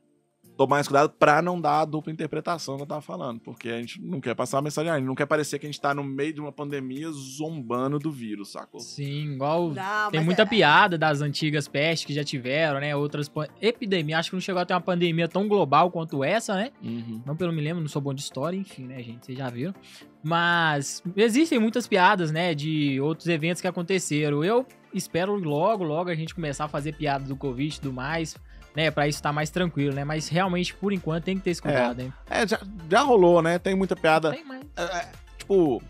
Tomar mais cuidado pra não dar a dupla interpretação que eu tava falando, porque a gente não quer passar a mensagem, a gente não quer parecer que a gente tá no meio de uma pandemia zombando do vírus, sacou? Sim, igual Não, Tem mas muita é- piada das antigas pestes que já tiveram, né? Outras epidemias. Acho que não chegou a ter uma pandemia tão global quanto essa, né? Uhum. Não pelo me lembro, não sou bom de história, enfim, né, gente? Vocês já viram. Mas existem muitas piadas, né? De outros eventos que aconteceram. Eu espero logo, logo a gente começar a fazer piada do Covid e tudo mais, né? Pra isso estar mais tranquilo, né? Mas realmente, por enquanto, tem que ter esse cuidado, hein? É, já, já rolou, né? Tem muita piada. Tem mais. É, é, tipo,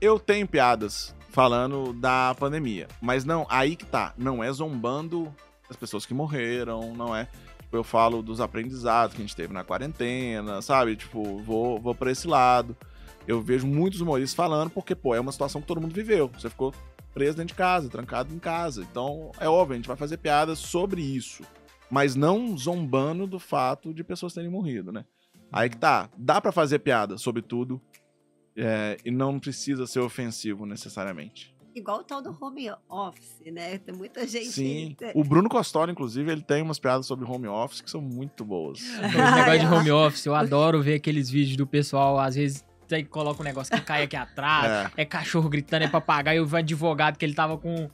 eu tenho piadas falando da pandemia, mas não, aí que tá, não é zombando as pessoas que morreram, não é. Tipo, eu falo dos aprendizados que a gente teve na quarentena, sabe? Tipo, vou, vou pra esse lado. Eu vejo muitos humoristas falando porque, pô, é uma situação que todo mundo viveu. Você ficou preso dentro de casa, trancado em casa. Então, é óbvio, a gente vai fazer piadas sobre isso. Mas não zombando do fato de pessoas terem morrido, né? Aí que tá, dá pra fazer piada sobre tudo é, e não precisa ser ofensivo necessariamente. Igual o tal do home office, né? Tem muita gente. Sim. O Bruno Costório, inclusive, ele tem umas piadas sobre home office que são muito boas. Esse negócio de home office, eu adoro ver aqueles vídeos do pessoal, às vezes, tem coloca um negócio que cai aqui atrás, É. é cachorro gritando, é papagaio, o advogado que ele tava com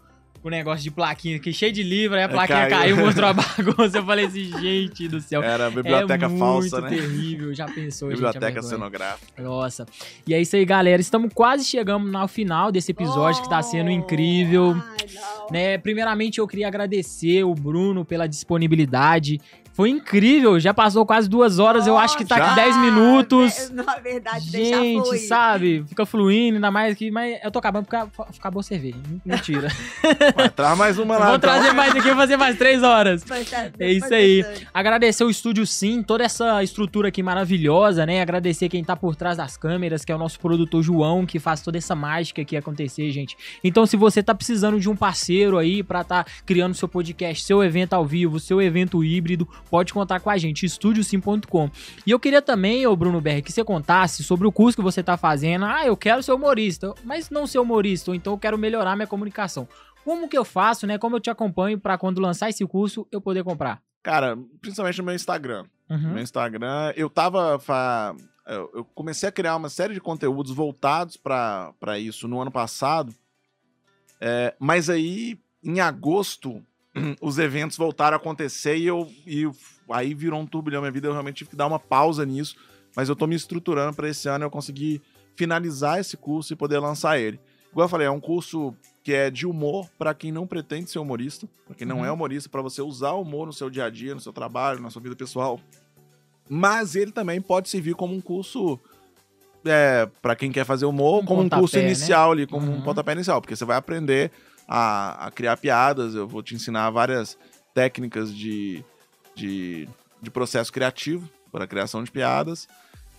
o negócio de plaquinha aqui, cheio de livro, aí a plaquinha caiu. caiu, mostrou a bagunça. Eu falei assim, gente do céu. Era a biblioteca é muito falsa, né? terrível, já pensou, gente, a Biblioteca vergonha. cenográfica. Nossa. E é isso aí, galera. Estamos quase chegando ao final desse episódio que tá sendo incrível. Ai. Né? Primeiramente, eu queria agradecer o Bruno pela disponibilidade. Foi incrível, já passou quase duas horas, eu acho que tá Já? aqui 10 minutos. Ah, Na verdade, deixa Gente, sabe? Fica fluindo, ainda mais que. Mas eu tô acabando porque acabou a cerveja. Mentira. Vai, traz mais uma lá. Vou então. trazer mais aqui, vou fazer mais três horas. Tá- É isso aí. Agradecer o Estúdio Sim, toda essa estrutura aqui maravilhosa, né? Agradecer quem tá por trás das câmeras, que é o nosso produtor João, que faz toda essa mágica aqui acontecer, gente. Então, se você tá precisando de um parceiro aí pra tá criando seu podcast, seu evento ao vivo, seu evento híbrido, pode contar com a gente, estúdiosim.com. E eu queria também, ô Bruno Berg, que você contasse sobre o curso que você tá fazendo. Ah, eu quero ser humorista, mas não ser humorista, ou então eu quero melhorar minha comunicação. Como que eu faço, né? Como eu te acompanho pra quando lançar esse curso eu poder comprar? Cara, principalmente no meu Instagram. Uhum. No meu Instagram, eu tava. fa- Eu comecei a criar uma série de conteúdos voltados pra pra isso no ano passado. É, mas aí, em agosto, os eventos voltaram a acontecer e eu. E aí virou um turbilhão minha vida. Eu realmente tive que dar uma pausa nisso. Mas eu tô me estruturando pra esse ano eu conseguir finalizar esse curso e poder lançar ele. Igual eu falei, é um curso que é de humor pra quem não pretende ser humorista, pra quem não Uhum. é humorista, pra você usar o humor no seu dia a dia, no seu trabalho, na sua vida pessoal. Mas ele também pode servir como um curso é, para quem quer fazer humor, Um como um curso né? inicial ali, como Uhum. um pontapé inicial, porque você vai aprender a, a criar piadas, eu vou te ensinar várias técnicas de de, de processo criativo para a criação de piadas.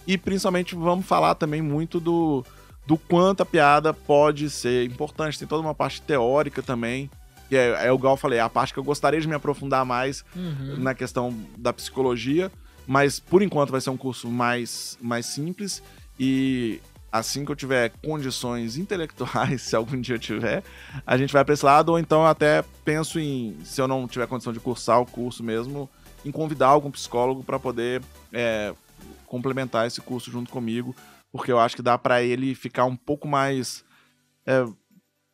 E principalmente vamos falar também muito do, do quanto a piada pode ser importante. Tem toda uma parte teórica também. Que é, é o igual eu falei, é a parte que eu gostaria de me aprofundar mais Uhum. na questão da psicologia, mas por enquanto vai ser um curso mais, mais simples e assim que eu tiver condições intelectuais, se algum dia eu tiver, a gente vai para esse lado, ou então eu até penso em, se eu não tiver condição de cursar o curso mesmo, em convidar algum psicólogo para poder é, complementar esse curso junto comigo, porque eu acho que dá para ele ficar um pouco mais é,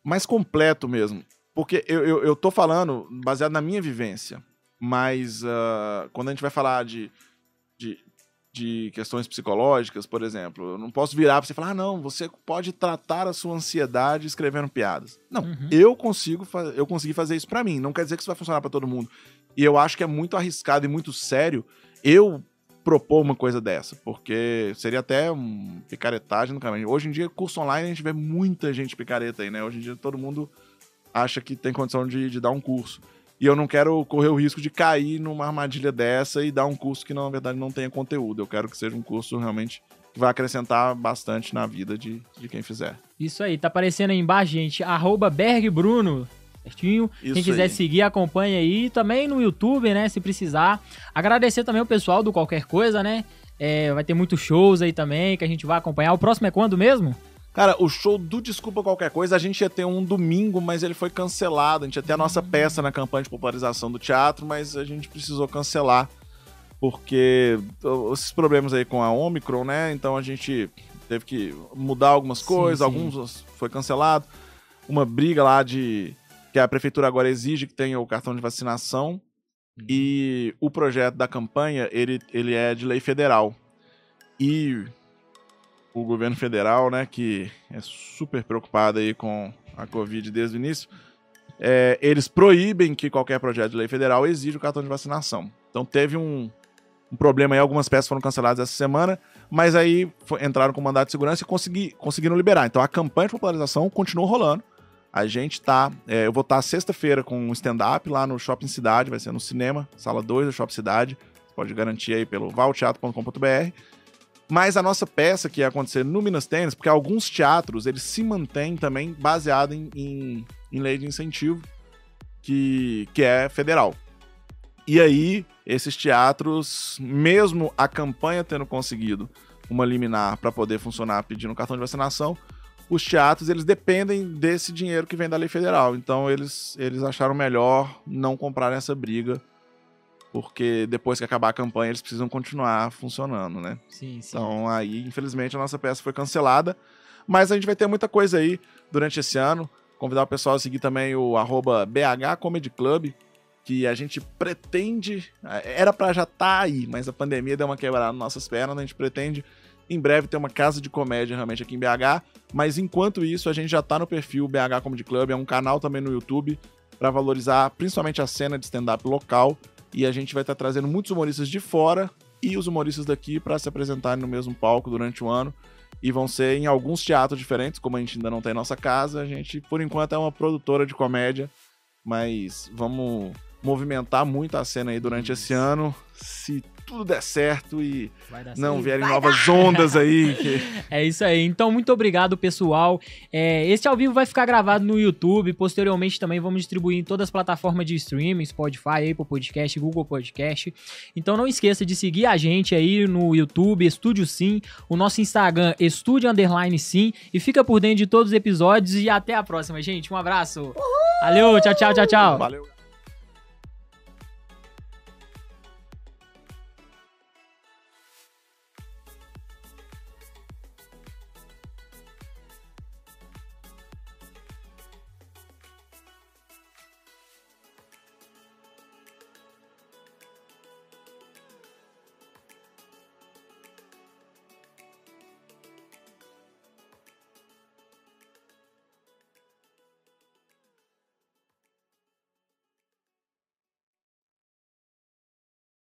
mais completo mesmo. Porque eu, eu, eu tô falando baseado na minha vivência, mas ah, quando a gente vai falar de, de questões psicológicas, por exemplo, eu não posso virar pra você e falar, ah, não, você pode tratar a sua ansiedade escrevendo piadas. Não, Uhum. eu consigo eu consegui fazer isso pra mim. Não quer dizer que isso vai funcionar pra todo mundo. E eu acho que é muito arriscado e muito sério eu propor uma coisa dessa, porque seria até um picaretagem no caminho. Hoje em dia, curso online, a gente vê muita gente picareta aí, né? Hoje em dia, todo mundo acha que tem condição de, de dar um curso. E eu não quero correr o risco de cair numa armadilha dessa e dar um curso que, na verdade, não tenha conteúdo. Eu quero que seja um curso realmente que vai acrescentar bastante na vida de, de quem fizer. Isso aí, tá aparecendo aí embaixo, gente. Arroba Bergbruno. Certinho? Quem Isso quiser aí. seguir, acompanha aí. Também no YouTube, né? Se precisar. Agradecer também o pessoal do Qualquer Coisa, né? É, vai ter muitos shows aí também que a gente vai acompanhar. O próximo é quando mesmo? Cara, o show do Desculpa Qualquer Coisa, a gente ia ter um domingo, mas ele foi cancelado. A gente ia ter a nossa peça na campanha de popularização do teatro, mas a gente precisou cancelar. Porque esses problemas aí com a Omicron, né? Então a gente teve que mudar algumas Sim, coisas, sim. alguns foi cancelado. Uma briga lá de. que a prefeitura agora exige que tenha o cartão de vacinação. E o projeto da campanha, ele, ele é de lei federal. E o governo federal, né, que é super preocupado aí com a Covid desde o início, é, eles proíbem que qualquer projeto de lei federal exija o cartão de vacinação. Então teve um, um problema aí, algumas peças foram canceladas essa semana, mas aí fo- entraram com mandato de segurança e consegui, conseguiram liberar. Então a campanha de popularização continuou rolando. A gente tá. é, eu vou estar sexta-feira com um stand-up lá no Shopping Cidade, vai ser no cinema, sala 2 do Shopping Cidade. Você pode garantir aí pelo valteatro.com.br. Mas a nossa peça que ia acontecer no Minas Tênis, porque alguns teatros eles se mantêm também baseado em, em, em lei de incentivo, que, que é federal. E aí, esses teatros, mesmo a campanha tendo conseguido uma liminar para poder funcionar pedindo cartão de vacinação, os teatros eles dependem desse dinheiro que vem da lei federal. Então eles, eles acharam melhor não comprar essa briga, porque depois que acabar a campanha eles precisam continuar funcionando, né? Sim, sim. Então aí, infelizmente, a nossa peça foi cancelada. Mas a gente vai ter muita coisa aí durante esse ano. Convidar o pessoal a seguir também o arroba BH Comedy Club, que a gente pretende. Era pra já estar aí, mas a pandemia deu uma quebrada nas nossas pernas. A gente pretende em breve ter uma casa de comédia realmente aqui em BH. Mas enquanto isso, a gente já tá no perfil BH Comedy Club, é um canal também no YouTube para valorizar principalmente a cena de stand-up local. E a gente vai estar trazendo muitos humoristas de fora e os humoristas daqui para se apresentarem no mesmo palco durante o ano. E vão ser em alguns teatros diferentes, como a gente ainda não tem nossa casa. A gente, por enquanto, é uma produtora de comédia, mas vamos movimentar muito a cena aí durante esse ano. Se tudo der certo e dar não certo. vierem Vai novas ondas aí. que- É isso aí. Então, muito obrigado, pessoal. É, esse ao vivo vai ficar gravado no YouTube. Posteriormente, também vamos distribuir em todas as plataformas de streaming: Spotify, Apple Podcast, Google Podcast. Então, não esqueça de seguir a gente aí no YouTube, Estúdio Sim, o nosso Instagram, Estúdio Underline Sim. E fica por dentro de todos os episódios. E até a próxima, gente. Um abraço. Valeu, tchau, tchau, tchau, tchau. Valeu.